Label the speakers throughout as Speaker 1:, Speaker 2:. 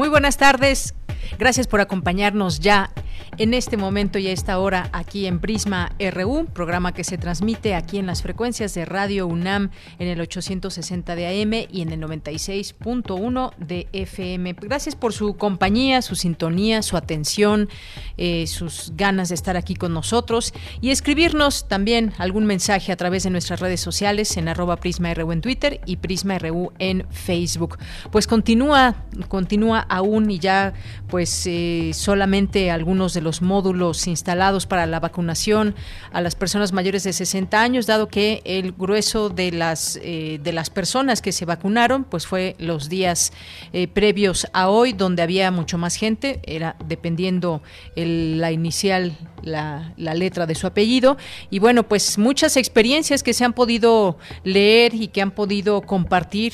Speaker 1: Muy buenas tardes. Gracias por acompañarnos ya en este momento y a esta hora aquí en Prisma RU, programa que se transmite aquí en las frecuencias de Radio UNAM en el 860 de AM y en el 96.1 de FM. Gracias por su compañía, su sintonía, su atención, eh, sus ganas de estar aquí con nosotros y escribirnos también algún mensaje a través de nuestras redes sociales en arroba Prisma RU en Twitter y Prisma RU en Facebook. Pues continúa, continúa aún y ya pues eh, solamente algunos de los módulos instalados para la vacunación a las personas mayores de 60 años, dado que el grueso de las eh, de las personas que se vacunaron, pues fue los días eh, previos a hoy, donde había mucho más gente, era dependiendo la inicial, la, la letra de su apellido, y bueno, pues muchas experiencias que se han podido leer y que han podido compartir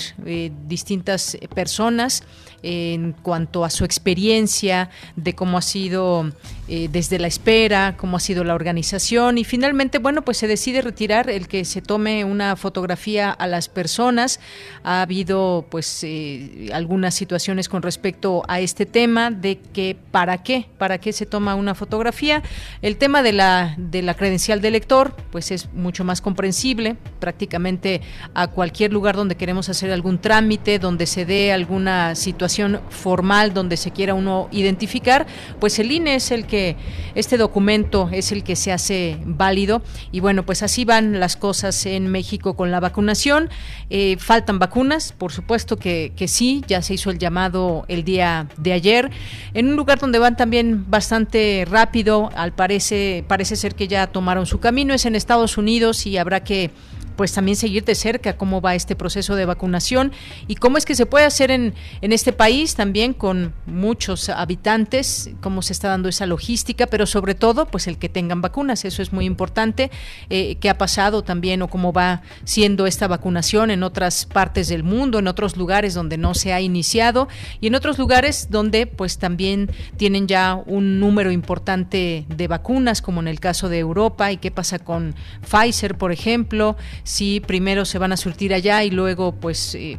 Speaker 1: distintas personas en cuanto a su experiencia, de cómo ha sido eh, desde la espera, cómo ha sido la organización y finalmente, bueno, pues se decide retirar el que se tome una fotografía a las personas. Ha habido pues eh, algunas situaciones con respecto a este tema de que para qué, para qué se toma una fotografía. El tema de la, de la credencial de lector, pues es mucho más comprensible, prácticamente a cualquier lugar donde queremos hacer algún trámite, donde se dé alguna situación formal, donde se quiera uno identificar, pues el INE es el que este documento es el que se hace válido y bueno, pues así van las cosas en México con la vacunación. Eh, faltan vacunas, por supuesto que, que sí, ya se hizo el llamado el día de ayer, en un lugar donde van también bastante rápido, al parece, parece ser que ya tomaron su camino, es en Estados Unidos y habrá que pues también seguir de cerca cómo va este proceso de vacunación y cómo es que se puede hacer en, en este país también con muchos habitantes, cómo se está dando esa logística, pero sobre todo pues el que tengan vacunas, eso es muy importante, eh, qué ha pasado también o cómo va siendo esta vacunación en otras partes del mundo, en otros lugares donde no se ha iniciado y en otros lugares donde pues también tienen ya un número importante de vacunas, como en el caso de Europa y qué pasa con Pfizer, por ejemplo, si primero se van a surtir allá y luego pues eh,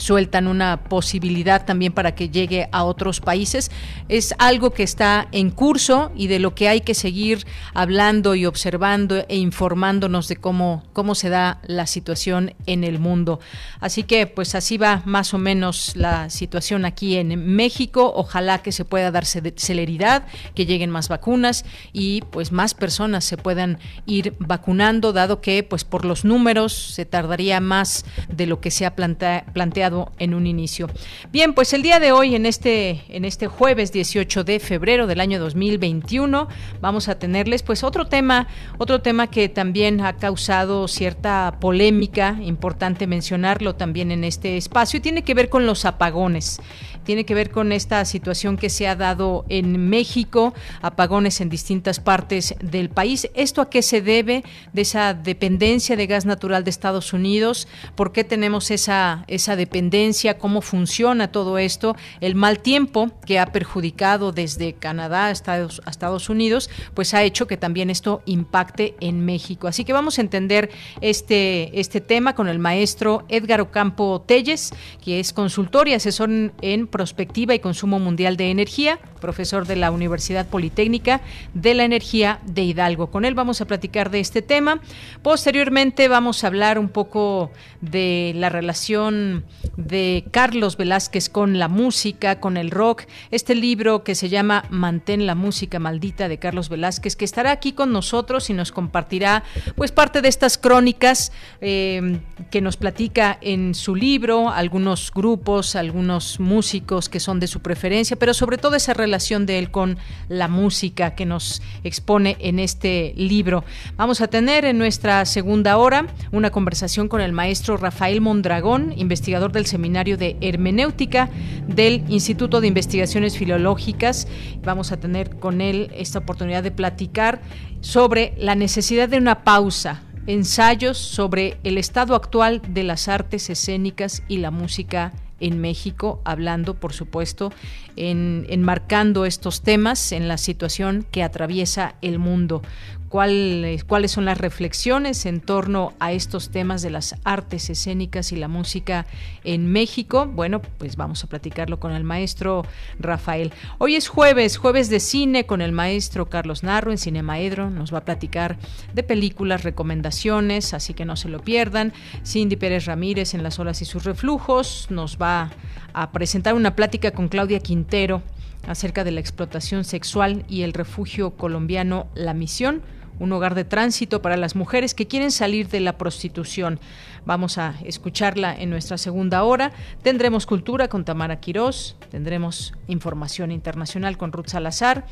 Speaker 1: sueltan una posibilidad también para que llegue a otros países. Es algo que está en curso y de lo que hay que seguir hablando y observando e informándonos de cómo, cómo se da la situación en el mundo. Así que pues así va más o menos la situación aquí en México. Ojalá que se pueda darse celeridad, que lleguen más vacunas y pues más personas se puedan ir vacunando, dado que pues por los números se tardaría más de lo que se ha planteado en un inicio. Bien, pues el día de hoy, en este, en este jueves 18 de febrero del año 2021, vamos a tenerles pues otro tema, otro tema que también ha causado cierta polémica, importante mencionarlo también en este espacio, y tiene que ver con los apagones tiene que ver con esta situación que se ha dado en México, apagones en distintas partes del país. ¿Esto a qué se debe de esa dependencia de gas natural de Estados Unidos? ¿Por qué tenemos esa, esa dependencia? ¿Cómo funciona todo esto? El mal tiempo que ha perjudicado desde Canadá a Estados, a Estados Unidos, pues ha hecho que también esto impacte en México. Así que vamos a entender este, este tema con el maestro Edgar Ocampo Telles, que es consultor y asesor en Prospectiva y Consumo Mundial de Energía, profesor de la Universidad Politécnica de la Energía de Hidalgo. Con él vamos a platicar de este tema. Posteriormente vamos a hablar un poco de la relación de Carlos Velázquez con la música, con el rock. Este libro que se llama Mantén la música maldita de Carlos Velázquez, que estará aquí con nosotros y nos compartirá pues parte de estas crónicas eh, que nos platica en su libro, algunos grupos, algunos músicos que son de su preferencia, pero sobre todo esa relación de él con la música que nos expone en este libro. Vamos a tener en nuestra segunda hora una conversación con el maestro Rafael Mondragón, investigador del Seminario de Hermenéutica del Instituto de Investigaciones Filológicas. Vamos a tener con él esta oportunidad de platicar sobre la necesidad de una pausa ensayos sobre el estado actual de las artes escénicas y la música en México, hablando, por supuesto, en, enmarcando estos temas en la situación que atraviesa el mundo cuáles son las reflexiones en torno a estos temas de las artes escénicas y la música en México. Bueno, pues vamos a platicarlo con el maestro Rafael. Hoy es jueves, jueves de cine con el maestro Carlos Narro en Cinemaedro. Nos va a platicar de películas, recomendaciones, así que no se lo pierdan. Cindy Pérez Ramírez en Las olas y sus reflujos nos va a presentar una plática con Claudia Quintero acerca de la explotación sexual y el refugio colombiano La Misión un hogar de tránsito para las mujeres que quieren salir de la prostitución. Vamos a escucharla en nuestra segunda hora. Tendremos cultura con Tamara Quirós, tendremos información internacional con Ruth Salazar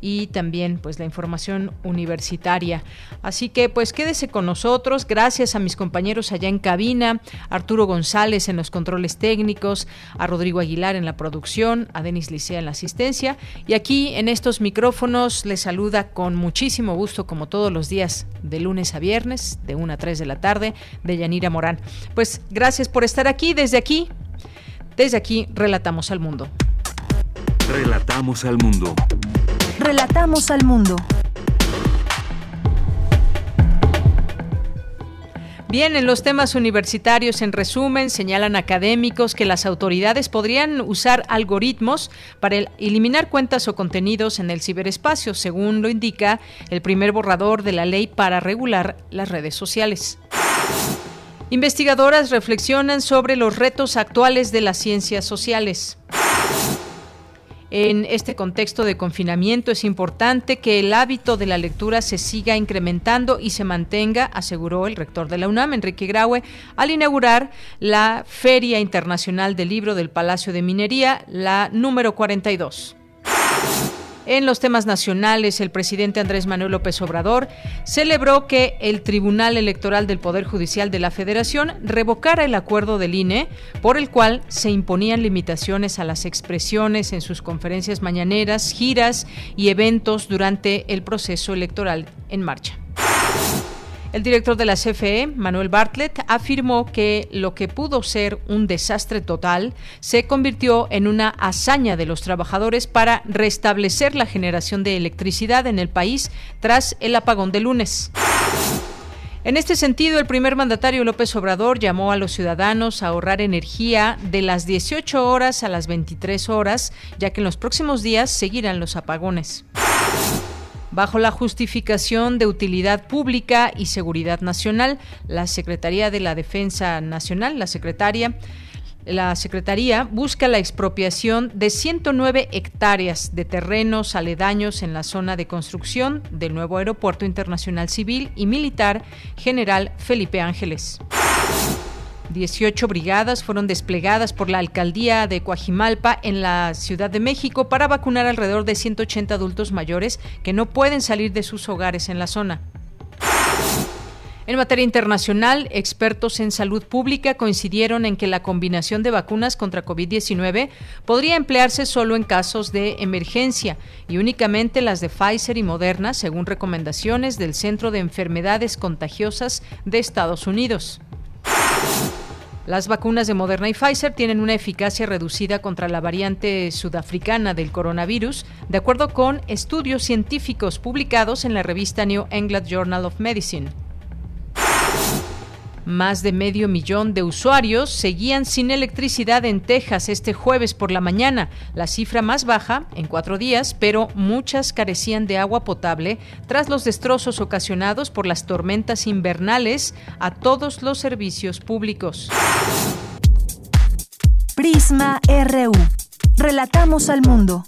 Speaker 1: y también pues la información universitaria. Así que pues quédese con nosotros. Gracias a mis compañeros allá en cabina, Arturo González en los controles técnicos, a Rodrigo Aguilar en la producción, a Denis Licea en la asistencia y aquí en estos micrófonos les saluda con muchísimo gusto como todos los días de lunes a viernes de 1 a 3 de la tarde de Yanira Morán. Pues gracias por estar aquí. Desde aquí, desde aquí, relatamos al mundo.
Speaker 2: Relatamos al mundo.
Speaker 3: Relatamos al mundo.
Speaker 1: Bien, en los temas universitarios, en resumen, señalan académicos que las autoridades podrían usar algoritmos para eliminar cuentas o contenidos en el ciberespacio, según lo indica el primer borrador de la ley para regular las redes sociales. Investigadoras reflexionan sobre los retos actuales de las ciencias sociales. En este contexto de confinamiento es importante que el hábito de la lectura se siga incrementando y se mantenga, aseguró el rector de la UNAM, Enrique Graue, al inaugurar la Feria Internacional del Libro del Palacio de Minería, la número 42. En los temas nacionales, el presidente Andrés Manuel López Obrador celebró que el Tribunal Electoral del Poder Judicial de la Federación revocara el acuerdo del INE por el cual se imponían limitaciones a las expresiones en sus conferencias mañaneras, giras y eventos durante el proceso electoral en marcha. El director de la CFE, Manuel Bartlett, afirmó que lo que pudo ser un desastre total se convirtió en una hazaña de los trabajadores para restablecer la generación de electricidad en el país tras el apagón de lunes. En este sentido, el primer mandatario López Obrador llamó a los ciudadanos a ahorrar energía de las 18 horas a las 23 horas, ya que en los próximos días seguirán los apagones bajo la justificación de utilidad pública y seguridad nacional. La Secretaría de la Defensa Nacional, la la Secretaría busca la expropiación de 109 hectáreas de terrenos aledaños en la zona de construcción del nuevo Aeropuerto Internacional Civil y Militar General Felipe Ángeles. 18 brigadas fueron desplegadas por la alcaldía de Coajimalpa en la Ciudad de México para vacunar alrededor de 180 adultos mayores que no pueden salir de sus hogares en la zona. En materia internacional, expertos en salud pública coincidieron en que la combinación de vacunas contra COVID-19 podría emplearse solo en casos de emergencia y únicamente las de Pfizer y Moderna, según recomendaciones del Centro de Enfermedades Contagiosas de Estados Unidos. Las vacunas de Moderna y Pfizer tienen una eficacia reducida contra la variante sudafricana del coronavirus, de acuerdo con estudios científicos publicados en la revista New England Journal of Medicine. Más de medio millón de usuarios seguían sin electricidad en Texas este jueves por la mañana, la cifra más baja en cuatro días, pero muchas carecían de agua potable tras los destrozos ocasionados por las tormentas invernales a todos los servicios públicos.
Speaker 3: Prisma RU. Relatamos al mundo.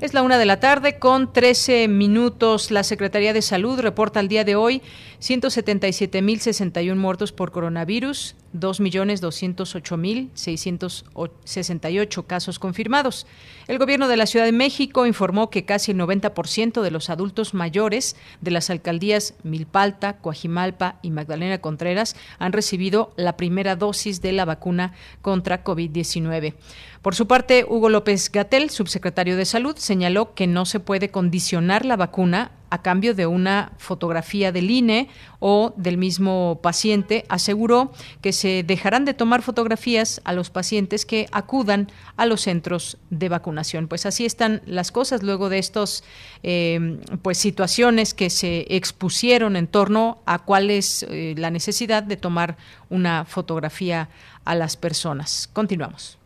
Speaker 1: Es la una de la tarde con 13 minutos. La Secretaría de Salud reporta al día de hoy 177.061 muertos por coronavirus 2.208.668 casos confirmados. El gobierno de la Ciudad de México informó que casi el 90% de los adultos mayores de las alcaldías Milpalta, Coajimalpa y Magdalena Contreras han recibido la primera dosis de la vacuna contra COVID-19. Por su parte, Hugo López Gatel, subsecretario de Salud, señaló que no se puede condicionar la vacuna a cambio de una fotografía del INE o del mismo paciente. Aseguró que se dejarán de tomar fotografías a los pacientes que acudan a los centros de vacunación. Pues así están las cosas luego de estos eh, pues situaciones que se expusieron en torno a cuál es eh, la necesidad de tomar una fotografía a las personas. Continuamos.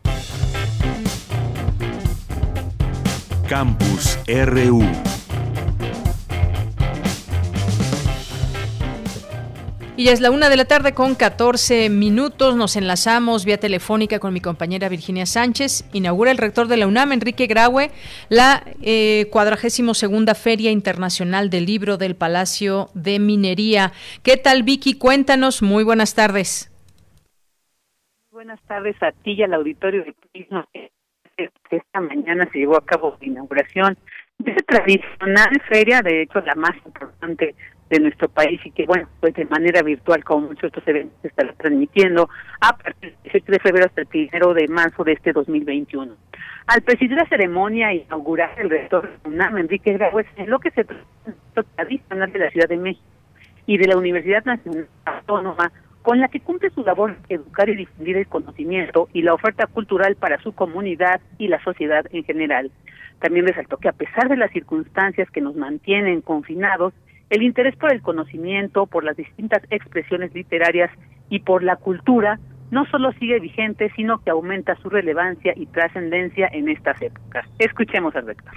Speaker 2: Campus RU.
Speaker 1: Y ya es la una de la tarde con 14 minutos. Nos enlazamos vía telefónica con mi compañera Virginia Sánchez. Inaugura el rector de la UNAM, Enrique Graue, la eh, cuadragésimo segunda Feria Internacional del Libro del Palacio de Minería. ¿Qué tal, Vicky? Cuéntanos. Muy buenas tardes.
Speaker 4: Buenas tardes a ti y al auditorio de Prisma esta mañana se llevó a cabo la inauguración de esa tradicional feria, de hecho la más importante de nuestro país y que, bueno, pues de manera virtual, como muchos estos eventos se estará transmitiendo a partir del 7 de febrero hasta el primero de marzo de este 2021. Al presidir la ceremonia inaugural el rector UNAM, Enrique Grau, en lo que se trata tradicional de la Ciudad de México y de la Universidad Nacional Autónoma con la que cumple su labor educar y difundir el conocimiento y la oferta cultural para su comunidad y la sociedad en general. También resaltó que a pesar de las circunstancias que nos mantienen confinados, el interés por el conocimiento, por las distintas expresiones literarias y por la cultura no solo sigue vigente, sino que aumenta su relevancia y trascendencia en estas épocas. Escuchemos al rector.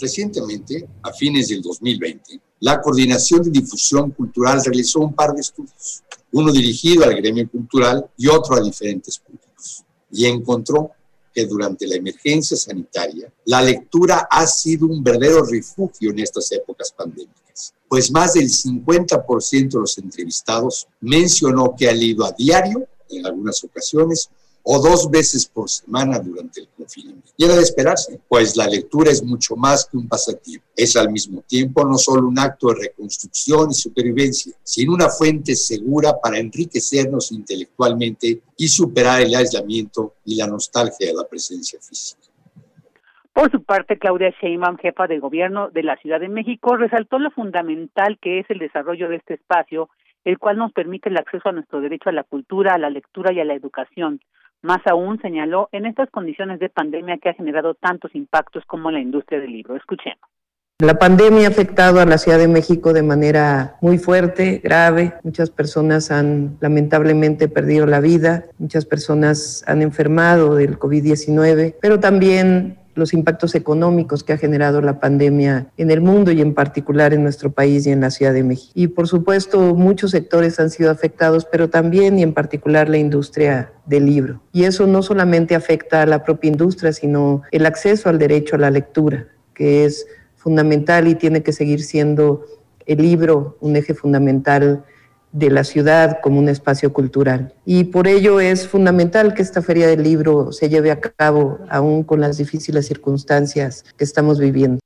Speaker 5: Recientemente, a fines del 2020, la Coordinación de Difusión Cultural realizó un par de estudios uno dirigido al gremio cultural y otro a diferentes públicos. Y encontró que durante la emergencia sanitaria, la lectura ha sido un verdadero refugio en estas épocas pandémicas, pues más del 50% de los entrevistados mencionó que ha leído a diario, en algunas ocasiones, o dos veces por semana durante el confinamiento. Y era de esperarse, pues la lectura es mucho más que un pasatiempo. Es al mismo tiempo no solo un acto de reconstrucción y supervivencia, sino una fuente segura para enriquecernos intelectualmente y superar el aislamiento y la nostalgia de la presencia física.
Speaker 4: Por su parte, Claudia Sheinbaum, jefa de gobierno de la Ciudad de México, resaltó lo fundamental que es el desarrollo de este espacio, el cual nos permite el acceso a nuestro derecho a la cultura, a la lectura y a la educación, más aún señaló en estas condiciones de pandemia que ha generado tantos impactos como la industria del libro. Escuchemos.
Speaker 6: La pandemia ha afectado a la Ciudad de México de manera muy fuerte, grave. Muchas personas han lamentablemente perdido la vida, muchas personas han enfermado del COVID-19, pero también los impactos económicos que ha generado la pandemia en el mundo y en particular en nuestro país y en la Ciudad de México. Y por supuesto, muchos sectores han sido afectados, pero también y en particular la industria del libro. Y eso no solamente afecta a la propia industria, sino el acceso al derecho a la lectura, que es fundamental y tiene que seguir siendo el libro un eje fundamental de la ciudad como un espacio cultural. Y por ello es fundamental que esta Feria del Libro se lleve a cabo aún con las difíciles circunstancias que estamos viviendo.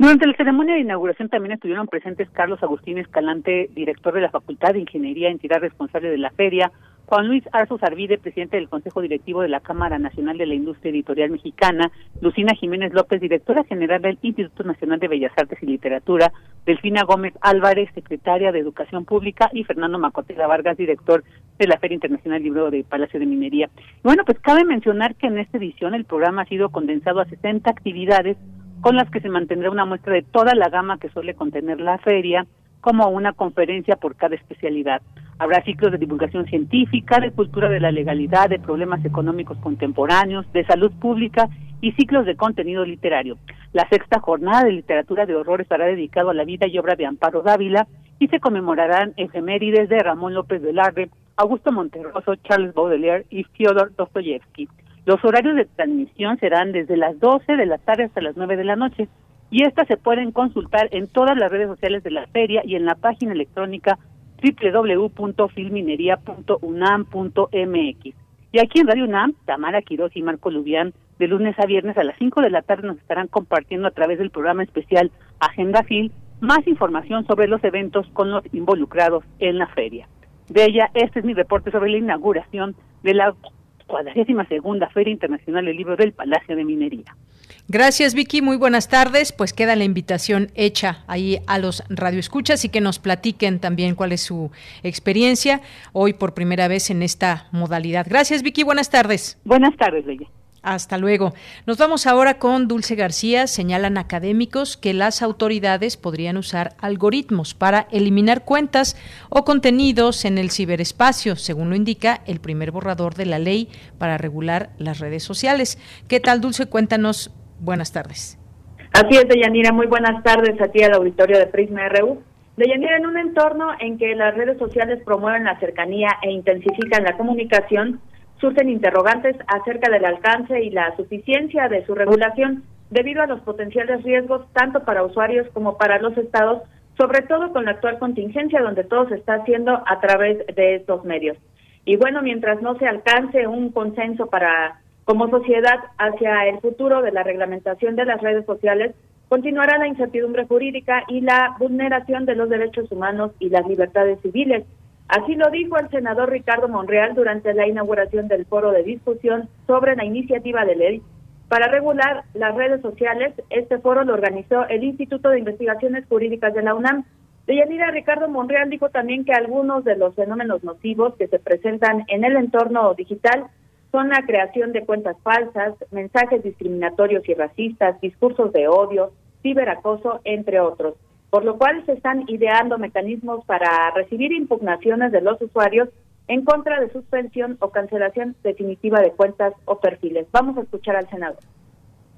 Speaker 4: Durante la ceremonia de inauguración también estuvieron presentes Carlos Agustín Escalante, director de la Facultad de Ingeniería, entidad responsable de la feria, Juan Luis Arzos Arvide, presidente del Consejo Directivo de la Cámara Nacional de la Industria Editorial Mexicana, Lucina Jiménez López, directora general del Instituto Nacional de Bellas Artes y Literatura, Delfina Gómez Álvarez, secretaria de Educación Pública, y Fernando Macotela Vargas, director de la Feria Internacional Libro de Palacio de Minería. bueno, pues cabe mencionar que en esta edición el programa ha sido condensado a 60 actividades con las que se mantendrá una muestra de toda la gama que suele contener la feria, como una conferencia por cada especialidad. Habrá ciclos de divulgación científica, de cultura de la legalidad, de problemas económicos contemporáneos, de salud pública y ciclos de contenido literario. La sexta jornada de literatura de horror estará dedicado a la vida y obra de Amparo Dávila y se conmemorarán efemérides de Ramón López Velarde, Augusto Monterroso, Charles Baudelaire y Fyodor Dostoyevsky. Los horarios de transmisión serán desde las 12 de la tarde hasta las 9 de la noche y estas se pueden consultar en todas las redes sociales de la feria y en la página electrónica www.filminería.unam.mx. Y aquí en Radio UNAM, Tamara Quiroz y Marco Lubián, de lunes a viernes a las 5 de la tarde nos estarán compartiendo a través del programa especial Agenda Fil más información sobre los eventos con los involucrados en la feria. De ella, este es mi reporte sobre la inauguración de la 42 segunda Feria Internacional del Libro del Palacio de Minería.
Speaker 1: Gracias Vicky, muy buenas tardes. Pues queda la invitación hecha ahí a los radioescuchas y que nos platiquen también cuál es su experiencia hoy por primera vez en esta modalidad. Gracias Vicky, buenas tardes.
Speaker 4: Buenas tardes, Leia.
Speaker 1: Hasta luego. Nos vamos ahora con Dulce García. Señalan académicos que las autoridades podrían usar algoritmos para eliminar cuentas o contenidos en el ciberespacio, según lo indica el primer borrador de la ley para regular las redes sociales. ¿Qué tal, Dulce? Cuéntanos. Buenas tardes.
Speaker 7: Así es, Deyanira. Muy buenas tardes a ti al auditorio de Prisma RU. Deyanira, en un entorno en que las redes sociales promueven la cercanía e intensifican la comunicación, surgen interrogantes acerca del alcance y la suficiencia de su regulación debido a los potenciales riesgos tanto para usuarios como para los estados, sobre todo con la actual contingencia donde todo se está haciendo a través de estos medios. Y bueno, mientras no se alcance un consenso para como sociedad hacia el futuro de la reglamentación de las redes sociales, continuará la incertidumbre jurídica y la vulneración de los derechos humanos y las libertades civiles. Así lo dijo el senador Ricardo Monreal durante la inauguración del foro de discusión sobre la iniciativa de ley para regular las redes sociales. Este foro lo organizó el Instituto de Investigaciones Jurídicas de la UNAM. Deyanira Ricardo Monreal dijo también que algunos de los fenómenos nocivos que se presentan en el entorno digital son la creación de cuentas falsas, mensajes discriminatorios y racistas, discursos de odio, ciberacoso, entre otros por lo cual se están ideando mecanismos para recibir impugnaciones de los usuarios en contra de suspensión o cancelación definitiva de cuentas o perfiles. Vamos a escuchar al senador.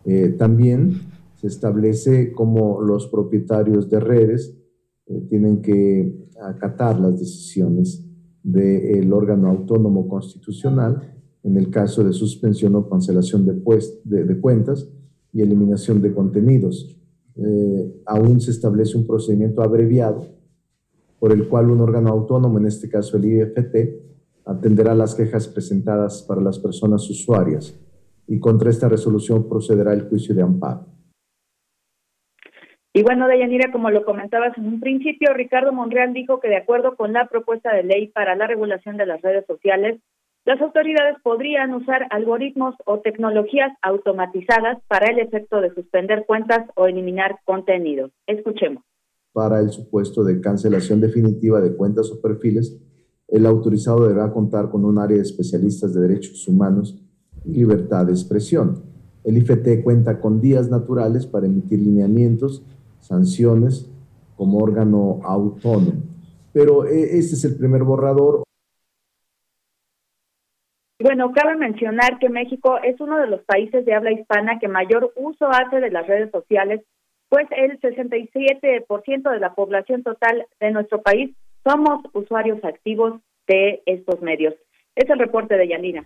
Speaker 8: Eh, también se establece cómo los propietarios de redes eh, tienen que acatar las decisiones del órgano autónomo constitucional en el caso de suspensión o cancelación de, pues, de cuentas y eliminación de contenidos. Eh, aún se establece un procedimiento abreviado por el cual un órgano autónomo, en este caso el IFT, atenderá las quejas presentadas para las personas usuarias y contra esta resolución procederá el juicio de amparo.
Speaker 7: Y bueno, Dayanira, como lo comentabas en un principio, Ricardo Monreal dijo que de acuerdo con la propuesta de ley para la regulación de las redes sociales, las autoridades podrían usar algoritmos o tecnologías automatizadas para el efecto de suspender cuentas o eliminar contenidos. Escuchemos.
Speaker 8: Para el supuesto de cancelación definitiva de cuentas o perfiles, el autorizado deberá contar con un área de especialistas de derechos humanos y libertad de expresión. El IFT cuenta con días naturales para emitir lineamientos, sanciones como órgano autónomo. Pero eh, este es el primer borrador.
Speaker 7: Bueno, cabe mencionar que México es uno de los países de habla hispana que mayor uso hace de las redes sociales, pues el 67% de la población total de nuestro país somos usuarios activos de estos medios. Es el reporte de Yanina.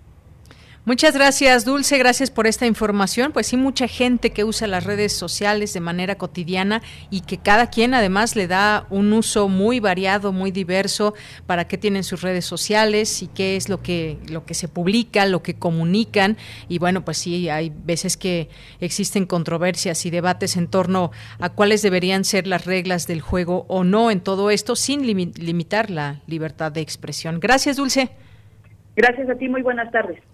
Speaker 1: Muchas gracias, Dulce. Gracias por esta información. Pues sí, mucha gente que usa las redes sociales de manera cotidiana y que cada quien además le da un uso muy variado, muy diverso para qué tienen sus redes sociales y qué es lo que lo que se publica, lo que comunican. Y bueno, pues sí, hay veces que existen controversias y debates en torno a cuáles deberían ser las reglas del juego o no en todo esto, sin limitar la libertad de expresión. Gracias, Dulce.
Speaker 7: Gracias a ti. Muy buenas tardes.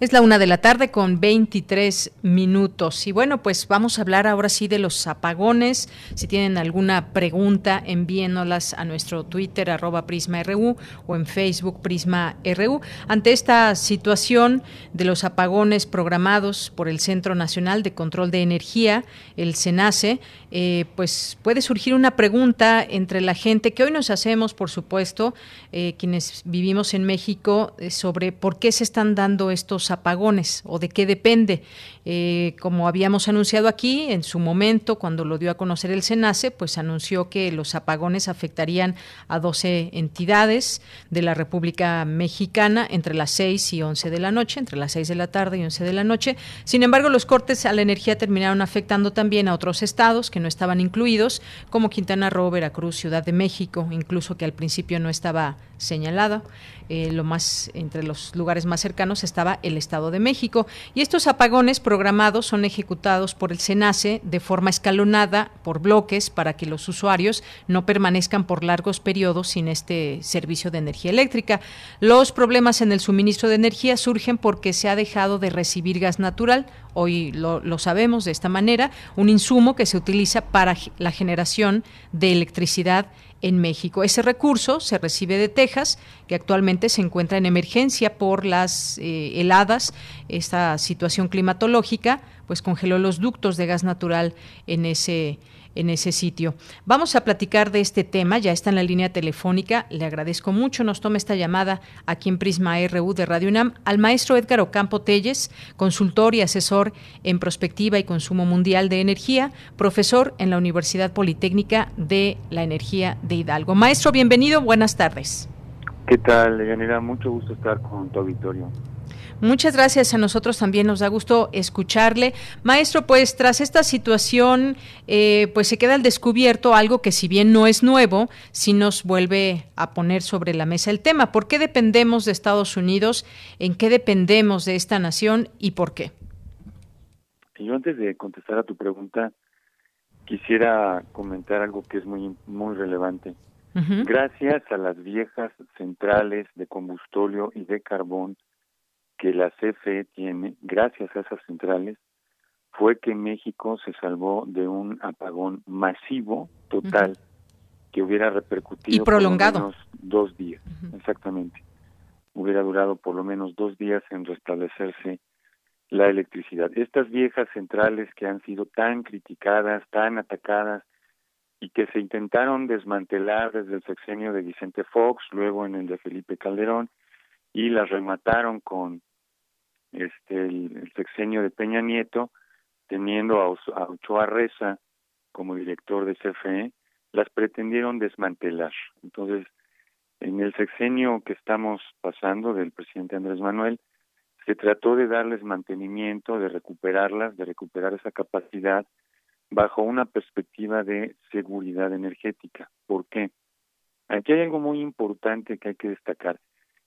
Speaker 1: Es la una de la tarde con 23 minutos. Y bueno, pues vamos a hablar ahora sí de los apagones. Si tienen alguna pregunta, envíenolas a nuestro Twitter, arroba PrismaRU, o en Facebook, PrismaRU. Ante esta situación de los apagones programados por el Centro Nacional de Control de Energía, el CENACE, eh, pues puede surgir una pregunta entre la gente que hoy nos hacemos, por supuesto, eh, quienes vivimos en México, eh, sobre por qué se están dando estos apagones o de qué depende. Eh, como habíamos anunciado aquí, en su momento, cuando lo dio a conocer el SENACE, pues anunció que los apagones afectarían a 12 entidades de la República Mexicana entre las 6 y 11 de la noche, entre las 6 de la tarde y 11 de la noche. Sin embargo, los cortes a la energía terminaron afectando también a otros estados que no estaban incluidos, como Quintana Roo, Veracruz, Ciudad de México, incluso que al principio no estaba señalado. Eh, lo más entre los lugares más cercanos estaba el Estado de México y estos apagones programados son ejecutados por el SENACE de forma escalonada por bloques para que los usuarios no permanezcan por largos periodos sin este servicio de energía eléctrica. Los problemas en el suministro de energía surgen porque se ha dejado de recibir gas natural, hoy lo, lo sabemos de esta manera, un insumo que se utiliza para la generación de electricidad en México. Ese recurso se recibe de Texas, que actualmente se encuentra en emergencia por las eh, heladas. Esta situación climatológica pues congeló los ductos de gas natural en ese en ese sitio. Vamos a platicar de este tema, ya está en la línea telefónica, le agradezco mucho, nos toma esta llamada aquí en Prisma RU de Radio UNAM al maestro Edgar Ocampo Telles, consultor y asesor en prospectiva y consumo mundial de energía, profesor en la Universidad Politécnica de la Energía de Hidalgo. Maestro, bienvenido, buenas tardes.
Speaker 9: ¿Qué tal, Yanira? Mucho gusto estar con tu auditorio.
Speaker 1: Muchas gracias. A nosotros también nos da gusto escucharle. Maestro, pues tras esta situación, eh, pues se queda al descubierto algo que si bien no es nuevo, sí nos vuelve a poner sobre la mesa el tema. ¿Por qué dependemos de Estados Unidos? ¿En qué dependemos de esta nación y por qué?
Speaker 9: Yo antes de contestar a tu pregunta, quisiera comentar algo que es muy, muy relevante. Gracias a las viejas centrales de combustorio y de carbón que la CFE tiene, gracias a esas centrales, fue que México se salvó de un apagón masivo, total, que hubiera repercutido
Speaker 1: y prolongado.
Speaker 9: por lo menos dos días, exactamente. Hubiera durado por lo menos dos días en restablecerse la electricidad. Estas viejas centrales que han sido tan criticadas, tan atacadas y que se intentaron desmantelar desde el sexenio de Vicente Fox, luego en el de Felipe Calderón, y las remataron con este el, sexenio de Peña Nieto, teniendo a, a Ochoa Reza como director de CFE, las pretendieron desmantelar. Entonces, en el sexenio que estamos pasando del presidente Andrés Manuel, se trató de darles mantenimiento, de recuperarlas, de recuperar esa capacidad bajo una perspectiva de seguridad energética. ¿Por qué? Aquí hay algo muy importante que hay que destacar.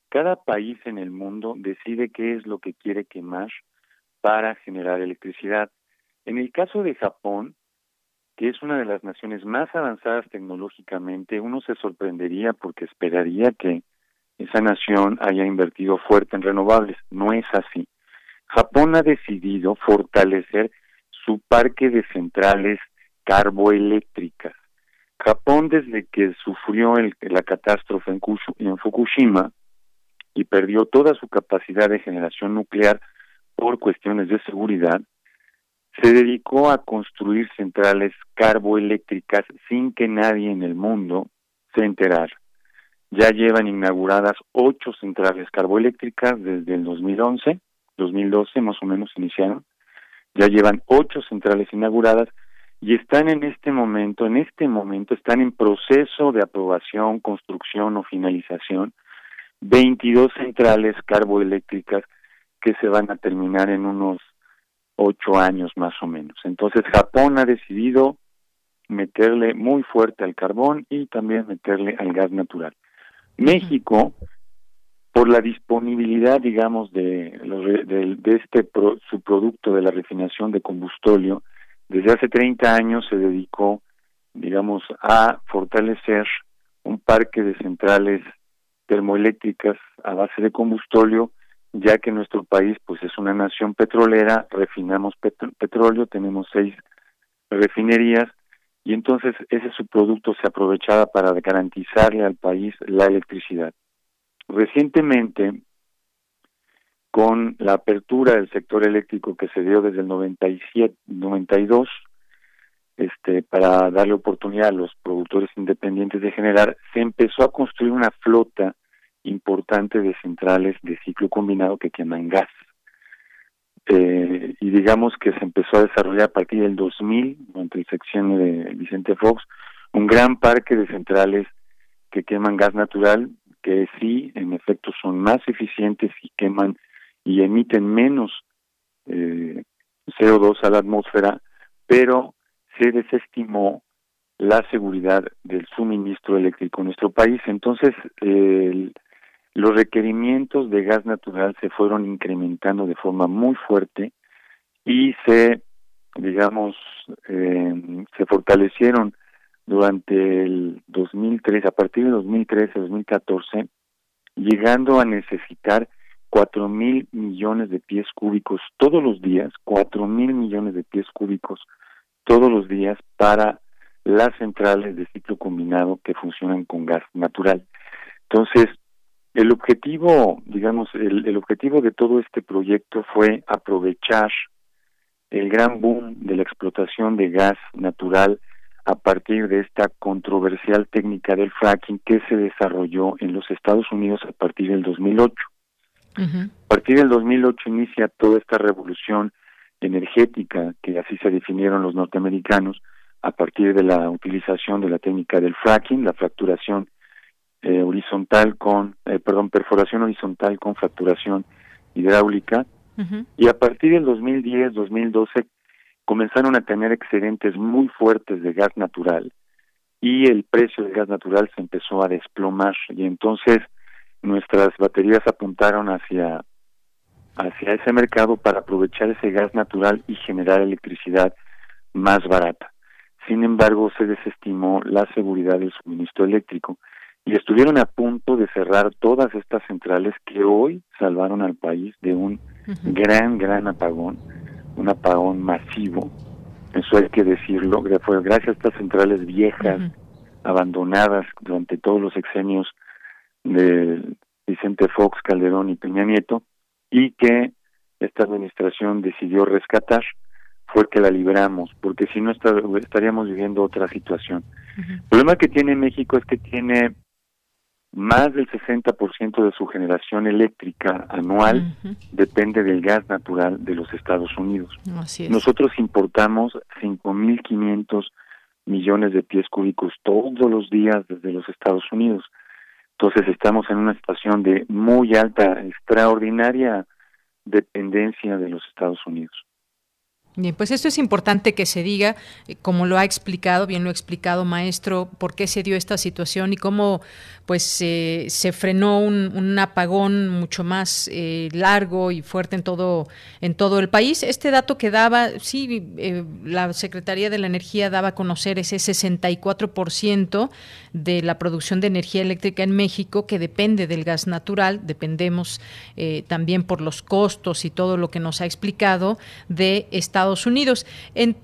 Speaker 9: Cada país en el mundo decide qué es lo que quiere quemar para generar electricidad. En el caso de Japón, que es una de las naciones más avanzadas tecnológicamente, uno se sorprendería porque esperaría que esa nación haya invertido fuerte en renovables. No es así. Japón ha decidido fortalecer su parque de centrales carboeléctricas. Japón, desde que sufrió la catástrofe en Fukushima, y perdió toda su capacidad de generación nuclear por cuestiones de seguridad, se dedicó a construir centrales carboeléctricas sin que nadie en el mundo se enterara. Ya llevan inauguradas ocho centrales carboeléctricas desde el 2011, 2012 más o menos iniciaron. Ya llevan ocho centrales inauguradas y están en este momento, en este momento están en proceso de aprobación, construcción o finalización 22 centrales carboeléctricas que se van a terminar en unos ocho años más o menos. Entonces Japón ha decidido meterle muy fuerte al carbón y también meterle al gas natural. México, por la disponibilidad, digamos, de, de, este su producto de la refinación de combustóleo, desde hace 30 años se dedicó, digamos, a fortalecer un parque de centrales termoeléctricas a base de combustóleo, ya que nuestro país pues es una nación petrolera, refinamos petróleo, tenemos seis refinerías y entonces ese subproducto se aprovechaba para garantizarle al país la electricidad. Recientemente, con la apertura del sector eléctrico que se dio desde el 97, 92, este, para darle oportunidad a los productores independientes de generar, se empezó a construir una flota importante de centrales de ciclo combinado que queman gas. eh, y digamos que se empezó a desarrollar a partir del 2000, durante el sección de Vicente Fox, un gran parque de centrales que queman gas natural, que sí, en efecto, son más eficientes y queman y emiten menos eh, CO2 a la atmósfera, pero se desestimó la seguridad del suministro eléctrico en nuestro país. Entonces, los requerimientos de gas natural se fueron incrementando de forma muy fuerte y se, digamos, eh, se fortalecieron durante el 2013, a partir de 2013-2014, llegando a necesitar cuatro mil millones de pies cúbicos todos los días, cuatro mil millones de pies cúbicos todos los días para las centrales de ciclo combinado que funcionan con gas natural. Entonces, el objetivo, digamos, el, el objetivo de todo este proyecto fue aprovechar el gran boom de la explotación de gas natural a partir de esta controversial técnica del fracking que se desarrolló en los Estados Unidos a partir del 2008. A partir del 2008 inicia toda esta revolución energética que así se definieron los norteamericanos a partir de la utilización de la técnica del fracking, la fracturación eh, horizontal con, eh, perdón, perforación horizontal con fracturación hidráulica. Y a partir del 2010-2012 comenzaron a tener excedentes muy fuertes de gas natural y el precio del gas natural se empezó a desplomar y entonces nuestras baterías apuntaron hacia hacia ese mercado para aprovechar ese gas natural y generar electricidad más barata. Sin embargo, se desestimó la seguridad del suministro eléctrico y estuvieron a punto de cerrar todas estas centrales que hoy salvaron al país de un gran, gran apagón un apagón masivo, eso hay que decirlo, fue gracias a estas centrales viejas, abandonadas durante todos los exenios de Vicente Fox, Calderón y Peña Nieto, y que esta administración decidió rescatar, fue que la libramos, porque si no estaríamos viviendo otra situación. El problema que tiene México es que tiene más del 60% de su generación eléctrica anual depende del gas natural de los Estados Unidos. Nosotros importamos 5.500 millones de pies cúbicos todos los días desde los Estados Unidos. Entonces estamos en una situación de muy alta, extraordinaria dependencia de los Estados Unidos.
Speaker 1: Bien, pues esto es importante que se diga, eh, como lo ha explicado, bien lo ha explicado maestro, por qué se dio esta situación y cómo pues se frenó un, apagón mucho más eh, largo y fuerte en todo en todo el país. Este dato que daba, sí, eh, la Secretaría de la Energía daba a conocer ese 64% de la producción de energía eléctrica en México que depende del gas natural, dependemos también por los costos y todo lo que nos ha explicado de Estados Unidos.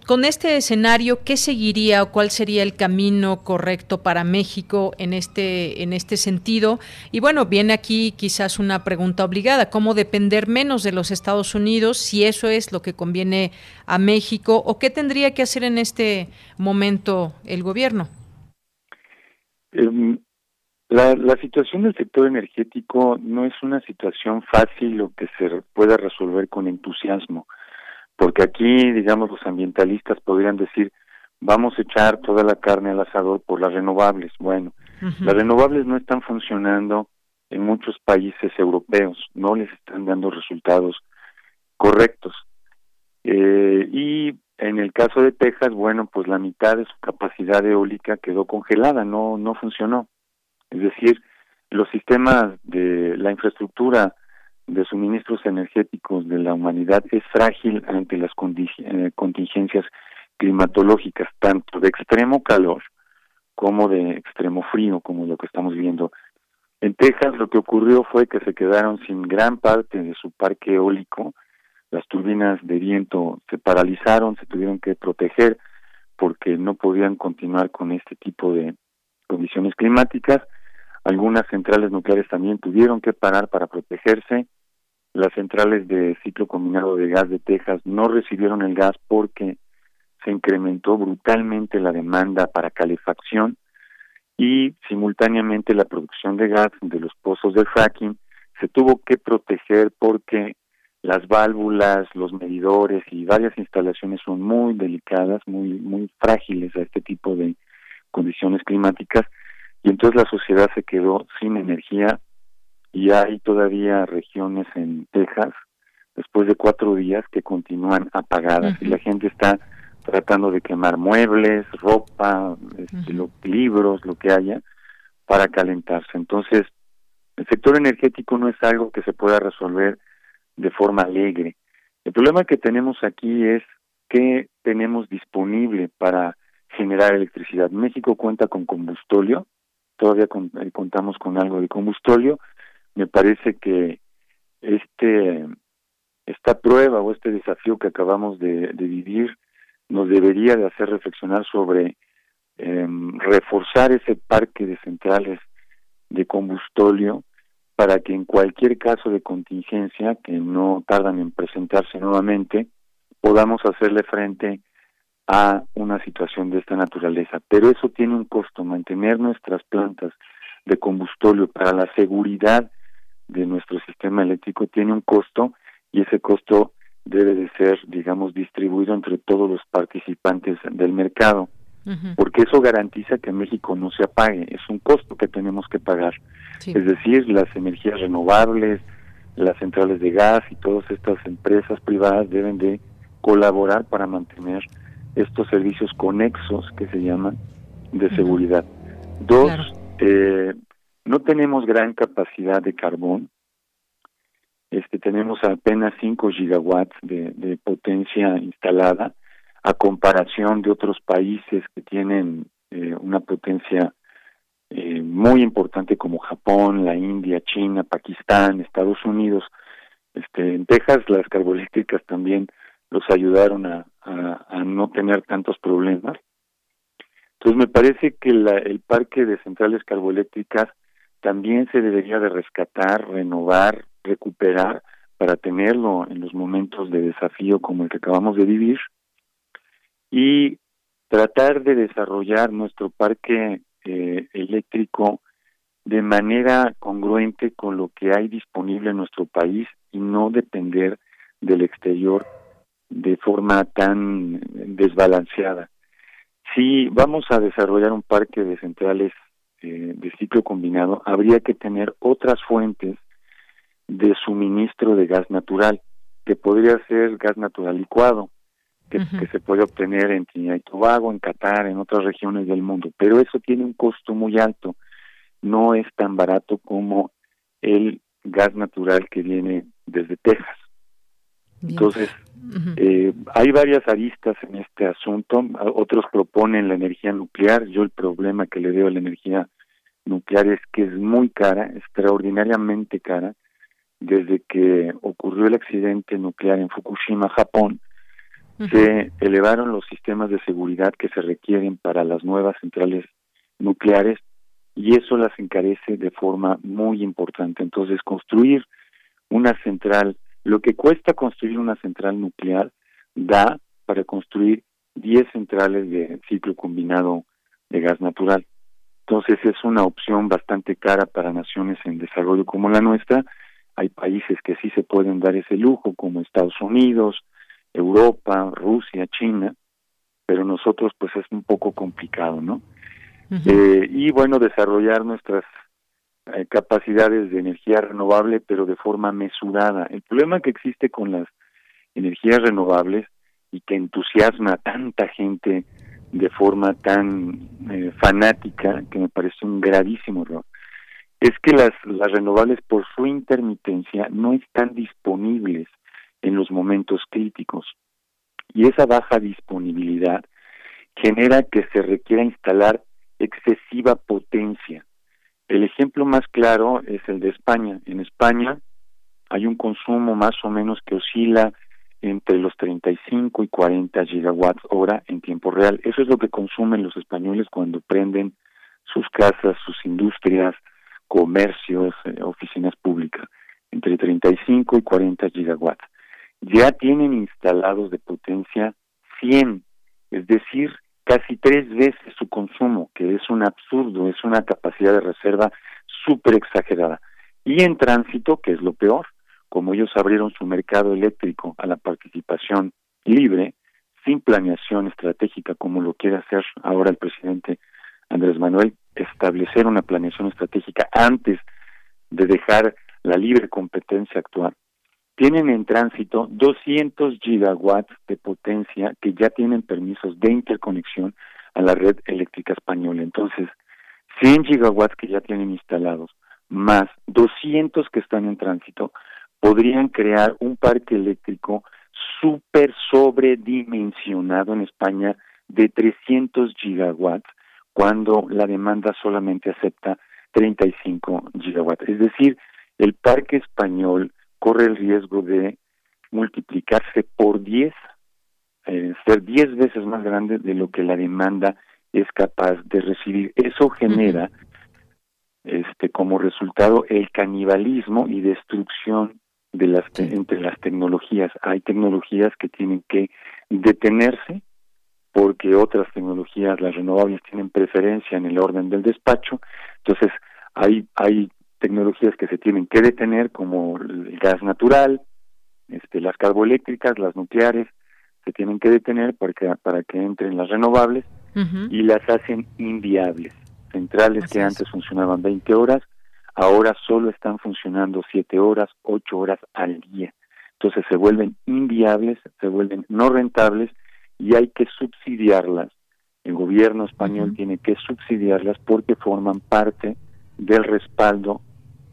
Speaker 1: con este escenario, ¿qué seguiría o cuál sería el camino correcto para México en este, en este sentido? Y bueno, viene aquí quizás una pregunta obligada, ¿cómo depender menos de los Estados Unidos si eso es lo que conviene a México o qué tendría que hacer en este momento el gobierno?
Speaker 9: Em, la, la, situación del sector energético no es una situación fácil o que se pueda resolver con entusiasmo porque aquí, digamos, los ambientalistas podrían decir, vamos a echar toda la carne al asador por las renovables. Bueno, las renovables no están funcionando en muchos países europeos, no les están dando resultados correctos. Eh, y en el caso de Texas, bueno, pues la mitad de su capacidad eólica quedó congelada, no, no funcionó. Es decir, los sistemas de la infraestructura de suministros energéticos de la humanidad es frágil ante las eh, contingencias climatológicas, tanto de extremo calor como de extremo frío, como lo que estamos viendo. En Texas lo que ocurrió fue que se quedaron sin gran parte de su parque eólico, las turbinas de viento se paralizaron, se tuvieron que proteger porque no podían continuar con este tipo de condiciones climáticas. Algunas centrales nucleares también tuvieron que parar para protegerse. Las centrales de ciclo combinado de gas de Texas no recibieron el gas porque se incrementó brutalmente la demanda para calefacción y simultáneamente la producción de gas de los pozos del fracking se tuvo que proteger porque las válvulas, los medidores y varias instalaciones son muy delicadas, muy muy frágiles a este tipo de condiciones climáticas y entonces la sociedad se quedó sin energía y hay todavía regiones en Texas después de cuatro días que continúan apagadas y la gente está tratando de quemar muebles, ropa, este, libros, lo que haya, para calentarse. Entonces, el sector energético no es algo que se pueda resolver de forma alegre. El problema que tenemos aquí es qué tenemos disponible para generar electricidad. México cuenta con combustóleo, todavía eh, contamos con algo de combustóleo. Me parece que este esta prueba o este desafío que acabamos de, vivir nos debería de hacer reflexionar sobre em, reforzar ese parque de centrales de combustóleo para que en cualquier caso de contingencia, que no tardan en presentarse nuevamente, podamos hacerle frente a una situación de esta naturaleza. Pero eso tiene un costo, mantener nuestras plantas de combustóleo para la seguridad de nuestro sistema eléctrico tiene un costo y ese costo debe de ser, digamos, distribuido entre todos los participantes del mercado, porque eso garantiza que México no se apague, es un costo que tenemos que pagar. Es decir, las energías renovables, las centrales de gas y todas estas empresas privadas deben de colaborar para mantener estos servicios conexos que se llaman de seguridad. Dos, eh, no tenemos gran capacidad de carbón, este, tenemos apenas 5 gigawatts de, potencia instalada a comparación de otros países que tienen eh, una potencia eh, muy importante como Japón, la India, China, Pakistán, Estados Unidos. Este, en Texas las carboeléctricas también los ayudaron a, no tener tantos problemas. Entonces me parece que el parque de centrales carboeléctricas también se debería de rescatar, renovar, recuperar para tenerlo en los momentos de desafío como el que acabamos de vivir y tratar de desarrollar nuestro parque eh, eléctrico de manera congruente con lo que hay disponible en nuestro país y no depender del exterior de forma tan desbalanceada. Si vamos a desarrollar un parque de centrales eh, de ciclo combinado, habría que tener otras fuentes de suministro de gas natural, que podría ser gas natural licuado, que, se puede obtener en Trinidad y Tobago, en Qatar, en otras regiones del mundo, pero eso tiene un costo muy alto, no es tan barato como el gas natural que viene desde Texas. Entonces, eh, hay varias aristas en este asunto. Otros proponen la energía nuclear. Yo el problema que le veo a la energía nuclear es que es muy cara, extraordinariamente cara, desde que ocurrió el accidente nuclear en Fukushima, Japón, se elevaron los sistemas de seguridad que se requieren para las nuevas centrales nucleares y eso las encarece de forma muy importante. Entonces, construir una central, lo que cuesta construir una central nuclear, da para construir 10 centrales de ciclo combinado de gas natural. Entonces, es una opción bastante cara para naciones en desarrollo como la nuestra, hay países que sí se pueden dar ese lujo, como Estados Unidos, Europa, Rusia, China, pero nosotros pues es un poco complicado, ¿no? eh, y bueno, desarrollar nuestras eh, capacidades de energía renovable, pero de forma mesurada. El problema que existe con las energías renovables y que entusiasma a tanta gente de forma tan eh, fanática, que me parece un gravísimo error, es que las, las renovables por su intermitencia no están disponibles en los momentos críticos y esa baja disponibilidad genera que se requiera instalar excesiva potencia. El ejemplo más claro es el de España. En España hay un consumo más o menos que oscila entre los 35 y 40 gigawatts hora en tiempo real. Eso es lo que consumen los españoles cuando prenden sus casas, sus industrias, comercios, eh, oficinas públicas, entre 35 y 40 gigawatts. Ya tienen instalados de potencia 100, es decir, casi tres veces su consumo, que es un absurdo, es una capacidad de reserva súper exagerada. Y en tránsito, que es lo peor, como ellos abrieron su mercado eléctrico a la participación libre, sin planeación estratégica como lo quiere hacer ahora el presidente Andrés Manuel, establecer una planeación estratégica antes de dejar la libre competencia actuar, tienen en tránsito 200 gigawatts de potencia que ya tienen permisos de interconexión a la red eléctrica española. Entonces, 100 gigawatts que ya tienen instalados, más 200 que están en tránsito, podrían crear un parque eléctrico súper sobredimensionado en España de 300 gigawatts, cuando la demanda solamente acepta 35 gigawatts. Es decir, el parque español corre el riesgo de multiplicarse por 10, eh, ser 10 veces más grande de lo que la demanda es capaz de recibir. Eso genera este como resultado el canibalismo y destrucción de las entre las tecnologías. Hay tecnologías que tienen que detenerse porque otras tecnologías, las renovables, tienen preferencia en el orden del despacho. Entonces, hay hay tecnologías que se tienen que detener como el gas natural, este, las carboeléctricas, las nucleares, se tienen que detener para que, para que entren las renovables y las hacen inviables. Centrales que antes funcionaban 20 horas, ahora solo están funcionando 7 horas, 8 horas al día. Entonces se vuelven inviables, se vuelven no rentables y hay que subsidiarlas. El gobierno español tiene que subsidiarlas porque forman parte del respaldo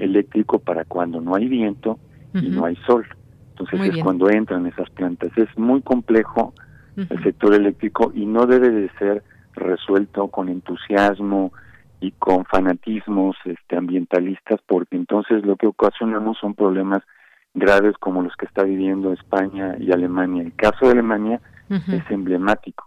Speaker 9: eléctrico para cuando no hay viento y no hay sol. Entonces es cuando entran esas plantas. Es muy complejo el sector eléctrico y no debe de ser resuelto con entusiasmo y con fanatismos este, ambientalistas, porque entonces lo que ocasionamos son problemas graves como los que está viviendo España y Alemania. El caso de Alemania es emblemático.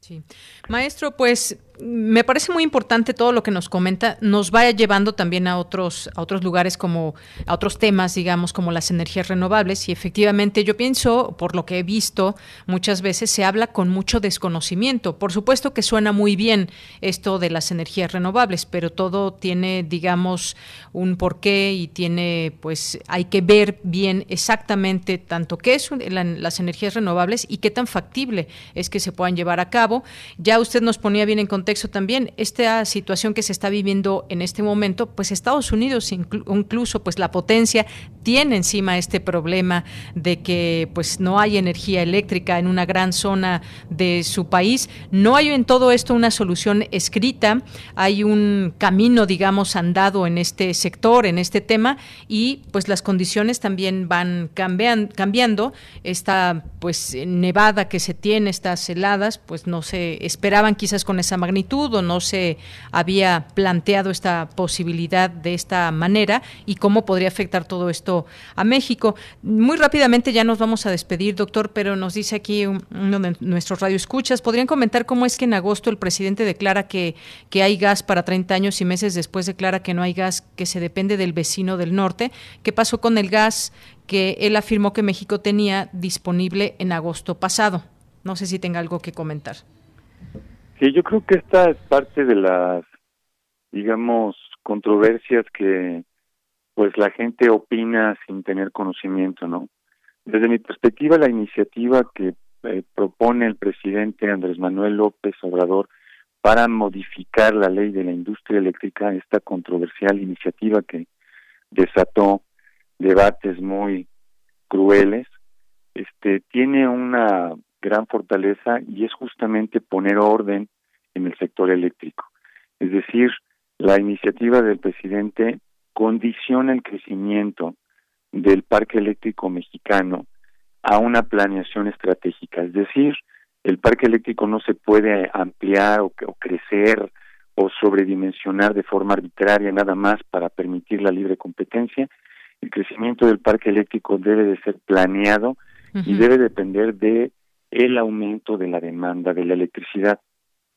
Speaker 1: Sí. Maestro, pues me parece muy importante todo lo que nos comenta, nos vaya llevando también a otros a otros lugares como a otros temas, digamos, como las energías renovables y efectivamente yo pienso, por lo que he visto, muchas veces se habla con mucho desconocimiento. Por supuesto que suena muy bien esto de las energías renovables, pero todo tiene, digamos, un porqué y tiene pues hay que ver bien exactamente tanto qué es las energías renovables y qué tan factible es que se puedan llevar a cabo. Ya usted nos ponía bien en contexto también esta situación que se está viviendo en este momento, pues Estados Unidos incluso pues la potencia tiene encima este problema de que pues no hay energía eléctrica en una gran zona de su país. No hay en todo esto una solución escrita, hay un camino digamos andado en este sector, en este tema y pues las condiciones también van cambian, cambiando. Esta pues nevada que se tiene, estas heladas, pues no se esperaban quizás con esa magnitud o no se había planteado esta posibilidad de esta manera y cómo podría afectar todo esto a México. Muy rápidamente ya nos vamos a despedir, doctor, pero nos dice aquí uno de nuestros radioescuchas, ¿podrían comentar cómo es que en agosto el presidente declara que, que hay gas para 30 años y meses después declara que no hay gas, que se depende del vecino del norte? ¿Qué pasó con el gas que él afirmó que México tenía disponible en agosto pasado? No sé si tenga algo que comentar.
Speaker 9: Sí, yo creo que esta es parte de las, digamos, controversias que pues la gente opina sin tener conocimiento, ¿no? Desde mi perspectiva, la iniciativa que eh, propone el presidente Andrés Manuel López Obrador para modificar la ley de la industria eléctrica, esta controversial iniciativa que desató debates muy crueles, este tiene una gran fortaleza y es justamente poner orden en el sector eléctrico. Es decir, la iniciativa del presidente condiciona el crecimiento del parque eléctrico mexicano a una planeación estratégica. Es decir, el parque eléctrico no se puede ampliar o, o crecer o sobredimensionar de forma arbitraria nada más para permitir la libre competencia. El crecimiento del parque eléctrico debe de ser planeado y debe depender de el aumento de la demanda de la electricidad.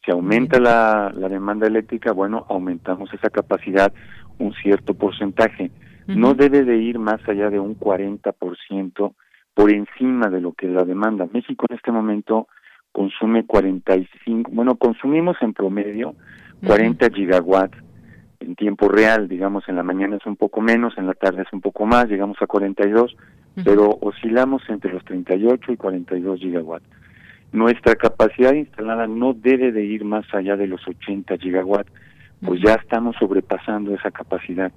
Speaker 9: Si aumenta la, la demanda eléctrica, bueno, aumentamos esa capacidad un cierto porcentaje. No debe de ir más allá de un 40% por encima de lo que es la demanda. México en este momento consume 45, bueno, consumimos en promedio 40 gigawatts en tiempo real, digamos, en la mañana es un poco menos, en la tarde es un poco más, llegamos a 42, pero oscilamos entre los 38 y 42 gigawatts. Nuestra capacidad instalada no debe de ir más allá de los 80 gigawatts, pues ya estamos sobrepasando esa capacidad,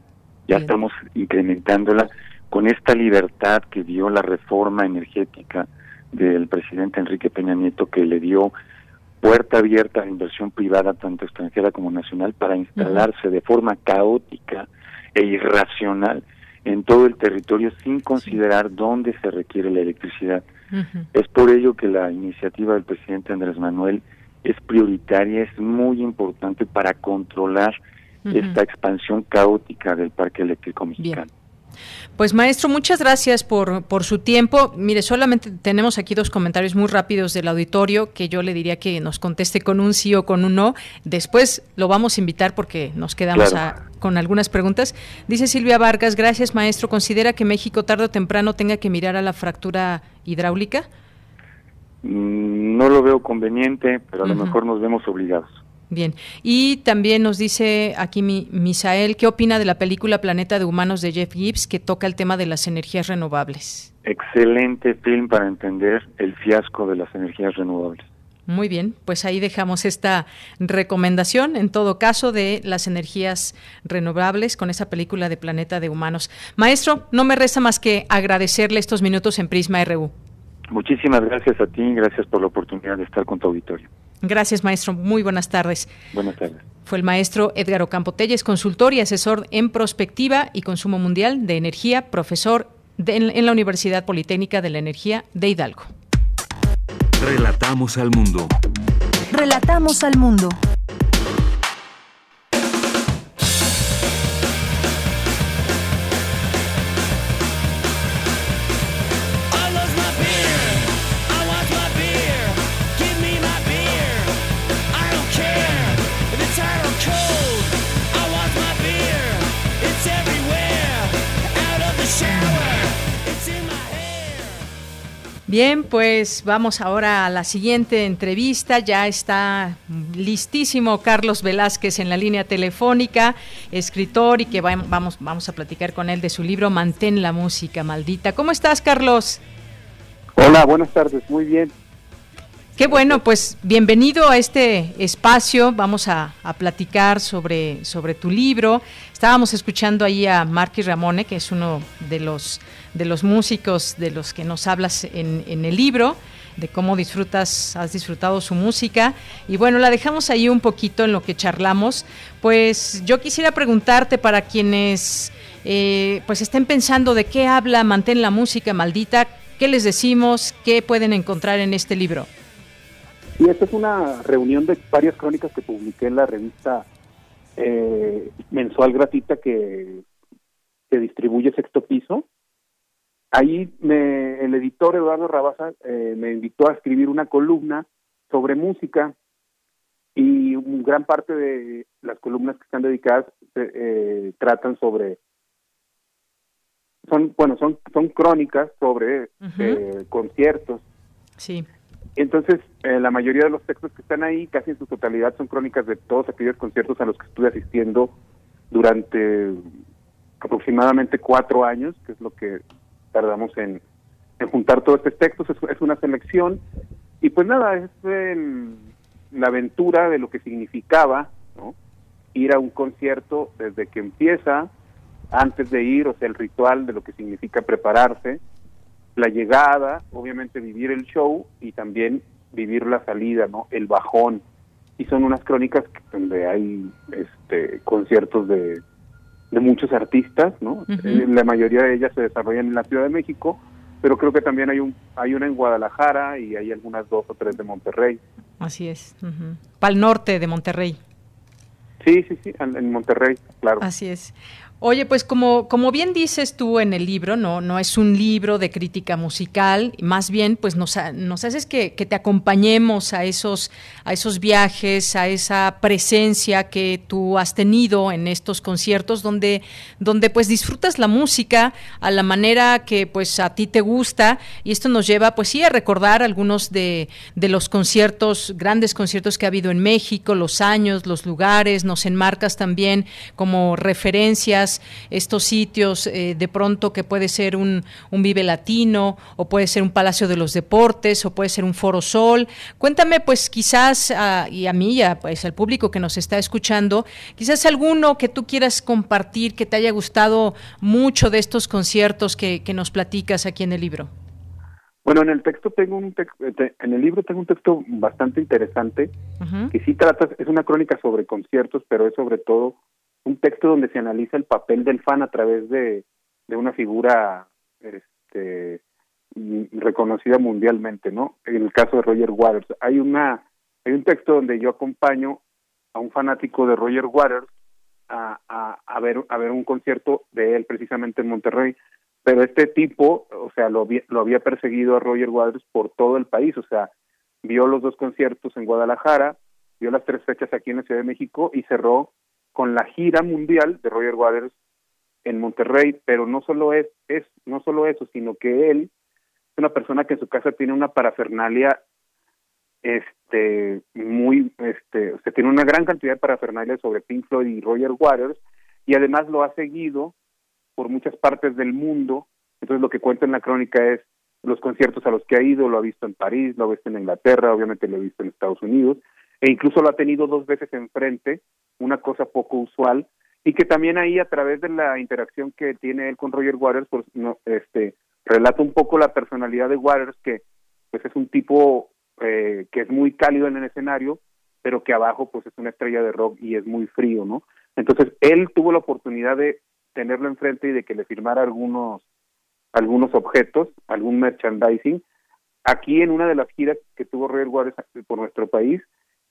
Speaker 9: ya estamos incrementándola con esta libertad que dio la reforma energética del presidente Enrique Peña Nieto, que le dio puerta abierta a la inversión privada, tanto extranjera como nacional, para instalarse de forma caótica e irracional en todo el territorio sin considerar dónde se requiere la electricidad. Es por ello que la iniciativa del presidente Andrés Manuel es prioritaria, es muy importante para controlar esta expansión caótica del parque eléctrico mexicano.
Speaker 1: Pues maestro, muchas gracias por, por su tiempo. Mire, solamente tenemos aquí dos comentarios muy rápidos del auditorio que yo le diría que nos conteste con un sí o con un no. Después lo vamos a invitar porque nos quedamos con algunas preguntas. Dice Silvia Vargas, gracias maestro. ¿Considera que México tarde o temprano tenga que mirar a la fractura hidráulica?
Speaker 9: Mm, no lo veo conveniente, pero a lo mejor nos vemos obligados.
Speaker 1: Bien, y también nos dice aquí mi, Misael, ¿qué opina de la película Planeta de Humanos de Jeff Gibbs que toca el tema de las energías renovables?
Speaker 9: Excelente film para entender el fiasco de las energías renovables.
Speaker 1: Muy bien, pues ahí dejamos esta recomendación, en todo caso, de las energías renovables con esa película de Planeta de Humanos. Maestro, no me resta más que agradecerle estos minutos en Prisma RU.
Speaker 9: Muchísimas gracias a ti, gracias por la oportunidad de estar con tu auditorio.
Speaker 1: Gracias, maestro. Muy buenas tardes.
Speaker 9: Buenas tardes.
Speaker 1: Fue el maestro Edgar Ocampo Telles, consultor y asesor en prospectiva y consumo mundial de energía, profesor en la Universidad Politécnica de la Energía de Hidalgo.
Speaker 2: Relatamos al mundo.
Speaker 3: Relatamos al mundo.
Speaker 1: Bien, pues vamos ahora a la siguiente entrevista. Ya está listísimo Carlos Velázquez en la línea telefónica, escritor y que vamos, vamos a platicar con él de su libro Mantén la música maldita. ¿Cómo estás, Carlos?
Speaker 10: Hola, buenas tardes, muy bien.
Speaker 1: Qué bueno, pues bienvenido a este espacio. Vamos a, platicar sobre, sobre tu libro. Estábamos escuchando ahí a Marquis Ramone, que es uno de los, de los músicos de los que nos hablas en, en el libro de cómo disfrutas, has disfrutado su música. Y bueno, la dejamos ahí un poquito en lo que charlamos. Pues yo quisiera preguntarte para quienes eh, pues estén pensando de qué habla Mantén la música maldita, ¿qué les decimos? ¿Qué pueden encontrar en este libro?
Speaker 10: Y esta es una reunión de varias crónicas que publiqué en la revista eh, mensual gratuita que, que distribuye Sexto Piso. Ahí me, el editor Eduardo Rabaza eh, me invitó a escribir una columna sobre música y gran parte de las columnas que están dedicadas eh, tratan sobre son bueno son son crónicas sobre conciertos.
Speaker 1: Sí
Speaker 10: entonces, eh, la mayoría de los textos que están ahí, casi en su totalidad, son crónicas de todos aquellos conciertos a los que estuve asistiendo durante aproximadamente cuatro años, que es lo que tardamos en, juntar todos estos textos. Es, una selección. Y pues nada, es la aventura de lo que significaba ir a un concierto desde que empieza, antes de ir, o sea, el ritual de lo que significa prepararse, la llegada, obviamente vivir el show y también vivir la salida, ¿no? El bajón. Y son unas crónicas donde hay este conciertos de, de muchos artistas, ¿no? Eh, la mayoría de ellas se desarrollan en la Ciudad de México, pero creo que también hay un hay una en Guadalajara y hay algunas dos o tres de Monterrey.
Speaker 1: Así es. Pal norte de Monterrey.
Speaker 10: Sí, sí, sí, en, Monterrey, claro.
Speaker 1: Así es. Oye, pues como, como bien dices tú en el libro, no, no es un libro de crítica musical, más bien pues nos, nos haces que, que, te acompañemos a esos, a esos viajes, a esa presencia que tú has tenido en estos conciertos, donde, donde pues disfrutas la música a la manera que pues a ti te gusta, y esto nos lleva pues sí a recordar algunos de, de los conciertos, grandes conciertos que ha habido en México, los años, los lugares, nos enmarcas también como referencias estos sitios eh, de pronto que puede ser un, Vive Latino o puede ser un Palacio de los Deportes o puede ser un Foro Sol. Cuéntame pues quizás y a mí y pues al público que nos está escuchando, quizás alguno que tú quieras compartir que te haya gustado mucho de estos conciertos que, nos platicas aquí en el libro.
Speaker 10: Bueno, en el texto tengo un en el libro tengo un texto bastante interesante que sí trata es una crónica sobre conciertos, pero es sobre todo un texto donde se analiza el papel del fan a través de, de una figura este, reconocida mundialmente, ¿no? En el caso de Roger Waters, hay una hay un texto donde yo acompaño a un fanático de Roger Waters a, a, a ver a ver un concierto de él precisamente en Monterrey, pero este tipo, o sea, lo, lo había perseguido a Roger Waters por todo el país, o sea, vio los dos conciertos en Guadalajara, vio las tres fechas aquí en la Ciudad de México y cerró con la gira mundial de Roger Waters en Monterrey, pero no solo es, es no solo eso, sino que él es una persona que en su casa tiene una parafernalia este muy este o tiene una gran cantidad de parafernalia sobre Pink Floyd y Roger Waters y además lo ha seguido por muchas partes del mundo. Entonces lo que cuenta en la crónica es los conciertos a los que ha ido lo ha visto en París lo ha visto en Inglaterra obviamente lo ha visto en Estados Unidos e incluso lo ha tenido dos veces enfrente una cosa poco usual y que también ahí a través de la interacción que tiene él con Roger Waters pues no, este relata un poco la personalidad de Waters que pues es un tipo eh, que es muy cálido en el escenario pero que abajo pues es una estrella de rock y es muy frío no entonces él tuvo la oportunidad de tenerlo enfrente y de que le firmara algunos algunos objetos algún merchandising. Aquí en una de las giras que tuvo Roger Waters por nuestro país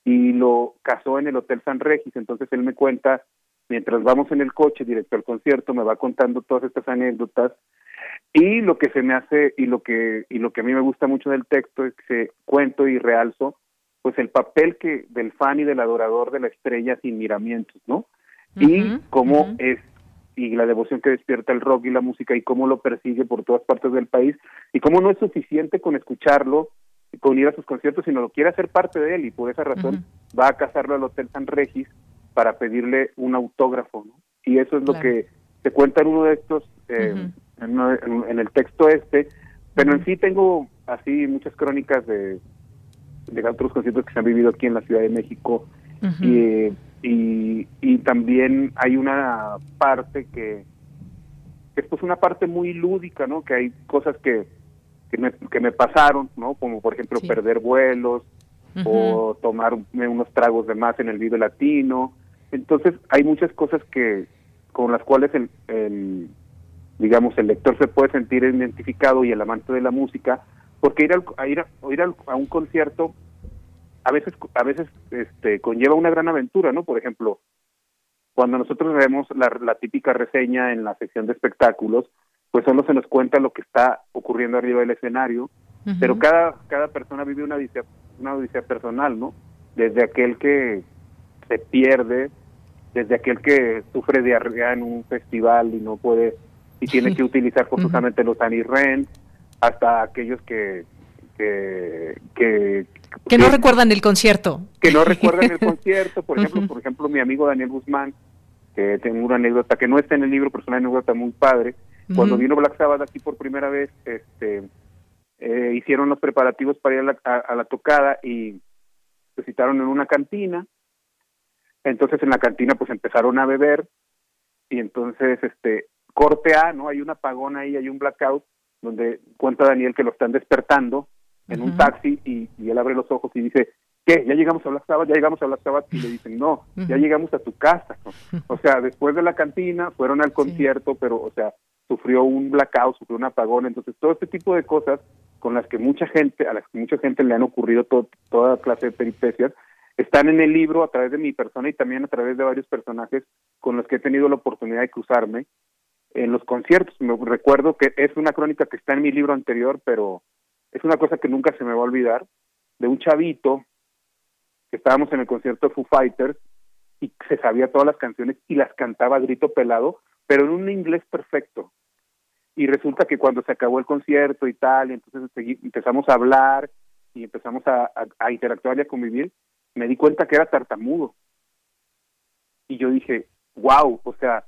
Speaker 10: y lo casó en el Hotel San Regis. Entonces él me cuenta, mientras vamos en el coche directo al concierto, me va contando todas estas anécdotas y lo que se me hace y lo que y lo que a mí me gusta mucho del texto es que cuento y realzo pues el papel que del fan y del adorador de la estrella sin miramientos, ¿no? y cómo es y la devoción que despierta el rock y la música y cómo lo persigue por todas partes del país y cómo no es suficiente con escucharlo con ir a sus conciertos, sino lo quiere hacer parte de él y por esa razón va a casarlo al Hotel San Regis para pedirle un autógrafo, ¿no? Y eso es lo que se cuenta en uno de estos, eh, en, el texto este, pero en sí tengo así muchas crónicas de, de otros conciertos que se han vivido aquí en la Ciudad de México y, y, y también hay una parte que, que es pues una parte muy lúdica, ¿no? Que hay cosas que que me, que me pasaron, ¿no? Como por ejemplo perder vuelos o tomar unos tragos de más en el video latino. Entonces hay muchas cosas que con las cuales el, el digamos el lector se puede sentir identificado y el amante de la música, porque ir a ir, a, ir a, un concierto a veces a veces este conlleva una gran aventura, ¿no? Por ejemplo, cuando nosotros vemos la, la típica reseña en la sección de espectáculos, pues solo se nos cuenta lo que está ocurriendo arriba del escenario, pero cada, cada persona vive una odisea, una odisea personal, ¿no? Desde aquel que se pierde, desde aquel que sufre diarrea en un festival y no puede, y tiene que utilizar forzosamente los anirren, hasta aquellos que, que, que
Speaker 1: que no recuerdan el concierto.
Speaker 10: Que no recuerdan el concierto, por ejemplo, por ejemplo, mi amigo Daniel Guzmán, que tengo una anécdota que no está en el libro, pero es una anécdota muy padre, cuando vino Black Sabbath aquí por primera vez, este, eh, hicieron los preparativos para ir a la, tocada y se citaron en una cantina. Entonces en la cantina pues empezaron a beber y entonces este corte A, ¿no? Hay un apagón ahí, hay un blackout donde cuenta Daniel que lo están despertando en un taxi y, y, él abre los ojos y dice, ¿qué? ¿Ya llegamos a Black Sabbath? ¿Ya llegamos a Black Sabbath? Y le dicen, no, ya llegamos a tu casa. O sea, después de la cantina fueron al concierto, pero, o sea, sufrió un blackout, sufrió un apagón, entonces todo este tipo de cosas con las que mucha gente, a las que mucha gente le han ocurrido toda clase de peripecias, están en el libro a través de mi persona y también a través de varios personajes con los que he tenido la oportunidad de cruzarme en los conciertos. Me recuerdo que es una crónica que está en mi libro anterior, pero es una cosa que nunca se me va a olvidar, de un chavito que estábamos en el concierto de Foo Fighters y se sabía todas las canciones y las cantaba a grito pelado, pero en un inglés perfecto. Y resulta que cuando se acabó el concierto y tal, y entonces empezamos a hablar y empezamos a, a interactuar y a convivir, me di cuenta que era tartamudo. Y yo dije, wow, o sea,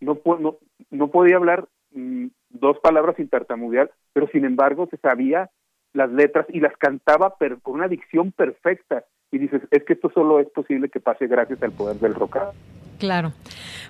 Speaker 10: no, no, no podía hablar mm, dos palabras sin tartamudear, pero sin embargo se sabía las letras y las cantaba pero con una dicción perfecta. Y dices, es que esto solo es posible que pase gracias al poder del rock.
Speaker 1: Claro.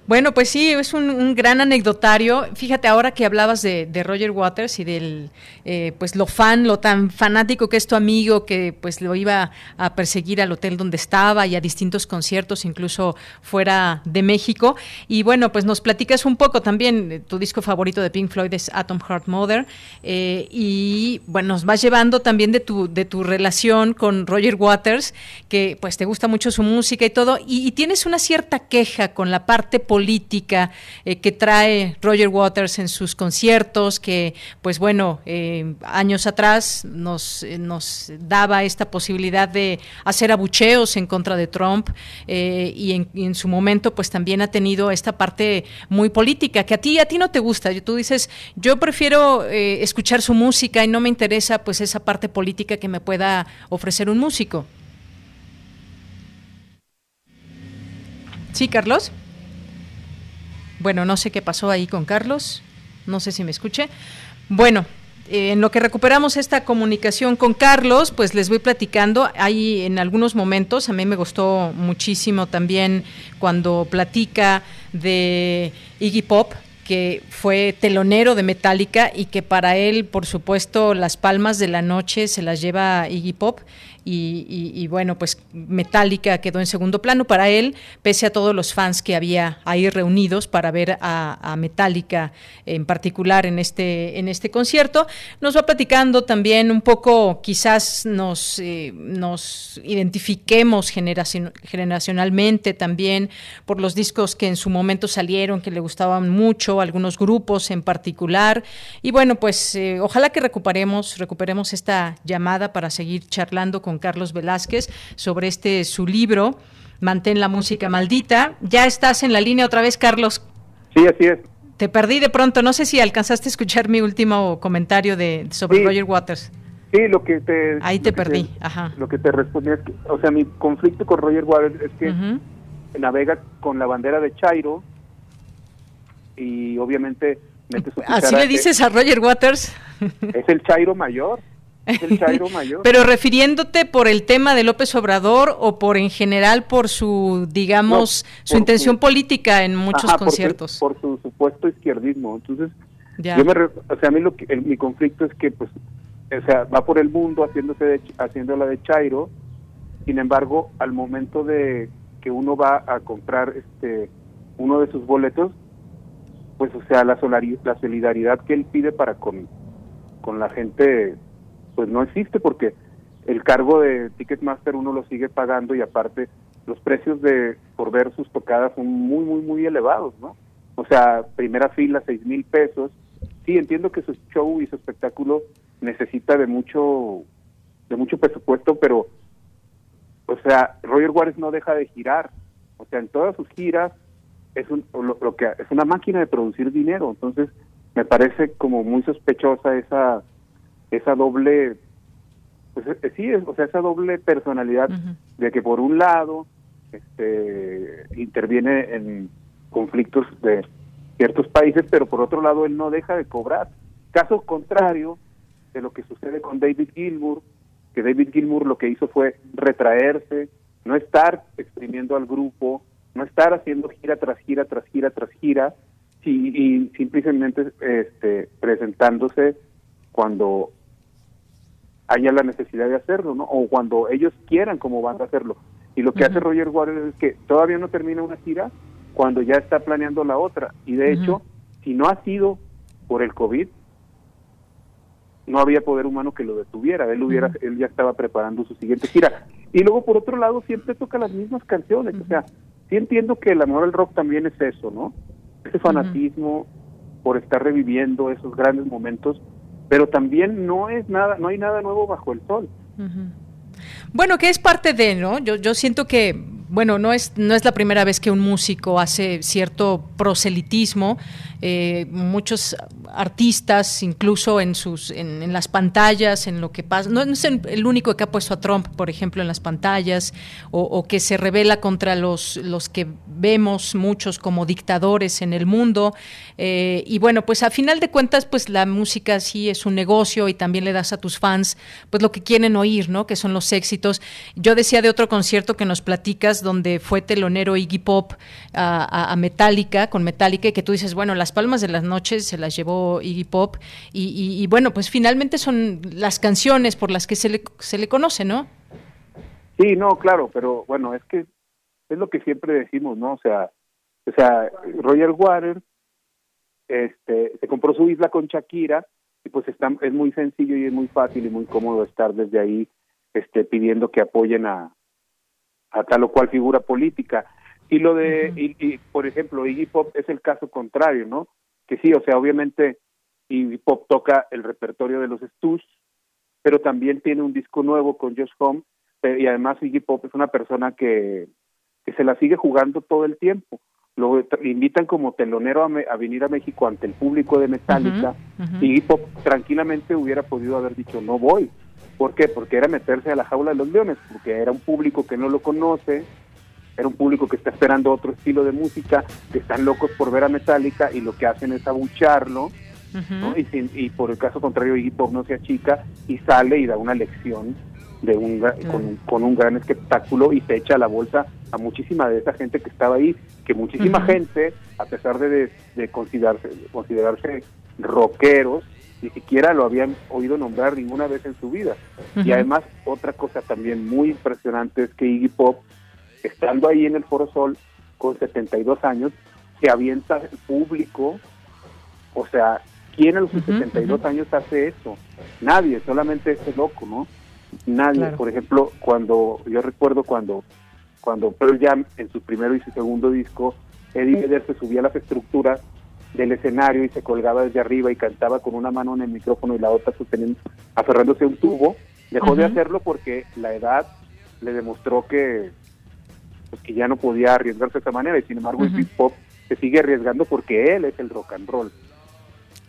Speaker 1: Bueno, pues sí, es un, gran anecdotario. Fíjate, ahora que hablabas de, Roger Waters y del, eh, pues lo fan, lo tan fanático que es tu amigo, que pues lo iba a perseguir al hotel donde estaba y a distintos conciertos, incluso fuera de México. Y bueno, pues nos platicas un poco también, eh, tu disco favorito de Pink Floyd es Atom Heart Mother. Eh, y bueno, nos vas llevando también de tu, de tu relación con Roger Waters, que pues te gusta mucho su música y todo, y tienes una cierta queja con la parte política eh, que trae Roger Waters en sus conciertos, que pues bueno, eh, años atrás nos, eh, nos daba esta posibilidad de hacer abucheos en contra de Trump y en, su momento pues también ha tenido esta parte muy política que a ti a ti no te gusta. Tú dices, yo prefiero escuchar su música y no me interesa pues esa parte política que me pueda ofrecer un músico. Sí, Carlos. Bueno, no sé qué pasó ahí con Carlos. No sé si me escuche. Bueno, en lo que recuperamos esta comunicación con Carlos, pues les voy platicando. Hay en algunos momentos, a mí me gustó muchísimo también cuando platica de Iggy Pop, que fue telonero de Metallica y que para él, por supuesto, las palmas de la noche se las lleva Iggy Pop y, bueno, pues Metallica quedó en segundo plano para él, pese a todos los fans que había ahí reunidos para ver a, Metallica en particular en este, en este concierto. Nos va platicando también un poco, quizás nos, eh, nos identifiquemos generacionalmente también por los discos que en su momento salieron, que le gustaban mucho, algunos grupos en particular. Y bueno, pues eh, ojalá que recuperemos, recuperemos esta llamada para seguir charlando con Carlos Velázquez sobre este su libro, Mantén la música maldita. Ya estás en la línea otra vez, Carlos.
Speaker 10: Sí, así es.
Speaker 1: Te perdí de pronto, no sé si alcanzaste a escuchar mi último comentario de sobre Roger Waters.
Speaker 10: Sí, lo que te...
Speaker 1: Ahí te perdí, ajá.
Speaker 10: Lo que te respondí es que, o sea, mi conflicto con Roger Waters es que navega con la bandera de Chairo y obviamente mete su
Speaker 1: ¿Así le dices a Roger Waters?
Speaker 10: Es el Chairo mayor.
Speaker 1: Pero refiriéndote por el tema de López Obrador o por en general por su, digamos, su intención política en muchos conciertos.
Speaker 10: Por su, supuesto izquierdismo. Entonces, yo me, o sea, a mí lo que, mi conflicto es que, pues, o sea, va por el mundo haciéndose de, haciéndola de Chairo, sin embargo, al momento de que uno va a comprar este uno de sus boletos, pues, o sea, la, la solidaridad que él pide para con, con la gente pues no existe porque el cargo de Ticketmaster uno lo sigue pagando y aparte los precios de por ver sus tocadas son muy, muy, muy elevados, ¿no? O sea, primera fila, seis mil pesos. Sí, entiendo que su show y su espectáculo necesita de mucho, de mucho presupuesto, pero, o sea, Roger Waters no deja de girar. O sea, en todas sus giras es un, lo que es una máquina de producir dinero. Entonces, me parece como muy sospechosa esa esa doble, pues eh, sí, o sea, esa doble personalidad de que por un lado este, interviene en conflictos de ciertos países, pero por otro lado él no deja de cobrar. Caso contrario de lo que sucede con David Gilmour, que David Gilmour lo que hizo fue retraerse, no estar exprimiendo al grupo, no estar haciendo gira tras gira tras gira tras gira, y, y simplemente este, presentándose cuando haya la necesidad de hacerlo, ¿no? O cuando ellos quieran como van a hacerlo. Y lo que hace Roger Waters es que todavía no termina una gira cuando ya está planeando la otra. Y de hecho, si no ha sido por el COVID, no había poder humano que lo detuviera. Él hubiera, él ya estaba preparando su siguiente gira. Y luego, por otro lado, siempre toca las mismas canciones. O sea, sí entiendo que el amor al rock también es eso, ¿no? Ese fanatismo por estar reviviendo esos grandes momentos, pero también no es nada, no hay nada nuevo bajo el sol.
Speaker 1: Bueno, que es parte de, ¿no? Yo, yo siento que bueno, no es, no es la primera vez que un músico hace cierto proselitismo. Eh, muchos artistas, incluso en sus, en, las pantallas, en lo que pasa, no, es el único que ha puesto a Trump, por ejemplo, en las pantallas, o, que se revela contra los, los que vemos muchos como dictadores en el mundo. Eh, y bueno, pues a final de cuentas, pues la música sí es un negocio y también le das a tus fans, pues lo que quieren oír, ¿no? Que son los éxitos. Yo decía de otro concierto que nos platicas donde fue telonero Iggy Pop a, Metallica, con Metallica, y que tú dices, bueno, las palmas de las noches se las llevó Iggy Pop, y, bueno, pues finalmente son las canciones por las que se le, se le conoce, ¿no?
Speaker 10: Sí, no, claro, pero bueno, es que es lo que siempre decimos, ¿no? O sea, o sea, Roger Water este, se compró su isla con Shakira y pues está, es muy sencillo y es muy fácil y muy cómodo estar desde ahí este, pidiendo que apoyen a, a tal o cual figura política. Y lo de, y, por ejemplo, Iggy Pop es el caso contrario, ¿no? Que sí, o sea, obviamente Iggy Pop toca el repertorio de los Stooges, pero también tiene un disco nuevo con Josh Home, y además Iggy Pop es una persona que, que se la sigue jugando todo el tiempo. Lo invitan como telonero a, venir a México ante el público de Metallica, y Iggy Pop tranquilamente hubiera podido haber dicho, no voy, ¿Por qué? Porque era meterse a la jaula de los leones, porque era un público que no lo conoce, era un público que está esperando otro estilo de música, que están locos por ver a Metallica y lo que hacen es abucharlo, y, por el caso contrario, Iggy Pop no se achica y sale y da una lección de un, con, un, gran espectáculo y se echa a la bolsa a muchísima de esa gente que estaba ahí, que muchísima gente, a pesar de, de, considerarse, considerarse rockeros, ni siquiera lo habían oído nombrar ninguna vez en su vida. Y además, otra cosa también muy impresionante es que Iggy Pop, estando ahí en el Foro Sol con 72 años, se avienta el público. O sea, ¿quién a los 72 años hace eso? Nadie, solamente ese loco, ¿no? Nadie. Por ejemplo, cuando yo recuerdo cuando cuando Pearl Jam en su primero y su segundo disco, Eddie Vedder se subía a las estructuras del escenario y se colgaba desde arriba y cantaba con una mano en el micrófono y la otra sosteniendo, aferrándose a un tubo, dejó de hacerlo porque la edad le demostró que pues, que ya no podía arriesgarse de esa manera y sin embargo el hip hop se sigue arriesgando porque él es el rock and roll.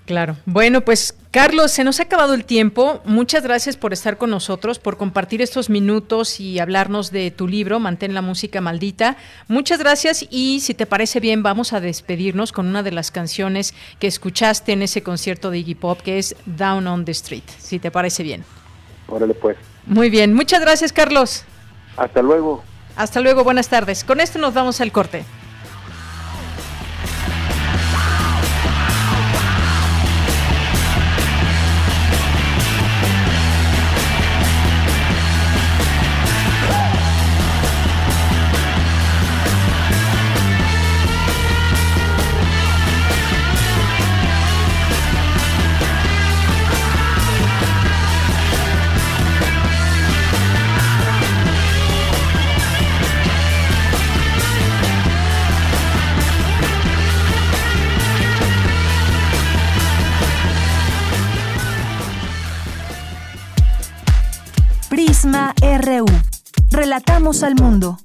Speaker 1: Claro. Bueno, pues Carlos, se nos ha acabado el tiempo. Muchas gracias por estar con nosotros, por compartir estos minutos y hablarnos de tu libro, Mantén la música maldita. Muchas gracias y si te parece bien, vamos a despedirnos con una de las canciones que escuchaste en ese concierto de Iggy Pop, que es Down on the Street, si te parece bien.
Speaker 10: Órale pues.
Speaker 1: Muy bien, muchas gracias Carlos.
Speaker 10: Hasta luego.
Speaker 1: Hasta luego, buenas tardes. Con esto nos vamos al corte.
Speaker 3: Al mundo.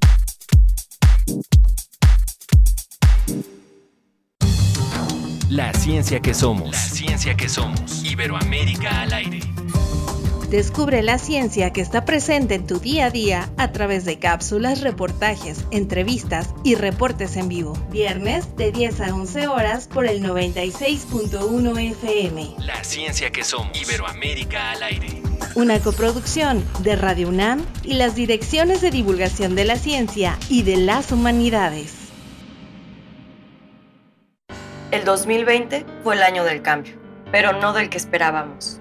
Speaker 11: La ciencia que somos. La ciencia que somos. Iberoamérica al aire.
Speaker 12: Descubre la ciencia que está presente en tu día a día a través de cápsulas, reportajes, entrevistas y reportes en vivo. Viernes de 10 a 11 horas por el 96.1 FM.
Speaker 11: La ciencia que somos. Iberoamérica al aire
Speaker 12: una coproducción de Radio UNAM y las direcciones de divulgación de la ciencia y de las humanidades.
Speaker 13: El 2020 fue el año del cambio, pero no del que esperábamos.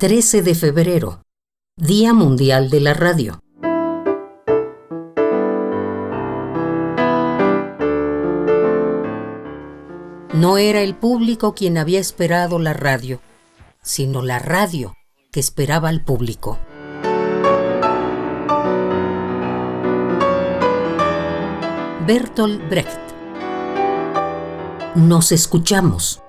Speaker 14: 13 de febrero, Día Mundial de la Radio. No era el público quien había esperado la radio, sino la radio que esperaba al público. Bertolt Brecht. Nos escuchamos.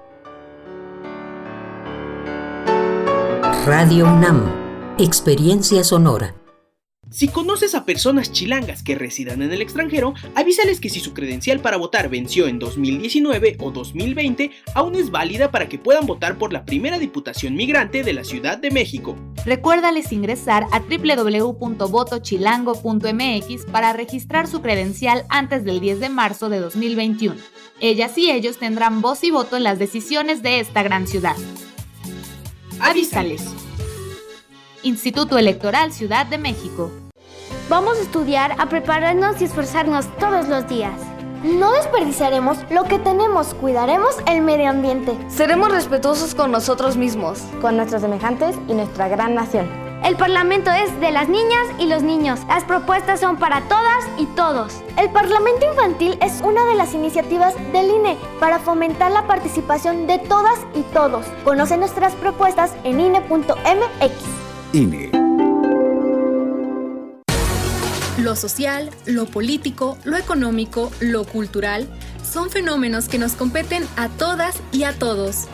Speaker 14: Radio UNAM. Experiencia sonora.
Speaker 15: Si conoces a personas chilangas que residan en el extranjero, avísales que si su credencial para votar venció en 2019 o 2020, aún es válida para que puedan votar por la primera diputación migrante de la Ciudad de México.
Speaker 16: Recuérdales ingresar a www.votochilango.mx para registrar su credencial antes del 10 de marzo de 2021. Ellas y ellos tendrán voz y voto en las decisiones de esta gran ciudad. Avísales. Instituto Electoral Ciudad de México.
Speaker 17: Vamos a estudiar, a prepararnos y esforzarnos todos los días. No desperdiciaremos lo que tenemos, cuidaremos el medio ambiente.
Speaker 18: Seremos respetuosos con nosotros mismos,
Speaker 17: con nuestros semejantes y nuestra gran nación. El Parlamento es de las niñas y los niños. Las propuestas son para todas y todos. El Parlamento Infantil es una de las iniciativas del INE para fomentar la participación de todas y todos. Conoce nuestras propuestas en INE.mx.
Speaker 19: INE.
Speaker 20: Lo social, lo político, lo económico, lo cultural son fenómenos que nos competen a todas y a todos.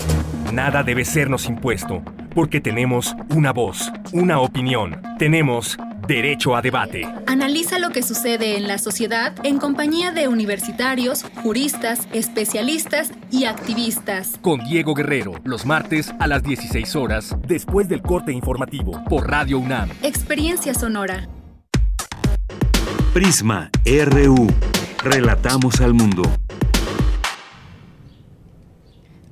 Speaker 11: Nada debe sernos impuesto, porque tenemos una voz, una opinión, tenemos derecho a debate.
Speaker 20: Analiza lo que sucede en la sociedad en compañía de universitarios, juristas, especialistas y activistas.
Speaker 11: Con Diego Guerrero, los martes a las 16 horas, después del corte informativo, por Radio UNAM.
Speaker 20: Experiencia sonora.
Speaker 2: Prisma RU. Relatamos al mundo.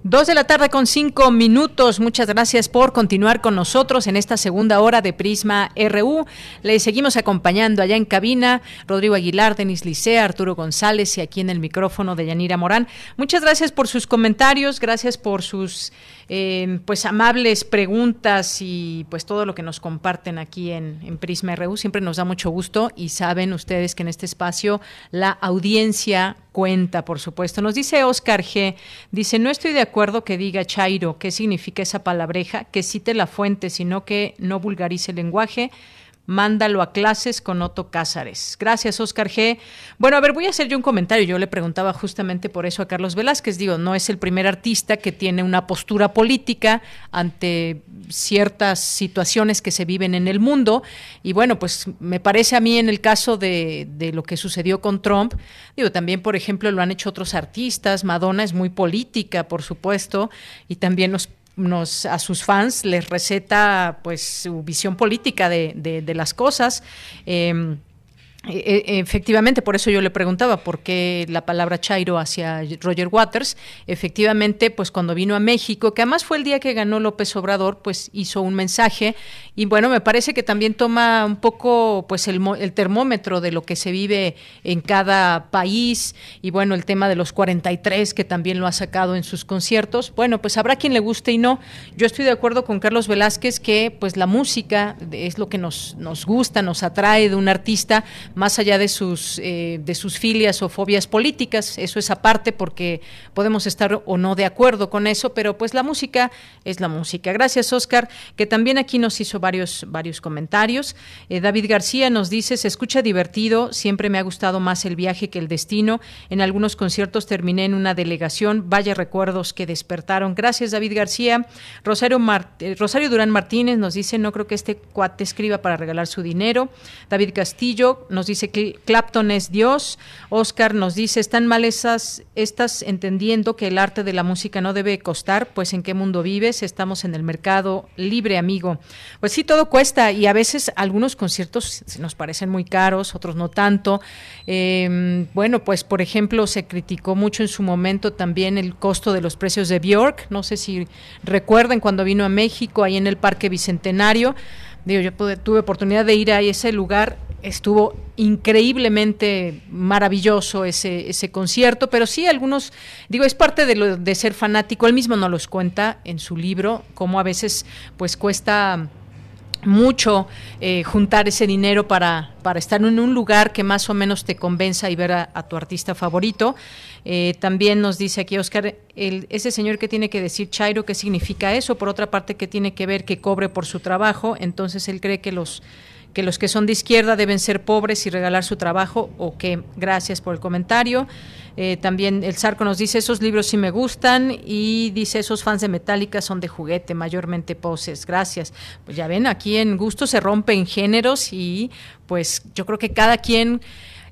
Speaker 1: Dos de la tarde con cinco minutos. Muchas gracias por continuar con nosotros en esta segunda hora de Prisma RU. Le seguimos acompañando allá en cabina Rodrigo Aguilar, Denis Licea, Arturo González y aquí en el micrófono de Yanira Morán. Muchas gracias por sus comentarios, gracias por sus eh, pues amables preguntas y pues todo lo que nos comparten aquí en, en Prisma RU. Siempre nos da mucho gusto y saben ustedes que en este espacio la audiencia cuenta, por supuesto. Nos dice Oscar G. Dice, no estoy de acuerdo que diga Chairo, qué significa esa palabreja, que cite la fuente, sino que no vulgarice el lenguaje mándalo a clases con Otto Cázares. Gracias, Oscar G. Bueno, a ver, voy a hacer yo un comentario. Yo le preguntaba justamente por eso a Carlos Velázquez. Digo, no es el primer artista que tiene una postura política ante ciertas situaciones que se viven en el mundo. Y bueno, pues me parece a mí en el caso de, de lo que sucedió con Trump, digo, también, por ejemplo, lo han hecho otros artistas. Madonna es muy política, por supuesto, y también nos nos, a sus fans les receta pues su visión política de, de, las cosas. Eh, Efectivamente, por eso yo le preguntaba por qué la palabra Chairo hacia Roger Waters. Efectivamente, pues cuando vino a México, que además fue el día que ganó López Obrador, pues hizo un mensaje y bueno, me parece que también toma un poco pues el, el termómetro de lo que se vive en cada país y bueno, el tema de los 43 que también lo ha sacado en sus conciertos. Bueno, pues habrá quien le guste y no. Yo estoy de acuerdo con Carlos Velázquez que pues la música es lo que nos, nos gusta, nos atrae de un artista más allá de sus, eh, de sus filias o fobias políticas, eso es aparte porque podemos estar o no de acuerdo con eso, pero pues la música es la música. Gracias, Oscar, que también aquí nos hizo varios, varios comentarios. Eh, David García nos dice, se escucha divertido, siempre me ha gustado más el viaje que el destino. En algunos conciertos terminé en una delegación, vaya recuerdos que despertaron. Gracias, David García. Rosario, eh, Rosario Durán Martínez nos dice, no creo que este cuate escriba para regalar su dinero. David Castillo nos nos dice Clapton es Dios. Oscar nos dice, están mal esas, estas entendiendo que el arte de la música no debe costar, pues en qué mundo vives, estamos en el mercado libre, amigo. Pues sí, todo cuesta y a veces algunos conciertos nos parecen muy caros, otros no tanto. Em, bueno, pues por ejemplo, se criticó mucho en su momento también el costo de los precios de Bjork. No sé si recuerden cuando vino a México, ahí en el Parque Bicentenario. Digo, yo tuve oportunidad de ir a ese lugar, estuvo increíblemente maravilloso ese, ese concierto, pero sí algunos, digo, es parte de, lo, de ser fanático, él mismo nos los cuenta en su libro, cómo a veces pues cuesta mucho eh, juntar ese dinero para, para estar en un lugar que más o menos te convenza y ver a, tu artista favorito. Eh, también nos dice aquí Oscar, el, ese señor que tiene que decir Chairo, ¿qué significa eso? Por otra parte, que tiene que ver que cobre por su trabajo? Entonces él cree que los que los que son de izquierda deben ser pobres y regalar su trabajo o que gracias por el comentario. Eh, también el Zarco nos dice, esos libros sí me gustan y dice, esos fans de Metallica son de juguete, mayormente poses. Gracias. Pues ya ven, aquí en gusto se rompen géneros y pues yo creo que cada quien...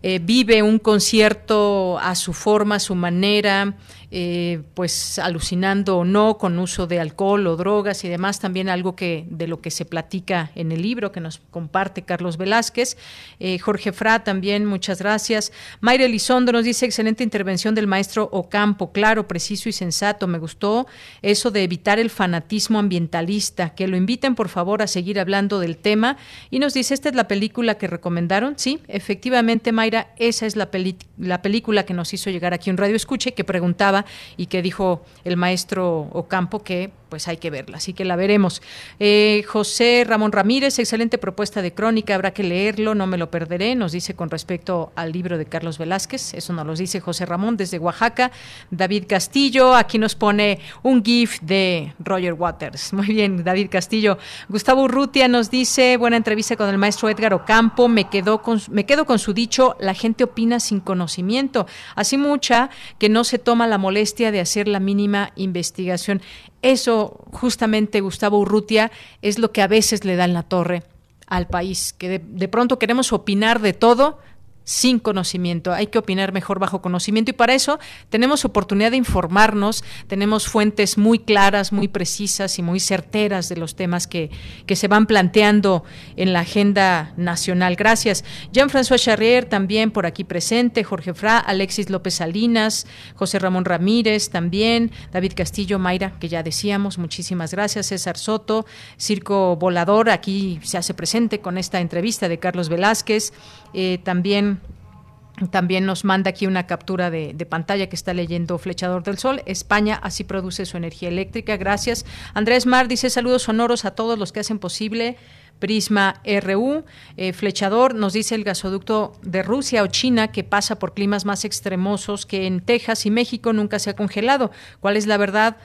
Speaker 1: Eh, vive un concierto a su forma, a su manera, eh, pues alucinando o no, con uso de alcohol o drogas y demás, también algo que de lo que se platica en el libro que nos comparte Carlos Velázquez. Eh, Jorge Fra también, muchas gracias. Mayra Elizondo nos dice, excelente intervención del maestro Ocampo, claro, preciso y sensato. Me gustó eso de evitar el fanatismo ambientalista. Que lo inviten, por favor, a seguir hablando del tema. Y nos dice, ¿esta es la película que recomendaron? Sí, efectivamente, Mayra, esa es la, la película que nos hizo llegar aquí en Radio Escuche, que preguntaba y que dijo el maestro Ocampo que pues hay que verla, así que la veremos. Eh, José Ramón Ramírez, excelente propuesta de crónica, habrá que leerlo, no me lo perderé, nos dice con respecto al libro de Carlos Velázquez, eso nos lo dice José Ramón desde Oaxaca. David Castillo, aquí nos pone un GIF de Roger Waters. Muy bien, David Castillo. Gustavo Urrutia nos dice, buena entrevista con el maestro Edgar Ocampo, me, quedo con, me quedo con su dicho, la gente opina sin conocimiento, así mucha que no se toma la molestia de hacer la mínima investigación. Eso justamente Gustavo Urrutia es lo que a veces le da en la torre al país, que de, de pronto queremos opinar de todo, sin conocimiento. Hay que opinar mejor bajo conocimiento y para eso tenemos oportunidad de informarnos, tenemos fuentes muy claras, muy precisas y muy certeras de los temas que, que se van planteando en la agenda nacional. Gracias. Jean-François Charrier también por aquí presente, Jorge Fra, Alexis López Salinas, José Ramón Ramírez también, David Castillo, Mayra, que ya decíamos, muchísimas gracias, César Soto, Circo Volador, aquí se hace presente con esta entrevista de Carlos Velázquez, eh, también también nos manda aquí una captura de, pantalla que está leyendo Flechador del Sol. España así produce su energía eléctrica. Gracias. Andrés Mar dice saludos sonoros a todos los que hacen posible. Prisma RU, eh, Flechador, nos dice el gasoducto de Rusia o China que pasa por climas más extremosos que en Texas y México nunca se ha congelado. ¿Cuál es la verdad?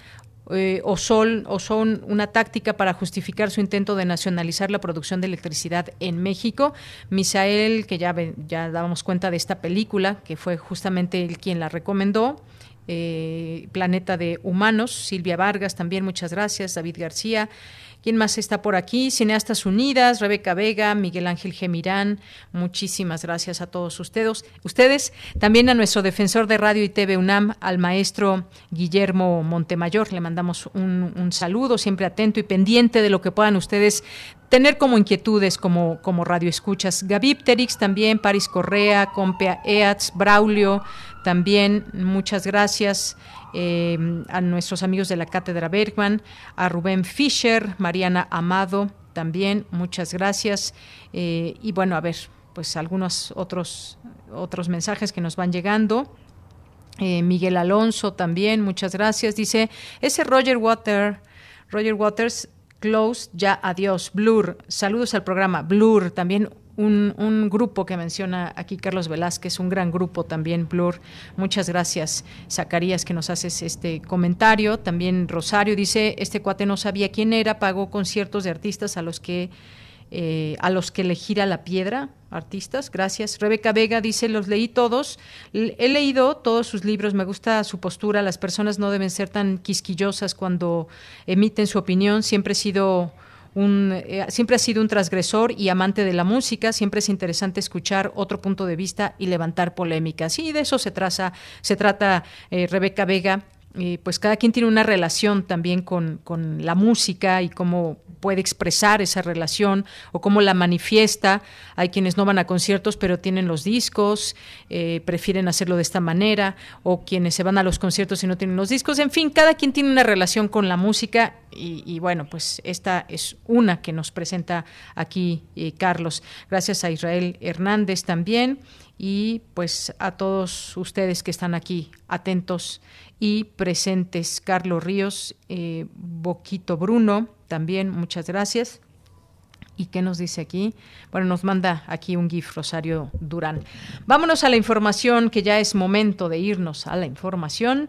Speaker 1: Eh, o, sol, o son una táctica para justificar su intento de nacionalizar la producción de electricidad en México. Misael, que ya, ya dábamos cuenta de esta película, que fue justamente él quien la recomendó. Eh, Planeta de Humanos, Silvia Vargas también, muchas gracias, David García. ¿Quién más está por aquí? Cineastas Unidas, Rebeca Vega, Miguel Ángel Gemirán. Muchísimas gracias a todos ustedes. Ustedes, también a nuestro defensor de radio y TV UNAM, al maestro Guillermo Montemayor. Le mandamos un, saludo, siempre atento y pendiente de lo que puedan ustedes tener como inquietudes como, como radio escuchas. Gaby Pterix también, Paris Correa, Compea Eats, Braulio, también muchas gracias. Eh, a nuestros amigos de la Cátedra Bergman, a Rubén Fischer, Mariana Amado, también muchas gracias. Eh, y bueno, a ver, pues algunos otros, otros mensajes que nos van llegando. Eh, Miguel Alonso también, muchas gracias. Dice, ese Roger Water, Roger Waters, close, ya adiós. Blur, saludos al programa. Blur, también un, grupo que menciona aquí Carlos Velázquez, un gran grupo también, Blur. Muchas gracias, Zacarías, que nos haces este comentario. También Rosario dice, este cuate no sabía quién era, pagó conciertos de artistas a los que eh, a los que le gira la piedra, artistas, gracias. Rebeca Vega dice, los leí todos, he leído todos sus libros, me gusta su postura, las personas no deben ser tan quisquillosas cuando emiten su opinión, siempre he sido eh, siempre ha sido un transgresor y amante de la música. Siempre es interesante escuchar otro punto de vista y levantar polémicas. Y de eso se, traza, se trata eh, Rebeca Vega pues cada quien tiene una relación también con, con, la música y cómo puede expresar esa relación o cómo la manifiesta. Hay quienes no van a conciertos pero tienen los discos, eh, prefieren hacerlo de esta manera, o quienes se van a los conciertos y no tienen los discos. En fin, cada quien tiene una relación con la música y, y bueno, pues esta es una que nos presenta aquí eh, Carlos. Gracias a Israel Hernández también y pues a todos ustedes que están aquí atentos y presentes. Carlos Ríos, eh, Boquito Bruno, también muchas gracias. ¿Y qué nos dice aquí? Bueno, nos manda aquí un GIF Rosario Durán. Vámonos a la información, que ya es momento de irnos a la información.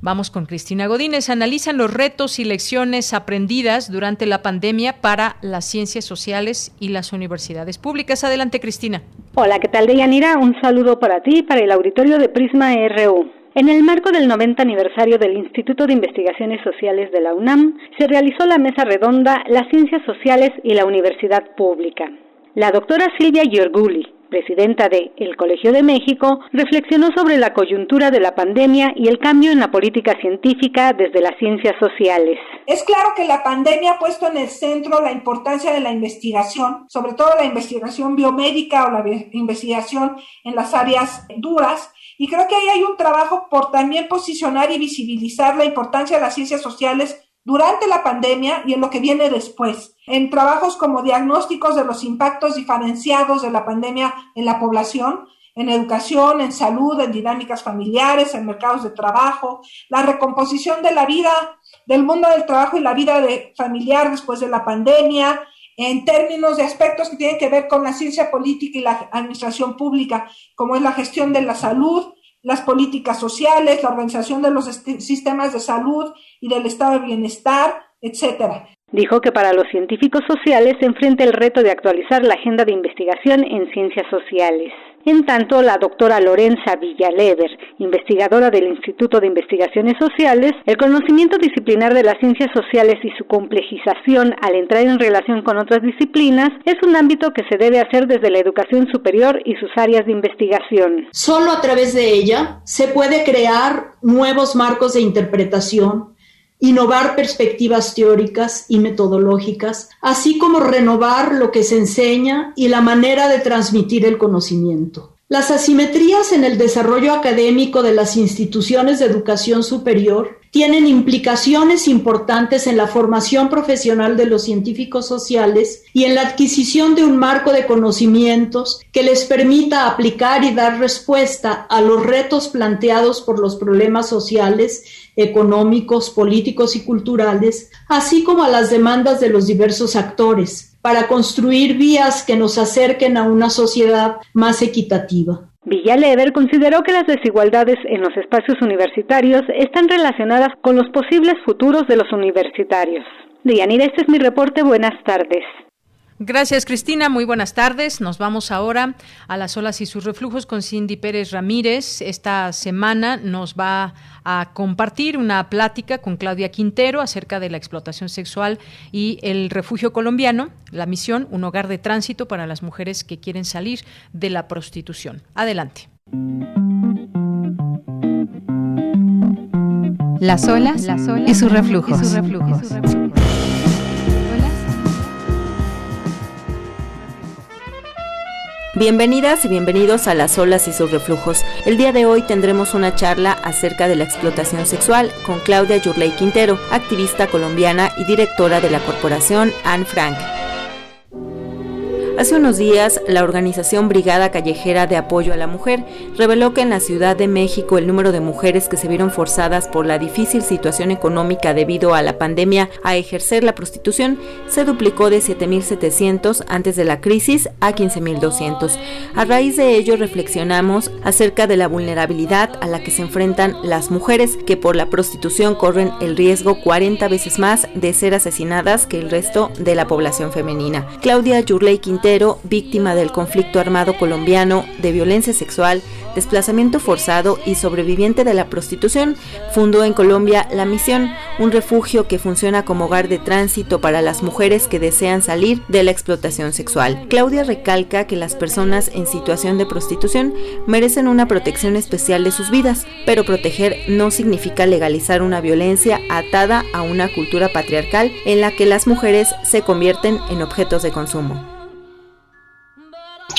Speaker 1: Vamos con Cristina Godínez. Analizan los retos y lecciones aprendidas durante la pandemia para las ciencias sociales y las universidades públicas. Adelante, Cristina.
Speaker 21: Hola, ¿qué tal, Deyanira? Un saludo para ti y para el auditorio de Prisma RU. En el marco del 90 aniversario del Instituto de Investigaciones Sociales de la UNAM, se realizó la mesa redonda Las Ciencias Sociales y la Universidad Pública. La doctora Silvia Giorguli, presidenta de El Colegio de México, reflexionó sobre la coyuntura de la pandemia y el cambio en la política científica desde las ciencias sociales.
Speaker 22: Es claro que la pandemia ha puesto en el centro la importancia de la investigación, sobre todo la investigación biomédica o la investigación en las áreas duras, y creo que ahí hay un trabajo por también posicionar y visibilizar la importancia de las ciencias sociales durante la pandemia y en lo que viene después, en trabajos como diagnósticos de los impactos diferenciados de la pandemia en la población, en educación, en salud, en dinámicas familiares, en mercados de trabajo, la recomposición de la vida, del mundo del trabajo y la vida de familiar después de la pandemia, en términos de aspectos que tienen que ver con la ciencia política y la administración pública, como es la gestión de la salud, las políticas sociales, la organización de los sistemas de salud y del estado de bienestar, etcétera.
Speaker 21: Dijo que para los científicos sociales se enfrenta el reto de actualizar la agenda de investigación en ciencias sociales. En tanto, la doctora Lorenza Villalever, investigadora del Instituto de Investigaciones Sociales, el conocimiento disciplinar de las ciencias sociales y su complejización al entrar en relación con otras disciplinas es un ámbito que se debe hacer desde la educación superior y sus áreas de investigación.
Speaker 23: Solo a través de ella se puede crear nuevos marcos de interpretación innovar perspectivas teóricas y metodológicas, así como renovar lo que se enseña y la manera de transmitir el conocimiento. Las asimetrías en el desarrollo académico de las instituciones de educación superior tienen implicaciones importantes en la formación profesional de los científicos sociales y en la adquisición de un marco de conocimientos que les permita aplicar y dar respuesta a los retos planteados por los problemas sociales económicos, políticos y culturales, así como a las demandas de los diversos actores, para construir vías que nos acerquen a una sociedad más equitativa.
Speaker 21: Villalever consideró que las desigualdades en los espacios universitarios están relacionadas con los posibles futuros de los universitarios. Dianira, este es mi reporte. Buenas tardes.
Speaker 1: Gracias, Cristina. Muy buenas tardes. Nos vamos ahora a las olas y sus reflujos con Cindy Pérez Ramírez. Esta semana nos va a compartir una plática con Claudia Quintero acerca de la explotación sexual y el refugio colombiano, la misión, un hogar de tránsito para las mujeres que quieren salir de la prostitución. Adelante.
Speaker 24: Las olas, y sus reflujos. Y sus reflujos.
Speaker 19: Bienvenidas y bienvenidos a Las olas y sus reflujos. El día de hoy tendremos una charla acerca de la explotación sexual con Claudia Yurley Quintero, activista colombiana y directora de la corporación Anne Frank. Hace unos días, la organización Brigada Callejera de Apoyo a la Mujer reveló que en la Ciudad de México el número de mujeres que se vieron forzadas por la difícil situación económica debido a la pandemia a ejercer la prostitución se duplicó de 7.700 antes de la crisis a 15.200. A raíz de ello reflexionamos acerca de la vulnerabilidad a la que se enfrentan las mujeres que por la prostitución corren el riesgo 40 veces más de ser asesinadas que el resto de la población femenina. Claudia Yurley Quintero Víctima del conflicto armado colombiano, de violencia sexual, desplazamiento forzado y sobreviviente de la prostitución, fundó en Colombia La Misión, un refugio que funciona como hogar de tránsito para las mujeres que desean salir de la explotación sexual. Claudia recalca que las personas en situación de prostitución merecen una protección especial de sus vidas, pero proteger no significa legalizar una violencia atada a una cultura patriarcal en la que las mujeres se convierten en objetos de consumo.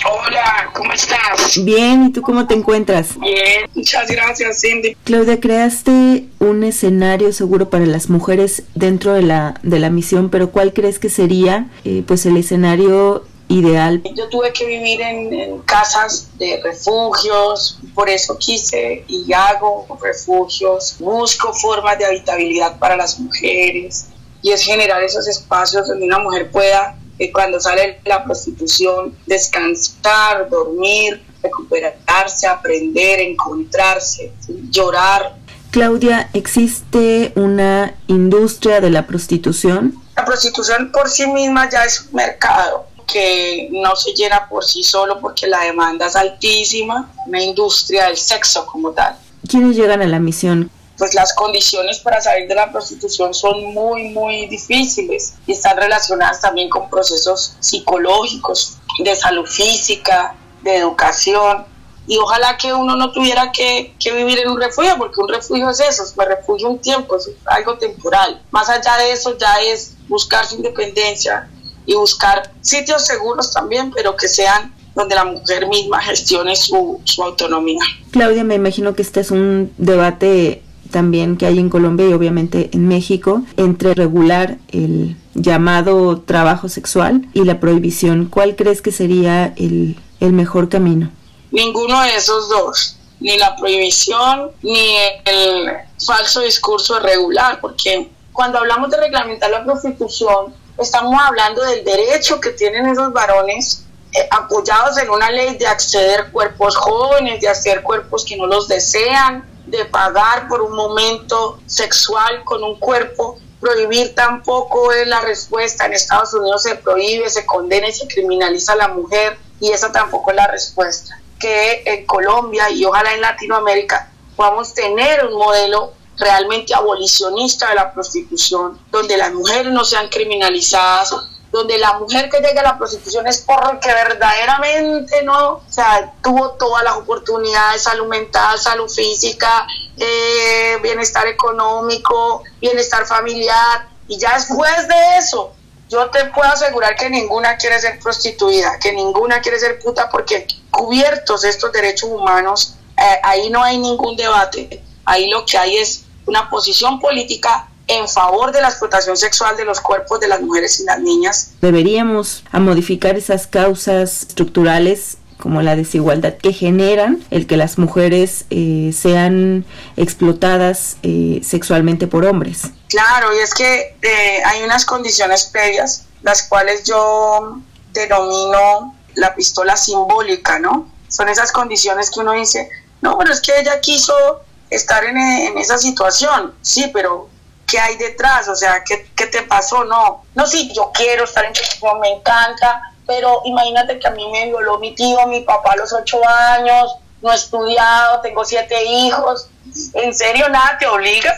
Speaker 25: Hola, ¿cómo estás?
Speaker 19: Bien, ¿y tú cómo te encuentras?
Speaker 25: Bien, muchas gracias, Cindy.
Speaker 19: Claudia, creaste un escenario seguro para las mujeres dentro de la, de la misión, pero ¿cuál crees que sería eh, pues el escenario ideal?
Speaker 25: Yo tuve que vivir en, en, casas de refugios, por eso quise y hago refugios, busco formas de habitabilidad para las mujeres y es generar esos espacios donde una mujer pueda cuando sale la prostitución, descansar, dormir, recuperarse, aprender, encontrarse, llorar.
Speaker 19: Claudia, ¿existe una industria de la prostitución?
Speaker 25: La prostitución por sí misma ya es un mercado que no se llena por sí solo porque la demanda es altísima, una industria del sexo como tal.
Speaker 19: ¿Quiénes llegan a la misión?
Speaker 25: Pues las condiciones para salir de la prostitución son muy, muy difíciles y están relacionadas también con procesos psicológicos, de salud física, de educación. Y ojalá que uno no tuviera que, que vivir en un refugio, porque un refugio es eso, es un refugio un tiempo, es algo temporal. Más allá de eso ya es buscar su independencia y buscar sitios seguros también, pero que sean donde la mujer misma gestione su, su autonomía.
Speaker 19: Claudia, me imagino que este es un debate también que hay en Colombia y obviamente en México entre regular el llamado trabajo sexual y la prohibición. ¿Cuál crees que sería el, el mejor camino?
Speaker 25: Ninguno de esos dos, ni la prohibición ni el falso discurso regular, porque cuando hablamos de reglamentar la prostitución, estamos hablando del derecho que tienen esos varones eh, apoyados en una ley de acceder cuerpos jóvenes, de hacer cuerpos que no los desean, de pagar por un momento sexual con un cuerpo. Prohibir tampoco es la respuesta. En Estados Unidos se prohíbe, se condena y se criminaliza a la mujer y esa tampoco es la respuesta. Que en Colombia y ojalá en Latinoamérica podamos tener un modelo realmente abolicionista de la prostitución, donde las mujeres no sean criminalizadas, donde la mujer que llega a la prostitución es porque verdaderamente no, o sea, tuvo todas las oportunidades, salud mental, salud física, eh, bienestar económico, bienestar familiar, y ya después de eso, yo te puedo asegurar que ninguna quiere ser prostituida, que ninguna quiere ser puta, porque cubiertos estos derechos humanos, eh, ahí no hay ningún debate, ahí lo que hay es una posición política en favor de la explotación sexual de los cuerpos de las mujeres y las niñas.
Speaker 19: Deberíamos a modificar esas causas estructurales como la desigualdad que generan el que las mujeres eh, sean explotadas eh, sexualmente por hombres.
Speaker 25: Claro, y es que eh, hay unas condiciones previas, las cuales yo denomino la pistola simbólica, ¿no? Son esas condiciones que uno dice, no, pero es que ella quiso estar en, en esa situación, sí, pero qué hay detrás, o sea, qué, qué te pasó, no. No, sí, yo quiero estar en prostitución, me encanta, pero imagínate que a mí me violó mi tío, mi papá a los ocho años, no he estudiado, tengo siete hijos, en serio nada te obliga.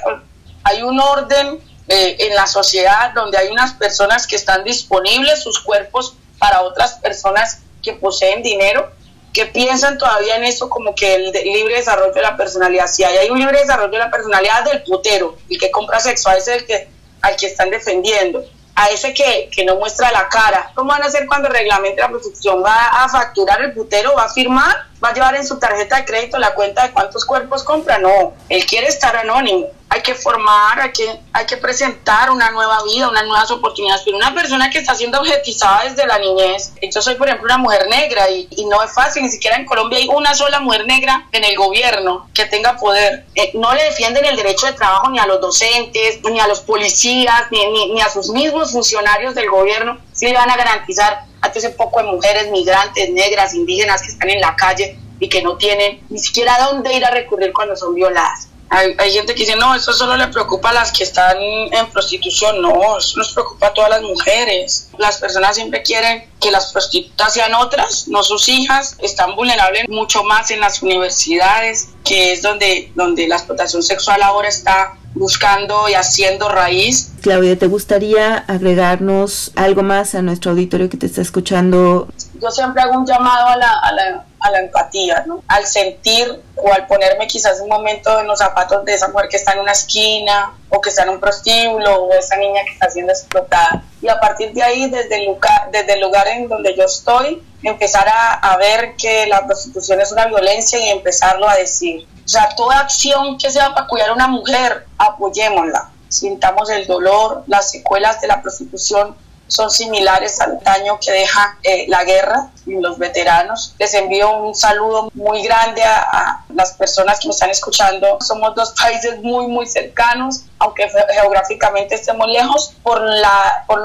Speaker 25: Hay un orden eh, en la sociedad donde hay unas personas que están disponibles sus cuerpos para otras personas que poseen dinero que piensan todavía en eso como que el libre desarrollo de la personalidad. Si hay, un libre desarrollo de la personalidad del putero, el que compra sexual es el que al que están defendiendo. A ese que, que no muestra la cara. ¿Cómo van a hacer cuando reglamente la prostitución? ¿Va a facturar el putero? ¿Va a firmar? ¿Va a llevar en su tarjeta de crédito la cuenta de cuántos cuerpos compra? No, él quiere estar anónimo hay que formar, hay que, hay que presentar una nueva vida, unas nuevas oportunidades. Pero una persona que está siendo objetizada desde la niñez, yo soy por ejemplo una mujer negra y, y no es fácil, ni siquiera en Colombia hay una sola mujer negra en el gobierno que tenga poder. Eh, no le defienden el derecho de trabajo ni a los docentes, ni a los policías, ni, ni, ni a sus mismos funcionarios del gobierno. Sí le van a garantizar a ese poco de mujeres migrantes, negras, indígenas que están en la calle y que no tienen ni siquiera dónde ir a recurrir cuando son violadas Hay, hay, gente que dice, no, eso solo le preocupa a las que están en prostitución. No, eso nos preocupa a todas las mujeres. Las personas siempre quieren que las prostitutas sean otras, no sus hijas. Están vulnerables mucho más en las universidades, que es donde, donde la explotación sexual ahora está buscando y haciendo raíz.
Speaker 19: Claudia, ¿te gustaría agregarnos algo más a nuestro auditorio que te está escuchando?
Speaker 25: Yo siempre hago un llamado a la, a la, a la empatía, ¿no? al sentir o al ponerme quizás un momento en los zapatos de esa mujer que está en una esquina o que está en un prostíbulo o esa niña que está siendo explotada. Y a partir de ahí, desde el lugar, desde el en donde yo estoy, empezar a, a ver que la prostitución es una violencia y empezarlo a decir. O sea, toda acción que sea para cuidar a una mujer, apoyémosla. Sintamos el dolor, las secuelas de la prostitución son similares al daño que deja eh, la guerra en los veteranos. Les envío un saludo muy grande a, las personas que me están escuchando. Somos dos países muy, muy cercanos, aunque geográficamente estemos lejos, por, la, por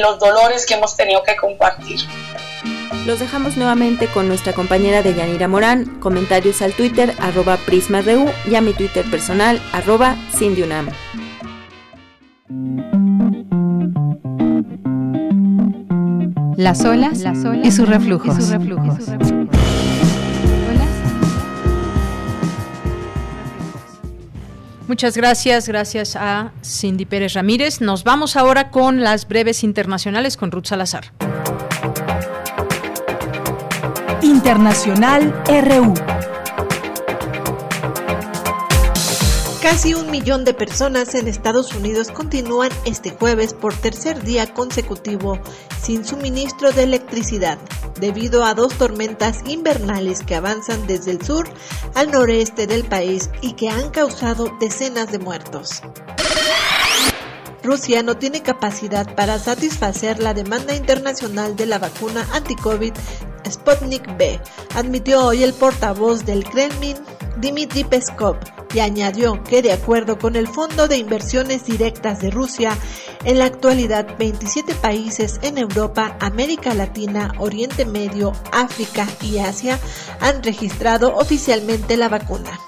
Speaker 25: los dolores que hemos tenido que compartir.
Speaker 19: Los dejamos nuevamente con nuestra compañera de Yanira Morán. Comentarios al Twitter, arroba PrismaRU y a mi Twitter personal, arroba Cindyunam.
Speaker 24: Las olas, Las olas y sus reflujos. Y sus reflujos.
Speaker 1: Muchas gracias, gracias a Cindy Pérez Ramírez. Nos vamos ahora con las breves internacionales con Ruth Salazar.
Speaker 26: Internacional RU. Casi un millón de personas en Estados Unidos continúan este jueves por tercer día consecutivo sin suministro de electricidad debido a dos tormentas invernales que avanzan desde el sur al noreste del país y que han causado decenas de muertos. Rusia no tiene capacidad para satisfacer la demanda internacional de la vacuna anti-COVID Sputnik V, admitió hoy el portavoz del Kremlin, Dmitry Peskov, y añadió que de acuerdo con el Fondo de Inversiones Directas de Rusia, en la actualidad 27 países en Europa, América Latina, Oriente Medio, África y Asia han registrado oficialmente la vacuna.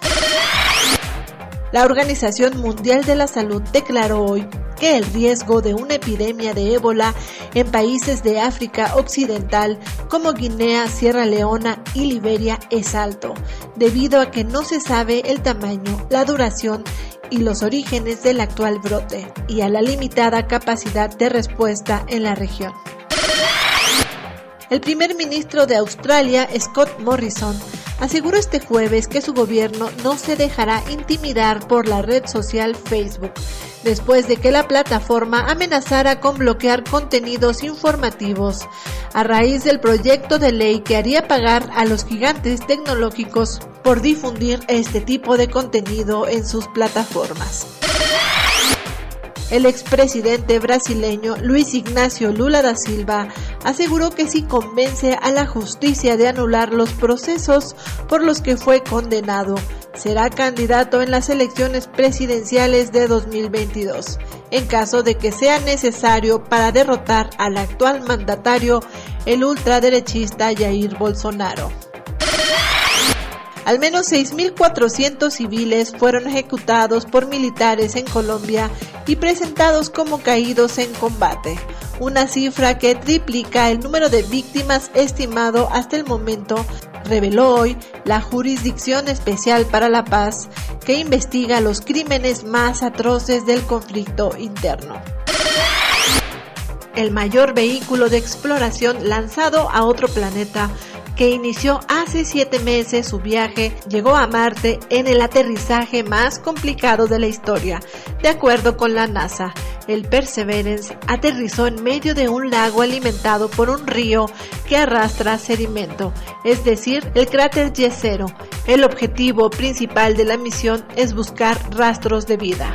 Speaker 26: La Organización Mundial de la Salud declaró hoy que el riesgo de una epidemia de ébola en países de África Occidental como Guinea, Sierra Leona y Liberia es alto, debido a que no se sabe el tamaño, la duración y los orígenes del actual brote y a la limitada capacidad de respuesta en la región. El primer ministro de Australia, Scott Morrison, aseguró este jueves que su gobierno no se dejará intimidar por la red social Facebook, después de que la plataforma amenazara con bloquear contenidos informativos, a raíz del proyecto de ley que haría pagar a los gigantes tecnológicos por difundir este tipo de contenido en sus plataformas. El expresidente brasileño Luis Ignacio Lula da Silva aseguró que si convence a la justicia de anular los procesos por los que fue condenado, será candidato en las elecciones presidenciales de 2022, en caso de que sea necesario para derrotar al actual mandatario, el ultraderechista Jair Bolsonaro. Al menos 6.400 civiles fueron ejecutados por militares en Colombia y presentados como caídos en combate, una cifra que triplica el número de víctimas estimado hasta el momento, reveló hoy la Jurisdicción Especial para la Paz, que investiga los crímenes más atroces del conflicto interno. El mayor vehículo de exploración lanzado a otro planeta que inició hace siete meses su viaje, llegó a Marte en el aterrizaje más complicado de la historia, de acuerdo con la NASA. El Perseverance aterrizó en medio de un lago alimentado por un río que arrastra sedimento, es decir, el cráter Yesero. El objetivo principal de la misión es buscar rastros de vida.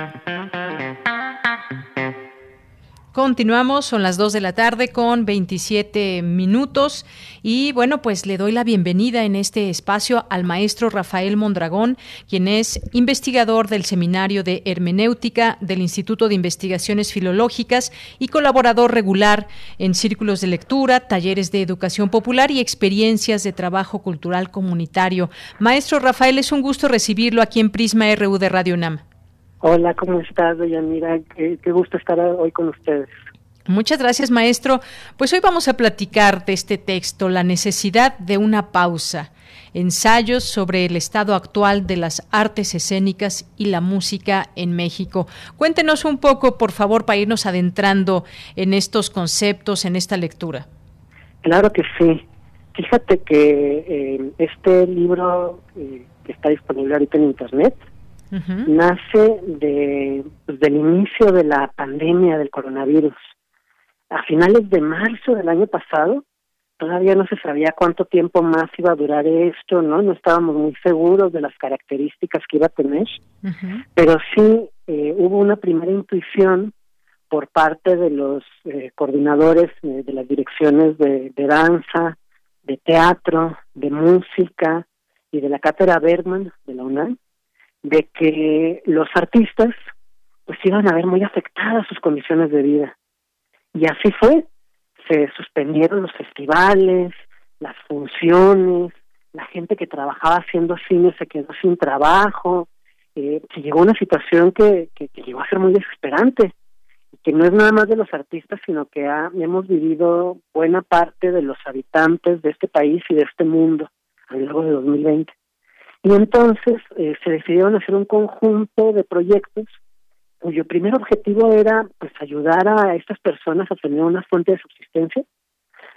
Speaker 1: Continuamos, son las 2 de la tarde con 27 minutos y bueno, pues le doy la bienvenida en este espacio al maestro Rafael Mondragón, quien es investigador del Seminario de Hermenéutica del Instituto de Investigaciones Filológicas y colaborador regular en círculos de lectura, talleres de educación popular y experiencias de trabajo cultural comunitario. Maestro Rafael, es un gusto recibirlo aquí en Prisma RU de Radio UNAM.
Speaker 27: Hola, ¿cómo estás, Mira, Qué, qué gusto estar hoy con ustedes.
Speaker 1: Muchas gracias, maestro. Pues hoy vamos a platicar de este texto, La necesidad de una pausa, ensayos sobre el estado actual de las artes escénicas y la música en México. Cuéntenos un poco, por favor, para irnos adentrando en estos conceptos, en esta lectura.
Speaker 27: Claro que sí. Fíjate que eh, este libro eh, que está disponible ahorita en Internet, nace de, pues, del inicio de la pandemia del coronavirus. A finales de marzo del año pasado, todavía no se sabía cuánto tiempo más iba a durar esto, ¿no? No estábamos muy seguros de las características que iba a tener, pero sí eh, hubo una primera intuición por parte de los eh, coordinadores eh, de las direcciones de, de, danza, de teatro, de música y de la cátedra Bergman de la UNAM, de que los artistas pues iban a ver muy afectadas sus condiciones de vida. Y así fue. Se suspendieron los festivales, las funciones, la gente que trabajaba haciendo cine se quedó sin trabajo, eh, se llegó a una situación que, que, llegó a ser muy desesperante, que no es nada más de los artistas, sino que hemos vivido buena parte de los habitantes de este país y de este mundo a lo largo de 2020. Y entonces eh, se decidieron hacer un conjunto de proyectos cuyo primer objetivo era pues ayudar a estas personas a tener una fuente de subsistencia,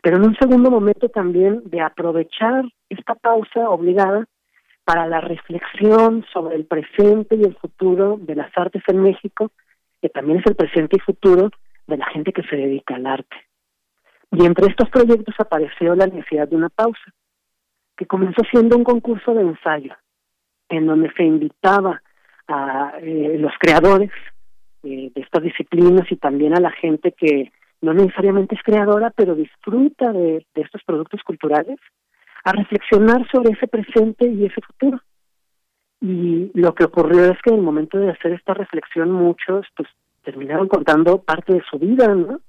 Speaker 27: pero en un segundo momento también de aprovechar esta pausa obligada para la reflexión sobre el presente y el futuro de las artes en México, que también es el presente y futuro de la gente que se dedica al arte. Y entre estos proyectos apareció la necesidad de una pausa que comenzó siendo un concurso de ensayo, en donde se invitaba a eh, los creadores eh, de estas disciplinas y también a la gente que no necesariamente es creadora, pero disfruta de, de estos productos culturales, a reflexionar sobre ese presente y ese futuro. Y lo que ocurrió es que en el momento de hacer esta reflexión muchos pues terminaron contando parte de su vida, ¿no?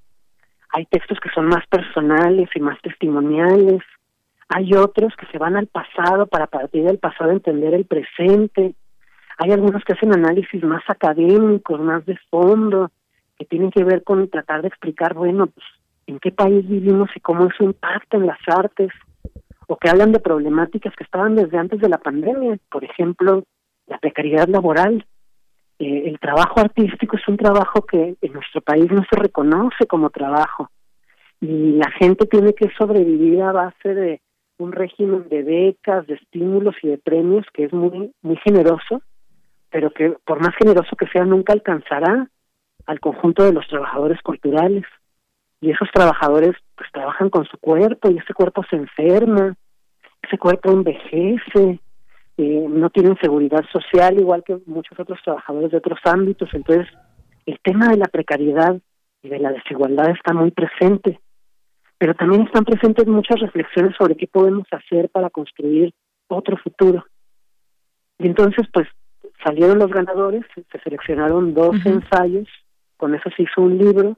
Speaker 27: Hay textos que son más personales y más testimoniales, hay otros que se van al pasado para partir del pasado entender el presente, hay algunos que hacen análisis más académicos, más de fondo, que tienen que ver con tratar de explicar, bueno, pues, en qué país vivimos y cómo eso impacta en las artes, o que hablan de problemáticas que estaban desde antes de la pandemia, por ejemplo, la precariedad laboral. Eh, el trabajo artístico es un trabajo que en nuestro país no se reconoce como trabajo. Y la gente tiene que sobrevivir a base de un régimen de becas, de estímulos y de premios que es muy muy generoso, pero que por más generoso que sea nunca alcanzará al conjunto de los trabajadores culturales. Y esos trabajadores pues trabajan con su cuerpo y ese cuerpo se enferma, ese cuerpo envejece, eh, no tienen seguridad social igual que muchos otros trabajadores de otros ámbitos. Entonces, el tema de la precariedad y de la desigualdad está muy presente pero también están presentes muchas reflexiones sobre qué podemos hacer para construir otro futuro. Y entonces, pues, salieron los ganadores, se seleccionaron dos ensayos, con eso se hizo un libro,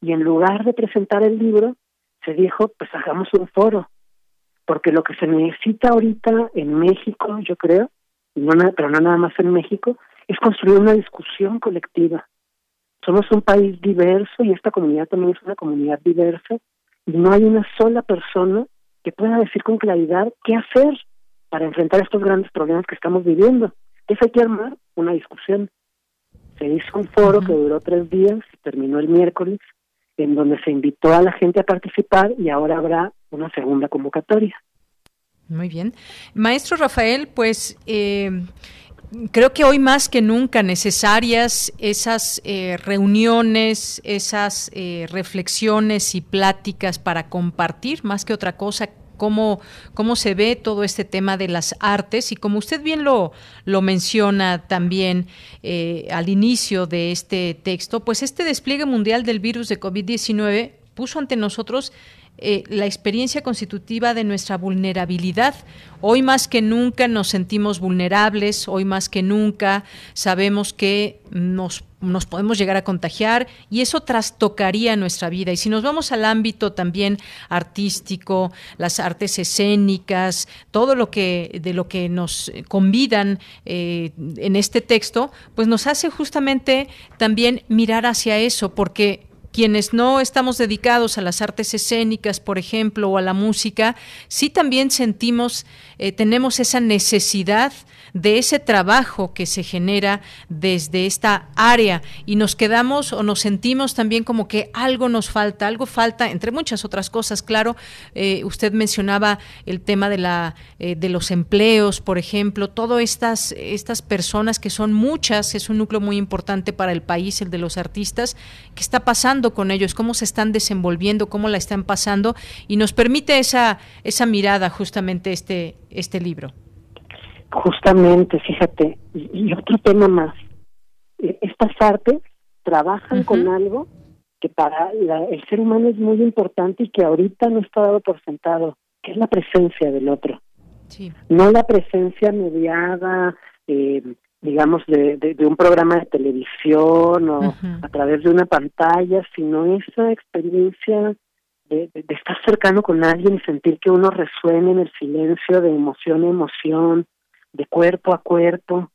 Speaker 27: y en lugar de presentar el libro, se dijo, pues hagamos un foro, porque lo que se necesita ahorita en México, yo creo, no, pero no nada más en México, es construir una discusión colectiva. Somos un país diverso y esta comunidad también es una comunidad diversa y no hay una sola persona que pueda decir con claridad qué hacer para enfrentar estos grandes problemas que estamos viviendo. Entonces hay que armar una discusión. Se hizo un foro que duró tres días, terminó el miércoles, en donde se invitó a la gente a participar y ahora habrá una segunda convocatoria.
Speaker 1: Muy bien. Maestro Rafael, pues eh, creo que hoy más que nunca necesarias esas eh, reuniones, esas eh, reflexiones y pláticas para compartir, más que otra cosa, cómo, cómo se ve todo este tema de las artes. Y como usted bien lo, lo menciona también eh, al inicio de este texto, pues este despliegue mundial del virus de COVID-19 puso ante nosotros eh, la experiencia constitutiva de nuestra vulnerabilidad. Hoy más que nunca nos sentimos vulnerables, hoy más que nunca sabemos que nos, nos podemos llegar a contagiar y eso trastocaría nuestra vida. Y si nos vamos al ámbito también artístico, las artes escénicas, todo lo que de lo que nos convidan eh, en este texto, pues nos hace justamente también mirar hacia eso, porque quienes no estamos dedicados a las artes escénicas, por ejemplo, o a la música, sí también sentimos, eh, tenemos esa necesidad de ese trabajo que se genera desde esta área y nos quedamos o nos sentimos también como que algo nos falta, algo falta, entre muchas otras cosas, claro, eh, usted mencionaba el tema de, la, eh, de los empleos, por ejemplo, todas estas, estas personas que son muchas, es un núcleo muy importante para el país, el de los artistas, ¿qué está pasando con ellos? ¿Cómo se están desenvolviendo? ¿Cómo la están pasando? Y nos permite esa, esa mirada justamente este, este libro.
Speaker 27: Justamente, fíjate, y, otro tema más. E, estas artes trabajan con algo que para el ser humano es muy importante y que ahorita no está dado por sentado, que es la presencia del otro. No la presencia mediada, eh, digamos, de, de, un programa de televisión o a través de una pantalla, sino esa experiencia de, de, estar cercano con alguien y sentir que uno resuena en el silencio de emoción a emoción, de cuerpo a cuerpo.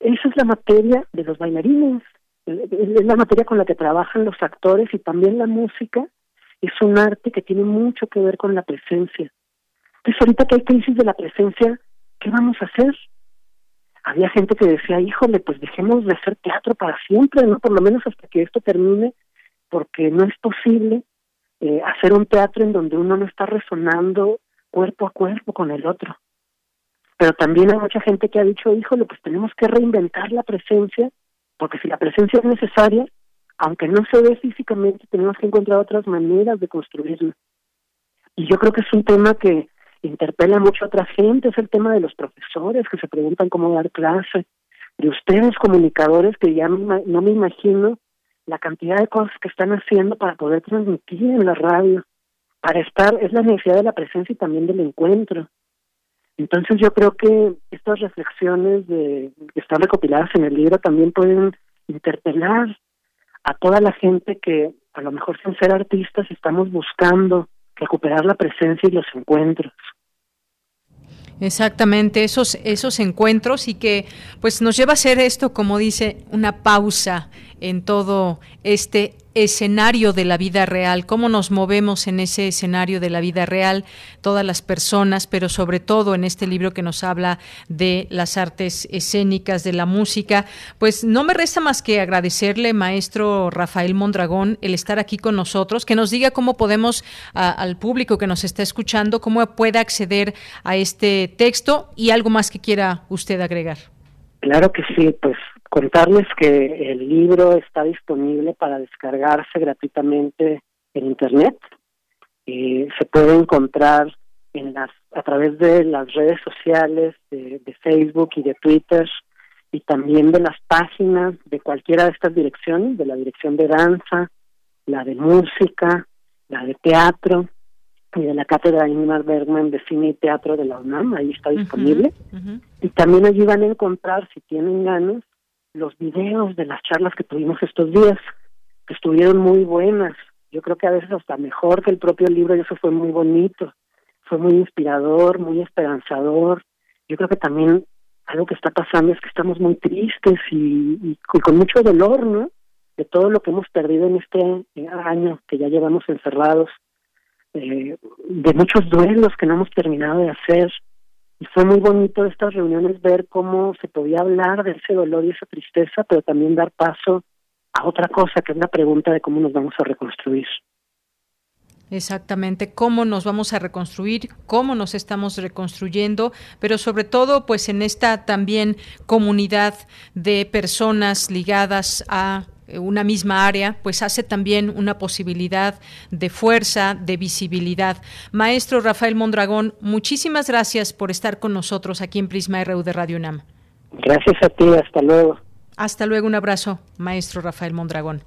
Speaker 27: Esa es la materia de los bailarines, es la materia con la que trabajan los actores y también la música es un arte que tiene mucho que ver con la presencia. Entonces ahorita que hay crisis de la presencia, ¿qué vamos a hacer? Había gente que decía, híjole, pues dejemos de hacer teatro para siempre, ¿no? Por lo menos hasta que esto termine, porque no es posible eh, hacer un teatro en donde uno no está resonando cuerpo a cuerpo con el otro pero también hay mucha gente que ha dicho, híjole, pues tenemos que reinventar la presencia, porque si la presencia es necesaria, aunque no se ve físicamente, tenemos que encontrar otras maneras de construirla. Y yo creo que es un tema que interpela mucho a otra gente, es el tema de los profesores que se preguntan cómo dar clase, de ustedes comunicadores que ya no me imagino la cantidad de cosas que están haciendo para poder transmitir en la radio, para estar, es la necesidad de la presencia y también del encuentro. Entonces yo creo que estas reflexiones de, que están recopiladas en el libro también pueden interpelar a toda la gente que a lo mejor sin ser artistas estamos buscando recuperar la presencia y los encuentros.
Speaker 1: Exactamente, esos, esos encuentros y que pues nos lleva a ser esto, como dice, una pausa en todo este escenario de la vida real, cómo nos movemos en ese escenario de la vida real, todas las personas, pero sobre todo en este libro que nos habla de las artes escénicas, de la música, pues no me resta más que agradecerle, maestro Rafael Mondragón, el estar aquí con nosotros, que nos diga cómo podemos al público que nos está escuchando, cómo puede acceder a este texto y algo más que quiera usted agregar.
Speaker 27: Claro que sí, pues contarles que el libro está disponible para descargarse gratuitamente en internet. y se puede encontrar en las a través de las redes sociales de, Facebook y de Twitter y también de las páginas de cualquiera de estas direcciones, de la dirección de danza, la de música, la de teatro y de la cátedra Ingmar Bergman de cine y teatro de la UNAM, ahí está disponible. Y también allí van a encontrar, si tienen ganas, los videos de las charlas que tuvimos estos días, que estuvieron muy buenas. Yo creo que a veces hasta mejor que el propio libro y eso fue muy bonito. Fue muy inspirador, muy esperanzador. Yo creo que también algo que está pasando es que estamos muy tristes y, con mucho dolor, ¿no? De todo lo que hemos perdido en este año que ya llevamos encerrados, eh, de muchos duelos que no hemos terminado de hacer, fue muy bonito estas reuniones ver cómo se podía hablar de ese dolor y esa tristeza, pero también dar paso a otra cosa, que es la pregunta de cómo nos vamos a reconstruir.
Speaker 1: Exactamente, cómo nos vamos a reconstruir, cómo nos estamos reconstruyendo, pero sobre todo pues en esta también comunidad de personas ligadas a una misma área, pues hace también una posibilidad de fuerza, de visibilidad. Maestro Rafael Mondragón, muchísimas gracias por estar con nosotros aquí en Prisma RU de Radio UNAM.
Speaker 27: Gracias a ti, hasta luego.
Speaker 1: Hasta luego, un abrazo, maestro Rafael Mondragón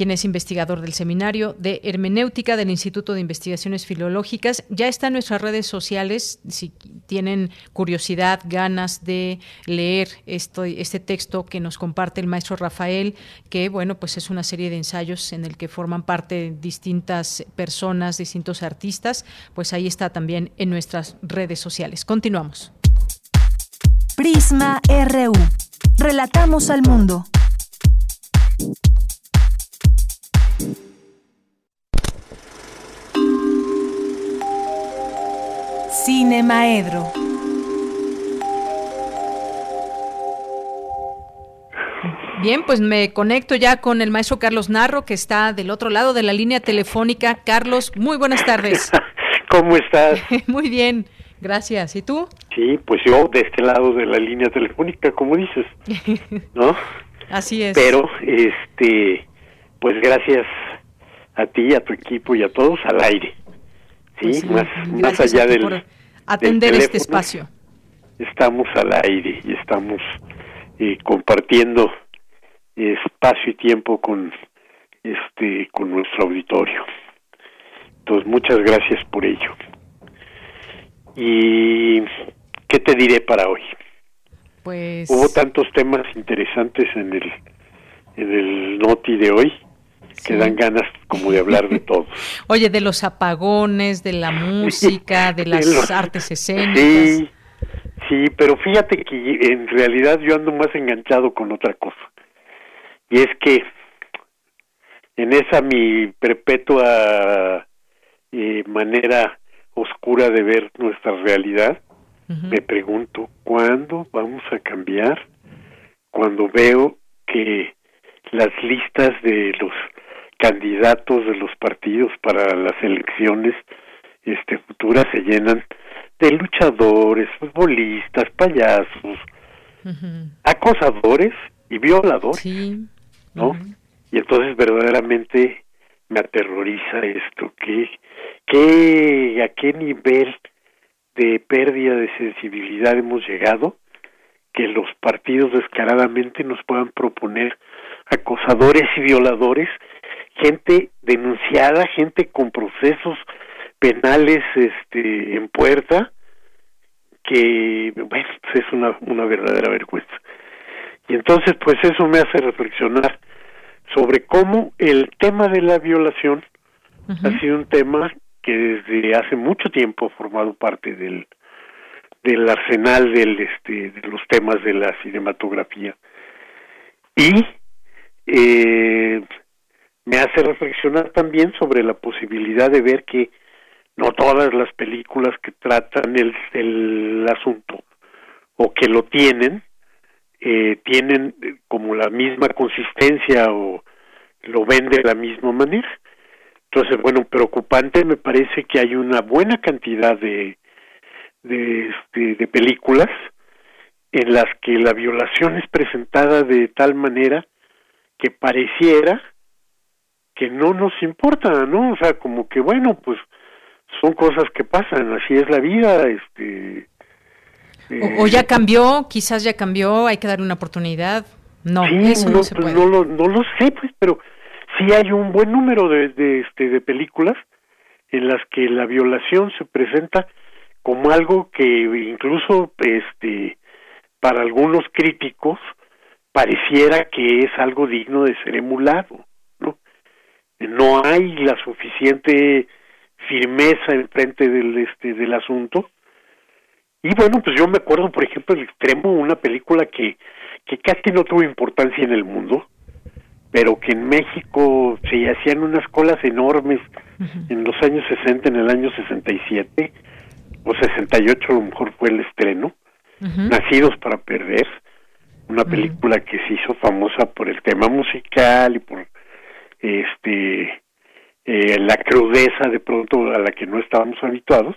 Speaker 1: quien es investigador del Seminario de Hermenéutica del Instituto de Investigaciones Filológicas. Ya está en nuestras redes sociales, si tienen curiosidad, ganas de leer este texto que nos comparte el maestro Rafael, que bueno, pues es una serie de ensayos en el que forman parte distintas personas, distintos artistas, pues ahí está también en nuestras redes sociales. Continuamos.
Speaker 28: Prisma RU. Relatamos al mundo. Cine Maedro.
Speaker 1: Bien, pues me conecto ya con el maestro Carlos Narro, que está del otro lado de la línea telefónica. Carlos, muy buenas tardes.
Speaker 29: ¿Cómo estás?
Speaker 1: muy bien, gracias. ¿Y tú?
Speaker 29: Sí, pues yo de este lado de la línea telefónica, como dices, ¿no?
Speaker 1: Así es.
Speaker 29: Pero, este, pues gracias a ti, a tu equipo y a todos al aire. Sí, pues más, allá del
Speaker 1: atender este espacio.
Speaker 29: Estamos al aire y estamos eh, compartiendo espacio y tiempo con este con nuestro auditorio. Entonces muchas gracias por ello. Y qué te diré para hoy.
Speaker 1: Pues
Speaker 29: hubo tantos temas interesantes en el en el noti de hoy que dan ganas como de hablar de todo.
Speaker 1: Oye, de los apagones, de la música, de las artes escénicas.
Speaker 29: Sí, sí, pero fíjate que en realidad yo ando más enganchado con otra cosa. Y es que en esa mi perpetua eh, manera oscura de ver nuestra realidad, me pregunto, ¿cuándo vamos a cambiar? Cuando veo que las listas de los candidatos de los partidos para las elecciones este futuras se llenan de luchadores, futbolistas, payasos, acosadores y violadores, ¿no? Y entonces verdaderamente me aterroriza esto, que, que a qué nivel de pérdida de sensibilidad hemos llegado que los partidos descaradamente nos puedan proponer acosadores y violadores gente denunciada, gente con procesos penales este en puerta que bueno, pues es una una verdadera vergüenza. Y entonces pues eso me hace reflexionar sobre cómo el tema de la violación ha sido un tema que desde hace mucho tiempo ha formado parte del del arsenal del este de los temas de la cinematografía y eh, me hace reflexionar también sobre la posibilidad de ver que no todas las películas que tratan el, el asunto o que lo tienen eh, tienen como la misma consistencia o lo ven de la misma manera. Entonces, bueno, preocupante me parece que hay una buena cantidad de, de, este, de películas en las que la violación es presentada de tal manera que pareciera que no nos importa, ¿no? O sea, como que bueno, pues son cosas que pasan, así es la vida, este
Speaker 1: o, ya cambió, quizás ya cambió, hay que dar una oportunidad. No, eso no, se
Speaker 29: pues,
Speaker 1: puede.
Speaker 29: No lo, no lo sé, pues, pero sí hay un buen número de, de, este, de películas en las que la violación se presenta como algo que incluso este para algunos críticos pareciera que es algo digno de ser emulado no hay la suficiente firmeza en frente del este del asunto. Y bueno pues yo me acuerdo por ejemplo el extremo una película que que casi no tuvo importancia en el mundo pero que en México se hacían unas colas enormes en los años 60 en el año 67 o 68 a lo mejor fue el estreno Nacidos para perder una película que se hizo famosa por el tema musical y por este eh, la crudeza de pronto a la que no estábamos habituados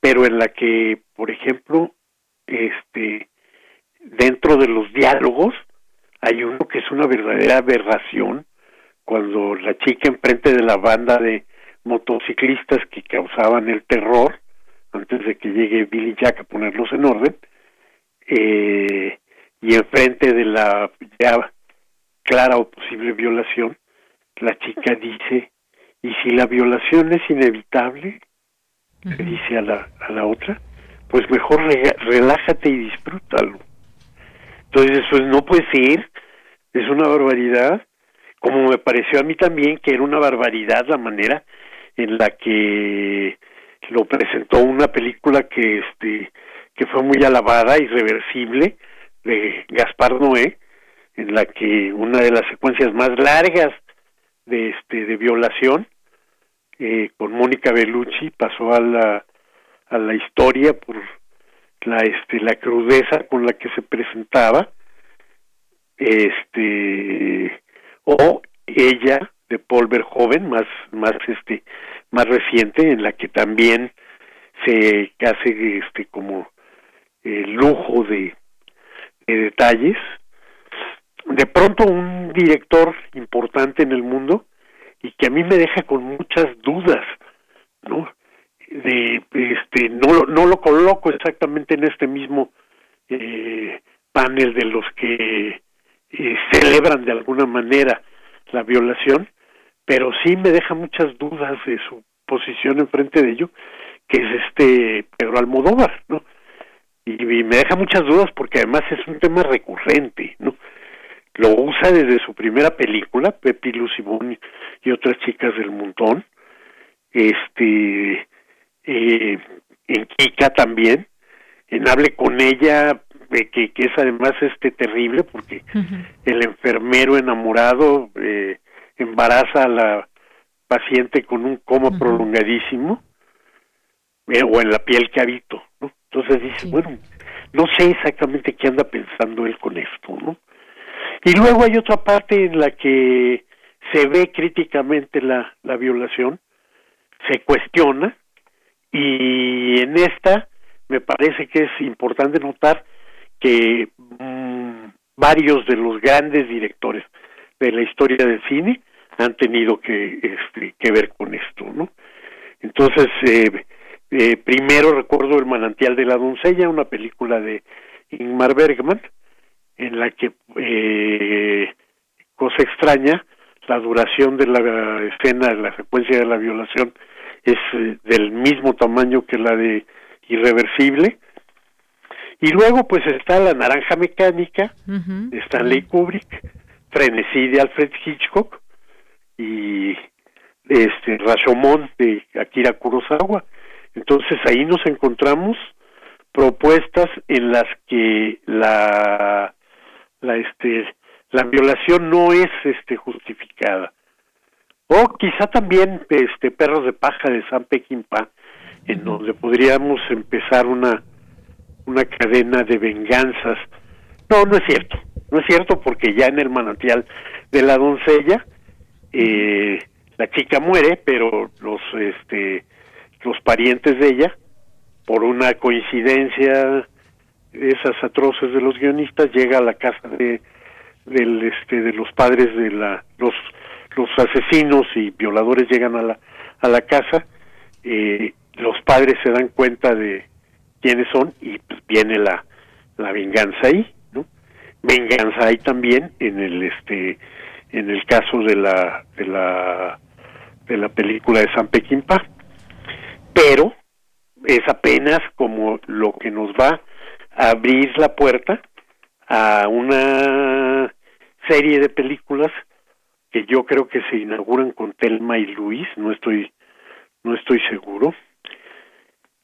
Speaker 29: pero en la que por ejemplo este dentro de los diálogos hay uno que es una verdadera aberración cuando la chica enfrente de la banda de motociclistas que causaban el terror antes de que llegue Billy Jack a ponerlos en orden eh, y enfrente de la ya clara o posible violación la chica dice y si la violación es inevitable dice a la, a la otra pues mejor relájate y disfrútalo entonces pues no puede ser es una barbaridad como me pareció a mí también que era una barbaridad la manera en la que lo presentó una película que este que fue muy alabada irreversible de Gaspar Noé en la que una de las secuencias más largas de este de violación eh, con Mónica Bellucci pasó a la a la historia por la este la crudeza con la que se presentaba este o ella de Paul Verhoeven más más este más reciente en la que también se hace este como el lujo de, de detalles de pronto un director importante en el mundo y que a mí me deja con muchas dudas no de este no no lo coloco exactamente en este mismo eh, panel de los que eh, celebran de alguna manera la violación, pero sí me deja muchas dudas de su posición enfrente de ello, que es este Pedro Almodóvar, ¿no? Y, me deja muchas dudas porque además es un tema recurrente, ¿no? Lo usa desde su primera película, Pepi Lucibón y otras chicas del montón, este, eh, en Kika también, en Hable con ella, que, que es además este terrible porque el enfermero enamorado eh, embaraza a la paciente con un coma prolongadísimo eh, o en la piel que habito, ¿no? Entonces dice, bueno, no sé exactamente qué anda pensando él con esto, ¿no? Y luego hay otra parte en la que se ve críticamente la, la violación, se cuestiona, y en esta me parece que es importante notar que mm, varios de los grandes directores de la historia del cine han tenido que, este, que ver con esto, ¿no? Entonces, eh, eh, primero recuerdo El manantial de la doncella, una película de Ingmar Bergman, en la que, eh, cosa extraña, la duración de la escena, la secuencia de la violación es del mismo tamaño que la de Irreversible, y luego pues está La Naranja Mecánica de Stanley Kubrick, Frenesí de Alfred Hitchcock y este Rashomon de Akira Kurosawa. Entonces ahí nos encontramos propuestas en las que la la este la violación no es este justificada. O quizá también este perros de paja de San Peckinpah en donde podríamos empezar una una cadena de venganzas. No, no es cierto, no es cierto porque ya en el manantial de la doncella eh, la chica muere, pero los este los parientes de ella por una coincidencia esas atroces de los guionistas llega a la casa de del este de los padres de la los los asesinos y violadores llegan a la a la casa eh, los padres se dan cuenta de quiénes son y pues viene la, la venganza ahí, ¿no? Venganza ahí también en el este en el caso de la de la de la película de San Peckinpah, pero es apenas como lo que nos va abrir la puerta a una serie de películas que yo creo que se inauguran con Telma y Luis, no estoy no estoy seguro.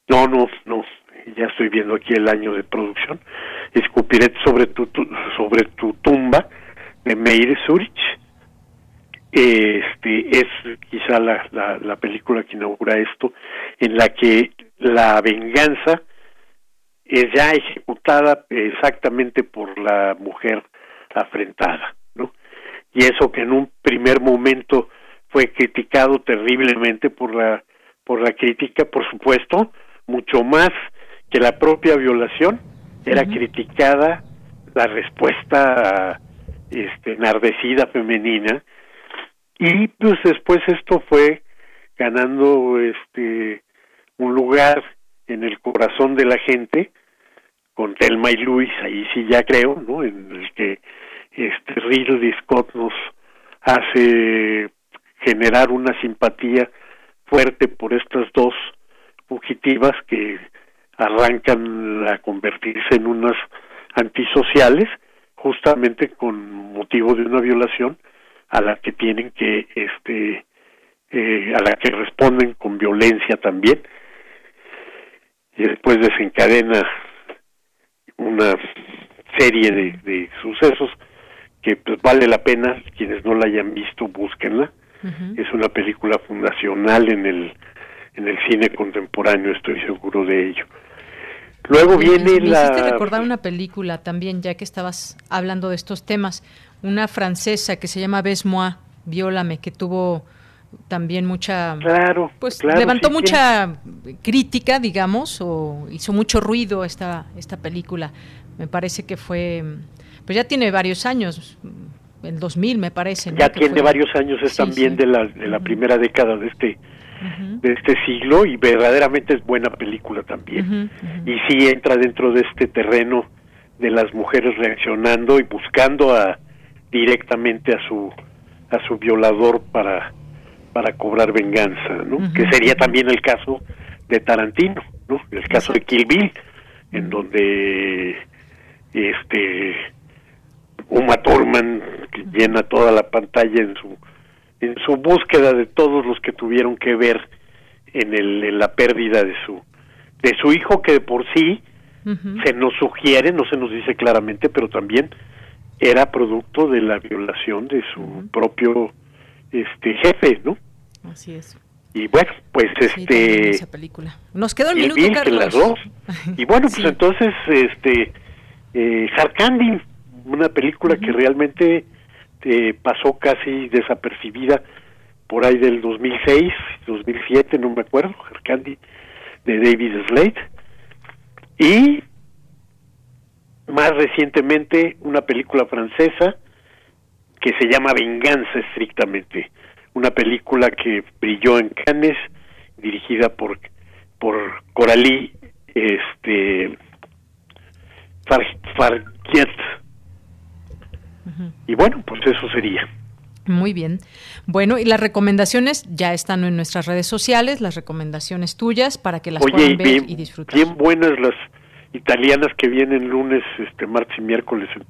Speaker 29: No, no, no, ya estoy viendo aquí el año de producción, Escupiré sobre tu, sobre tu tumba de Meir Zurich. Este es quizá la, la, la película que inaugura esto, en la que la venganza es ya ejecutada exactamente por la mujer afrentada, ¿no? Y eso que en un primer momento fue criticado terriblemente por la por la crítica, por supuesto, mucho más que la propia violación era criticada la respuesta este, enardecida femenina y pues después esto fue ganando este un lugar en el corazón de la gente con Thelma y Luis, ahí sí ya creo, ¿no? En el que este Ridley Scott nos hace generar una simpatía fuerte por estas dos fugitivas que arrancan a convertirse en unas antisociales justamente con motivo de una violación a la que tienen que este eh, a la que responden con violencia también y después desencadena una serie de, de sucesos que pues vale la pena. Quienes no la hayan visto búsquenla. Es una película fundacional en el en el cine contemporáneo estoy seguro de ello. Luego viene
Speaker 1: me
Speaker 29: la
Speaker 1: hiciste recordar una película también ya que estabas hablando de estos temas. Una francesa que se llama Bes moi viólame que tuvo también mucha
Speaker 29: claro
Speaker 1: pues
Speaker 29: claro,
Speaker 1: levantó
Speaker 29: sí,
Speaker 1: mucha crítica digamos o hizo mucho ruido esta esta película. Me parece que fue pues ya tiene varios años el 2000 me parece ¿no?
Speaker 29: ya
Speaker 1: Que
Speaker 29: tiene
Speaker 1: fue-
Speaker 29: varios años es
Speaker 1: Sí,
Speaker 29: también de la de la primera década de este de este siglo y verdaderamente es buena película también. Y sí entra dentro de este terreno de las mujeres reaccionando y buscando a directamente a su a su violador para para cobrar venganza, ¿no? Que sería también el caso de Tarantino, ¿no? El caso de Kill Bill, en donde este Uma Thurman que llena toda la pantalla en su en su búsqueda de todos los que tuvieron que ver en el en la pérdida de su de su hijo que de por sí se nos sugiere, no se nos dice claramente, pero también era producto de la violación de su propio este jefe, ¿no?
Speaker 1: así es
Speaker 29: Y bueno, pues
Speaker 1: Sí,
Speaker 29: este
Speaker 1: esa película nos quedó
Speaker 29: Kill
Speaker 1: minuto
Speaker 29: Bill, que
Speaker 1: Carlos
Speaker 29: las dos. Y bueno, pues entonces, este, eh, Candy, una película que realmente eh, pasó casi desapercibida por ahí del 2006, 2007, no me acuerdo, Candy de David Slade. Y más recientemente una película francesa que se llama Venganza estrictamente, una película que brilló en Cannes, dirigida por por Coralie este Far- Fargiet. Y bueno, pues eso sería.
Speaker 1: Muy bien. Bueno, y las recomendaciones ya están en nuestras redes sociales, las recomendaciones tuyas para que las
Speaker 29: Oye,
Speaker 1: puedan
Speaker 29: y
Speaker 1: ver
Speaker 29: bien,
Speaker 1: y disfrutar.
Speaker 29: bien buenas las italianas que vienen lunes, este martes y miércoles en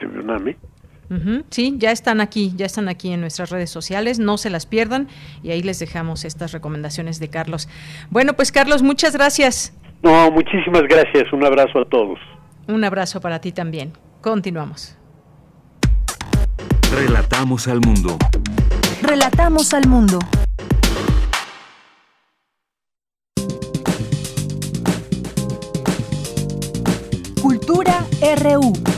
Speaker 1: Sí, ya están aquí, ya están aquí en nuestras redes sociales, no se las pierdan y ahí les dejamos estas recomendaciones de Carlos. Bueno, pues Carlos, muchas gracias.
Speaker 29: No, muchísimas gracias, un abrazo a todos.
Speaker 1: Un abrazo para ti también. Continuamos.
Speaker 2: Relatamos al mundo.
Speaker 28: Relatamos al mundo. Cultura RU.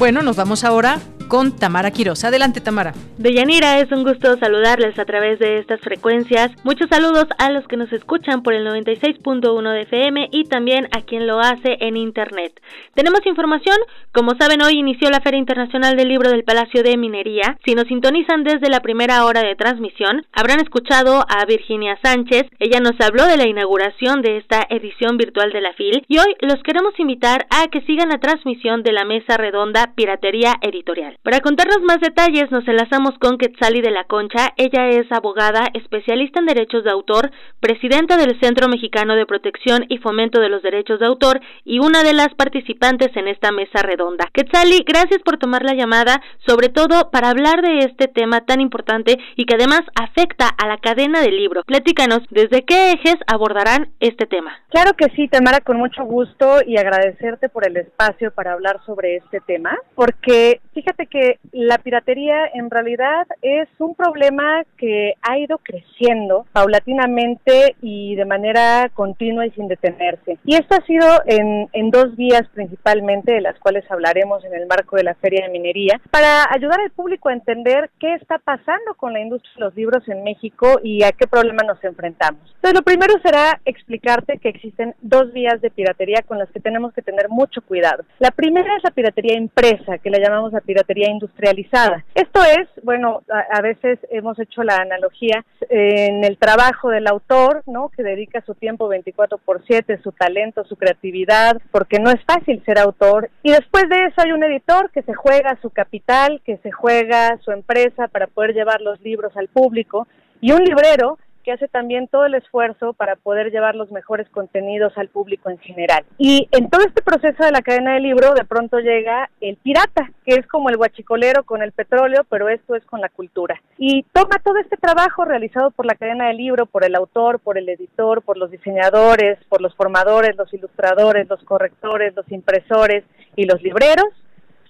Speaker 1: Bueno, nos vamos ahora con Tamara Quiroz. Adelante, Tamara.
Speaker 30: Deyanira, es un gusto saludarles a través de estas frecuencias. Muchos saludos a los que nos escuchan por el 96.1 de FM y también a quien lo hace en Internet. Tenemos información, como saben hoy inició la Feria Internacional del Libro del Palacio de Minería. Si nos sintonizan desde la primera hora de transmisión, habrán escuchado a Virginia Sánchez. Ella nos habló de la inauguración de esta edición virtual de la FIL y hoy los queremos invitar a que sigan la transmisión de la mesa redonda Piratería Editorial. Para contarnos más detalles nos enlazamos con Quetzali de la Concha. Ella es abogada, especialista en derechos de autor, presidenta del Centro Mexicano de Protección y Fomento de los Derechos de Autor y una de las participantes en esta mesa redonda. Quetzali, gracias por tomar la llamada, sobre todo para hablar de este tema tan importante y que además afecta a la cadena del libro. Platícanos, ¿desde qué ejes abordarán este tema?
Speaker 31: Claro que sí, Tamara, con mucho gusto y agradecerte por el espacio para hablar sobre este tema, porque fíjate
Speaker 32: que la piratería en realidad es un problema que ha ido creciendo paulatinamente y de manera continua y sin detenerse. Y esto ha sido en, en dos vías principalmente, de las cuales hablaremos en el marco de la Feria de Minería, para ayudar al público a entender qué está pasando con la industria de los libros en México y a qué problema nos enfrentamos. Entonces, lo primero será explicarte que existen dos vías de piratería con las que tenemos que tener mucho cuidado. La primera es la piratería impresa, que la llamamos la piratería industrializada. Esto es, bueno, a, veces hemos hecho la analogía en el trabajo del autor, ¿no? Que dedica su tiempo 24 por 7, su talento, su creatividad, porque no es fácil ser autor. Y después de eso hay un editor que se juega su capital, que se juega su empresa para poder llevar los libros al público, y un librero que hace también todo el esfuerzo para poder llevar los mejores contenidos al público en general. Y en todo este proceso de la cadena del libro, de pronto llega el pirata, que es como el guachicolero con el petróleo, pero esto es con la cultura. Y toma todo este trabajo realizado por la cadena del libro, por el autor, por el editor, por los diseñadores, por los formadores, los ilustradores, los correctores, los impresores y los libreros,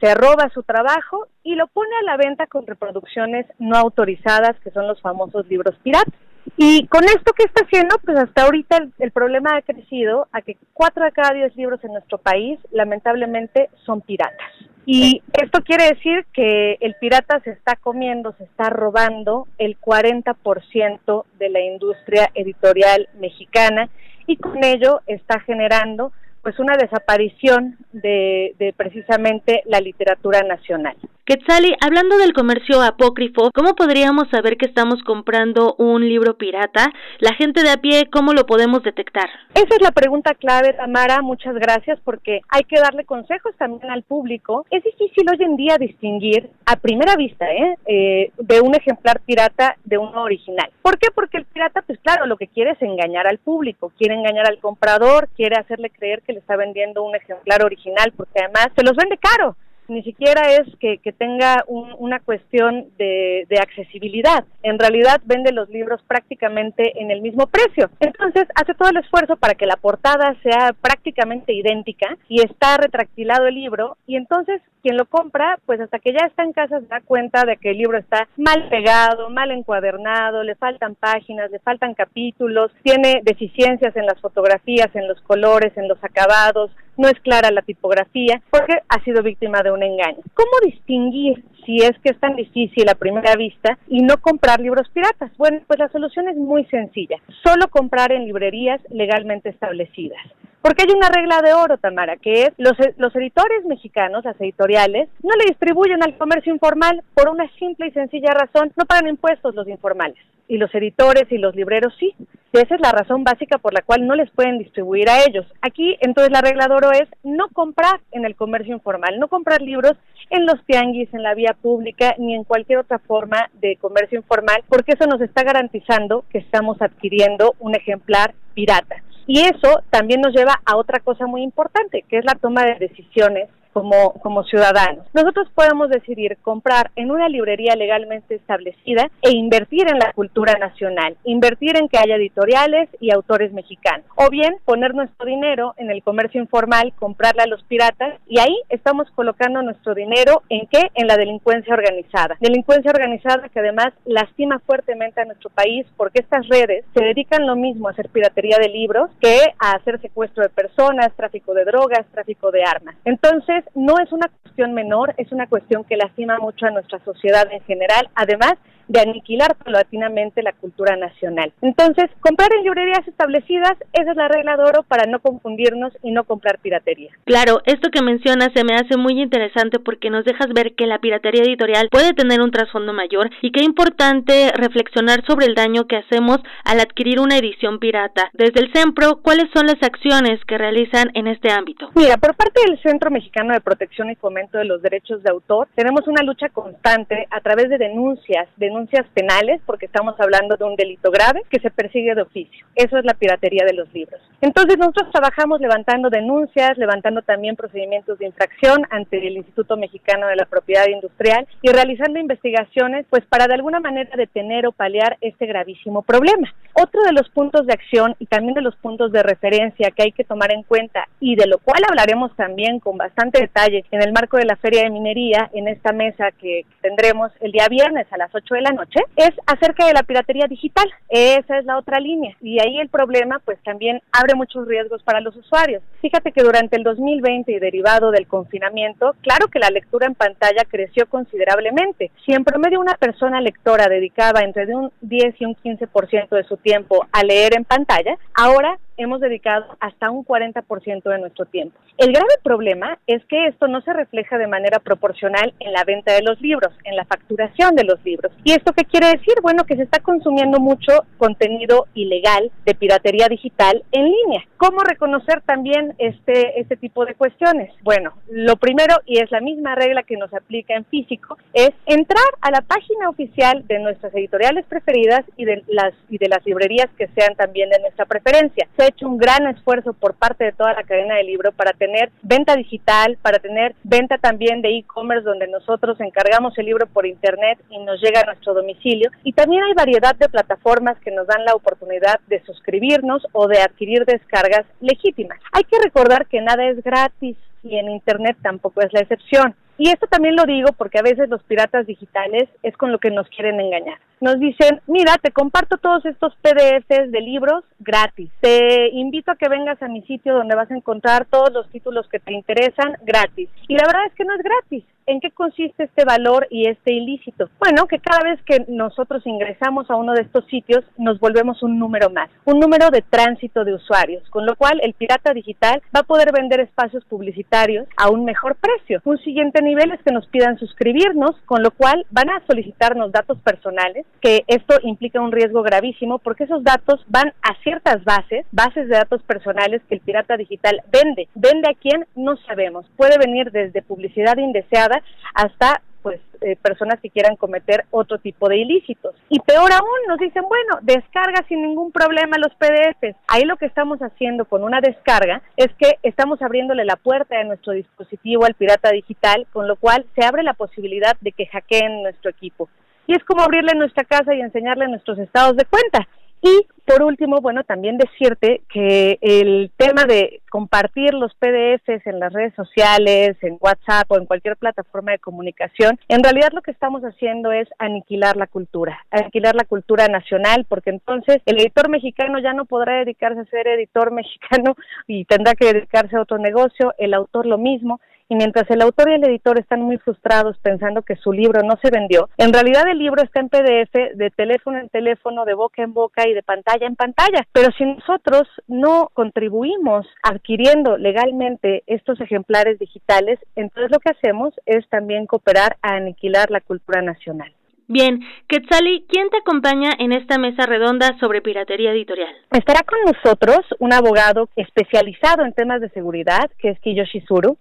Speaker 32: se roba su trabajo y lo pone a la venta con reproducciones no autorizadas, que son los famosos libros piratas. Y con esto que está haciendo, pues hasta ahorita el, problema ha crecido a que cuatro de cada diez libros en nuestro país lamentablemente son piratas. Y esto quiere decir que el pirata se está comiendo, se está robando el 40% de la industria editorial mexicana y con ello está generando pues una desaparición de, de precisamente la literatura nacional.
Speaker 30: Quetzali, hablando del comercio apócrifo, ¿cómo podríamos saber que estamos comprando un libro pirata? La gente de a pie, ¿cómo lo podemos detectar?
Speaker 32: Esa es la pregunta clave, Tamara. Muchas gracias porque hay que darle consejos también al público. Es difícil hoy en día distinguir a primera vista ¿eh? Eh, de un ejemplar pirata de uno original. ¿Por qué? Porque el pirata, pues claro, lo que quiere es engañar al público, quiere engañar al comprador, quiere hacerle creer que le está vendiendo un ejemplar original porque además se los vende caro ni siquiera es que, tenga una cuestión de, accesibilidad. En realidad vende los libros prácticamente en el mismo precio. Entonces hace todo el esfuerzo para que la portada sea prácticamente idéntica y está retractilado el libro y entonces quien lo compra, pues hasta que ya está en casa se da cuenta de que el libro está mal pegado, mal encuadernado, le faltan páginas, le faltan capítulos, tiene deficiencias en las fotografías, en los colores, en los acabados, no es clara la tipografía, porque ha sido víctima de un engaño. ¿Cómo distinguir si es que es tan difícil a primera vista y no comprar libros piratas? Bueno, pues la solución es muy sencilla, solo comprar en librerías legalmente establecidas. Porque hay una regla de oro, Tamara, que es los, los editores mexicanos, las editoriales, no le distribuyen al comercio informal por una simple y sencilla razón, no pagan impuestos los informales. Y los editores y los libreros sí. Y esa es la razón básica por la cual no les pueden distribuir a ellos. Aquí, entonces, la regla de oro es no comprar en el comercio informal, no comprar libros en los tianguis, en la vía pública, ni en cualquier otra forma de comercio informal, porque eso nos está garantizando que estamos adquiriendo un ejemplar pirata. Y eso también nos lleva a otra cosa muy importante, que es la toma de decisiones como, como ciudadanos. Nosotros podemos decidir comprar en una librería legalmente establecida e invertir en la cultura nacional, invertir en que haya editoriales y autores mexicanos, o bien poner nuestro dinero en el comercio informal, comprarle a los piratas y ahí estamos colocando nuestro dinero en qué? En la delincuencia organizada. Delincuencia organizada que además lastima fuertemente a nuestro país porque estas redes se dedican lo mismo a hacer piratería de libros que a hacer secuestro de personas, tráfico de drogas, tráfico de armas. Entonces, no es una cuestión menor, es una cuestión que lastima mucho a nuestra sociedad en general, además de aniquilar paulatinamente la cultura nacional. Entonces, comprar en librerías establecidas, esa es la regla de oro para no confundirnos y no comprar piratería.
Speaker 30: Claro, esto que mencionas se me hace muy interesante porque nos dejas ver que la piratería editorial puede tener un trasfondo mayor y que es importante reflexionar sobre el daño que hacemos al adquirir una edición pirata. Desde el CEMPRO, ¿cuáles son las acciones que realizan en este ámbito?
Speaker 32: Mira, por parte del Centro Mexicano de Protección y Fomento de los Derechos de Autor, tenemos una lucha constante a través de denuncias, denuncias denuncias penales, porque estamos hablando de un delito grave que se persigue de oficio. Eso es la piratería de los libros. Entonces nosotros trabajamos levantando denuncias, levantando también procedimientos de infracción ante el Instituto Mexicano de la Propiedad Industrial y realizando investigaciones pues para de alguna manera detener o paliar este gravísimo problema. Otro de los puntos de acción y también de los puntos de referencia que hay que tomar en cuenta y de lo cual hablaremos también con bastante detalle en el marco de la Feria de Minería, en esta mesa que tendremos el día viernes a las 8 de la noche, es acerca de la piratería digital. Esa es la otra línea. Y ahí el problema, pues también abre muchos riesgos para los usuarios. Fíjate que durante el 2020 y derivado del confinamiento, claro que la lectura en pantalla creció considerablemente. Si en promedio una persona lectora dedicaba entre de un 10 y un 15% de su tiempo a leer en pantalla, ahora hemos dedicado hasta un 40% de nuestro tiempo. El grave problema es que esto no se refleja de manera proporcional en la venta de los libros, en la facturación de los libros. ¿Y esto qué quiere decir? Bueno, que se está consumiendo mucho contenido ilegal de piratería digital en línea. ¿Cómo reconocer también este, este tipo de cuestiones? Bueno, lo primero, y es la misma regla que nos aplica en físico, es entrar a la página oficial de nuestras editoriales preferidas y de las, y de las librerías que sean también de nuestra preferencia hecho un gran esfuerzo por parte de toda la cadena de libro para tener venta digital, para tener venta también de e-commerce donde nosotros encargamos el libro por internet y nos llega a nuestro domicilio. Y también hay variedad de plataformas que nos dan la oportunidad de suscribirnos o de adquirir descargas legítimas. Hay que recordar que nada es gratis y en internet tampoco es la excepción. Y esto también lo digo porque a veces los piratas digitales es con lo que nos quieren engañar. Nos dicen, mira, te comparto todos estos PDFs de libros gratis. Te invito a que vengas a mi sitio donde vas a encontrar todos los títulos que te interesan gratis. Y la verdad es que no es gratis. ¿En qué consiste este valor y este ilícito? Bueno, que cada vez que nosotros ingresamos a uno de estos sitios nos volvemos un número más, un número de tránsito de usuarios, con lo cual el pirata digital va a poder vender espacios publicitarios a un mejor precio. Un siguiente nivel es que nos pidan suscribirnos, con lo cual van a solicitarnos datos personales, que esto implica un riesgo gravísimo porque esos datos van a ciertas bases, bases de datos personales que el pirata digital vende. ¿Vende a quién? No sabemos. Puede venir desde publicidad indeseada hasta pues eh, personas que quieran cometer otro tipo de ilícitos. Y peor aún, nos dicen, bueno, descarga sin ningún problema los PDFs. Ahí lo que estamos haciendo con una descarga es que estamos abriéndole la puerta de nuestro dispositivo al pirata digital, con lo cual se abre la posibilidad de que hackeen nuestro equipo. Y es como abrirle nuestra casa y enseñarle nuestros estados de cuenta. Y por último, bueno, también decirte que el tema de compartir los PDFs en las redes sociales, en WhatsApp o en cualquier plataforma de comunicación, en realidad lo que estamos haciendo es aniquilar la cultura, aniquilar la cultura nacional, porque entonces el editor mexicano ya no podrá dedicarse a ser editor mexicano y tendrá que dedicarse a otro negocio, el autor lo mismo, y mientras el autor y el editor están muy frustrados pensando que su libro no se vendió, en realidad el libro está en PDF, de teléfono en teléfono, de boca en boca y de pantalla en pantalla. Pero si nosotros no contribuimos adquiriendo legalmente estos ejemplares digitales, entonces lo que hacemos es también cooperar a aniquilar la cultura nacional.
Speaker 30: Bien, Quetzali, ¿quién te acompaña en esta mesa redonda sobre piratería editorial?
Speaker 32: Estará con nosotros un abogado especializado en temas de seguridad, que es Kiyoshi Suru.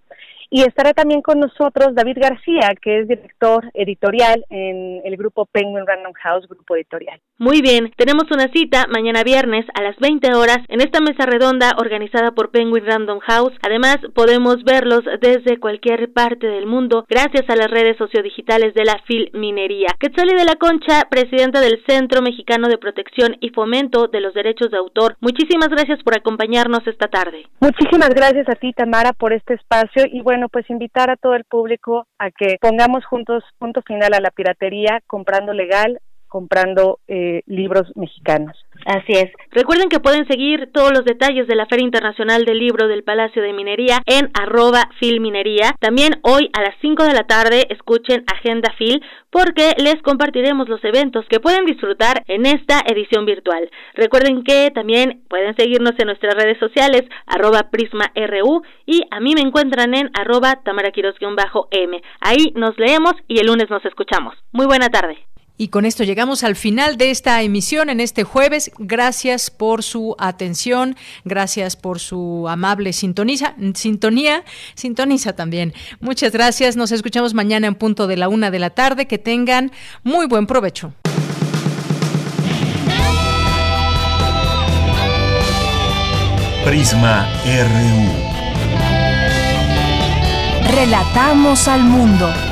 Speaker 32: Y estará también con nosotros David García, que es director editorial en el grupo Penguin Random House, grupo editorial.
Speaker 30: Muy bien, tenemos una cita mañana viernes a las 20 horas en esta mesa redonda organizada por Penguin Random House. Además, podemos verlos desde cualquier parte del mundo gracias a las redes sociodigitales de la Filminería. Quetzali de la Concha, presidenta del Centro Mexicano de Protección y Fomento de los Derechos de Autor, muchísimas gracias por acompañarnos esta tarde.
Speaker 32: Muchísimas gracias a ti, Tamara, por este espacio y bueno, bueno, pues invitar a todo el público a que pongamos juntos punto final a la piratería comprando legal, comprando eh, libros mexicanos.
Speaker 30: Así es. Recuerden que pueden seguir todos los detalles de la Feria Internacional del Libro del Palacio de Minería en arroba filminería. También hoy a las 5 de la tarde escuchen Agenda Fil porque les compartiremos los eventos que pueden disfrutar en esta edición virtual. Recuerden que también pueden seguirnos en nuestras redes sociales arroba prisma.ru y a mí me encuentran en arroba tamaraquiros-m. Ahí nos leemos y el lunes nos escuchamos. Muy buena tarde.
Speaker 1: Y con esto llegamos al final de esta emisión en este jueves. Gracias por su atención, gracias por su amable sintoniza, sintonía, sintoniza también. Muchas gracias. Nos escuchamos mañana en punto de la una de la tarde. Que tengan muy buen provecho.
Speaker 2: Prisma RU.
Speaker 28: Relatamos al mundo.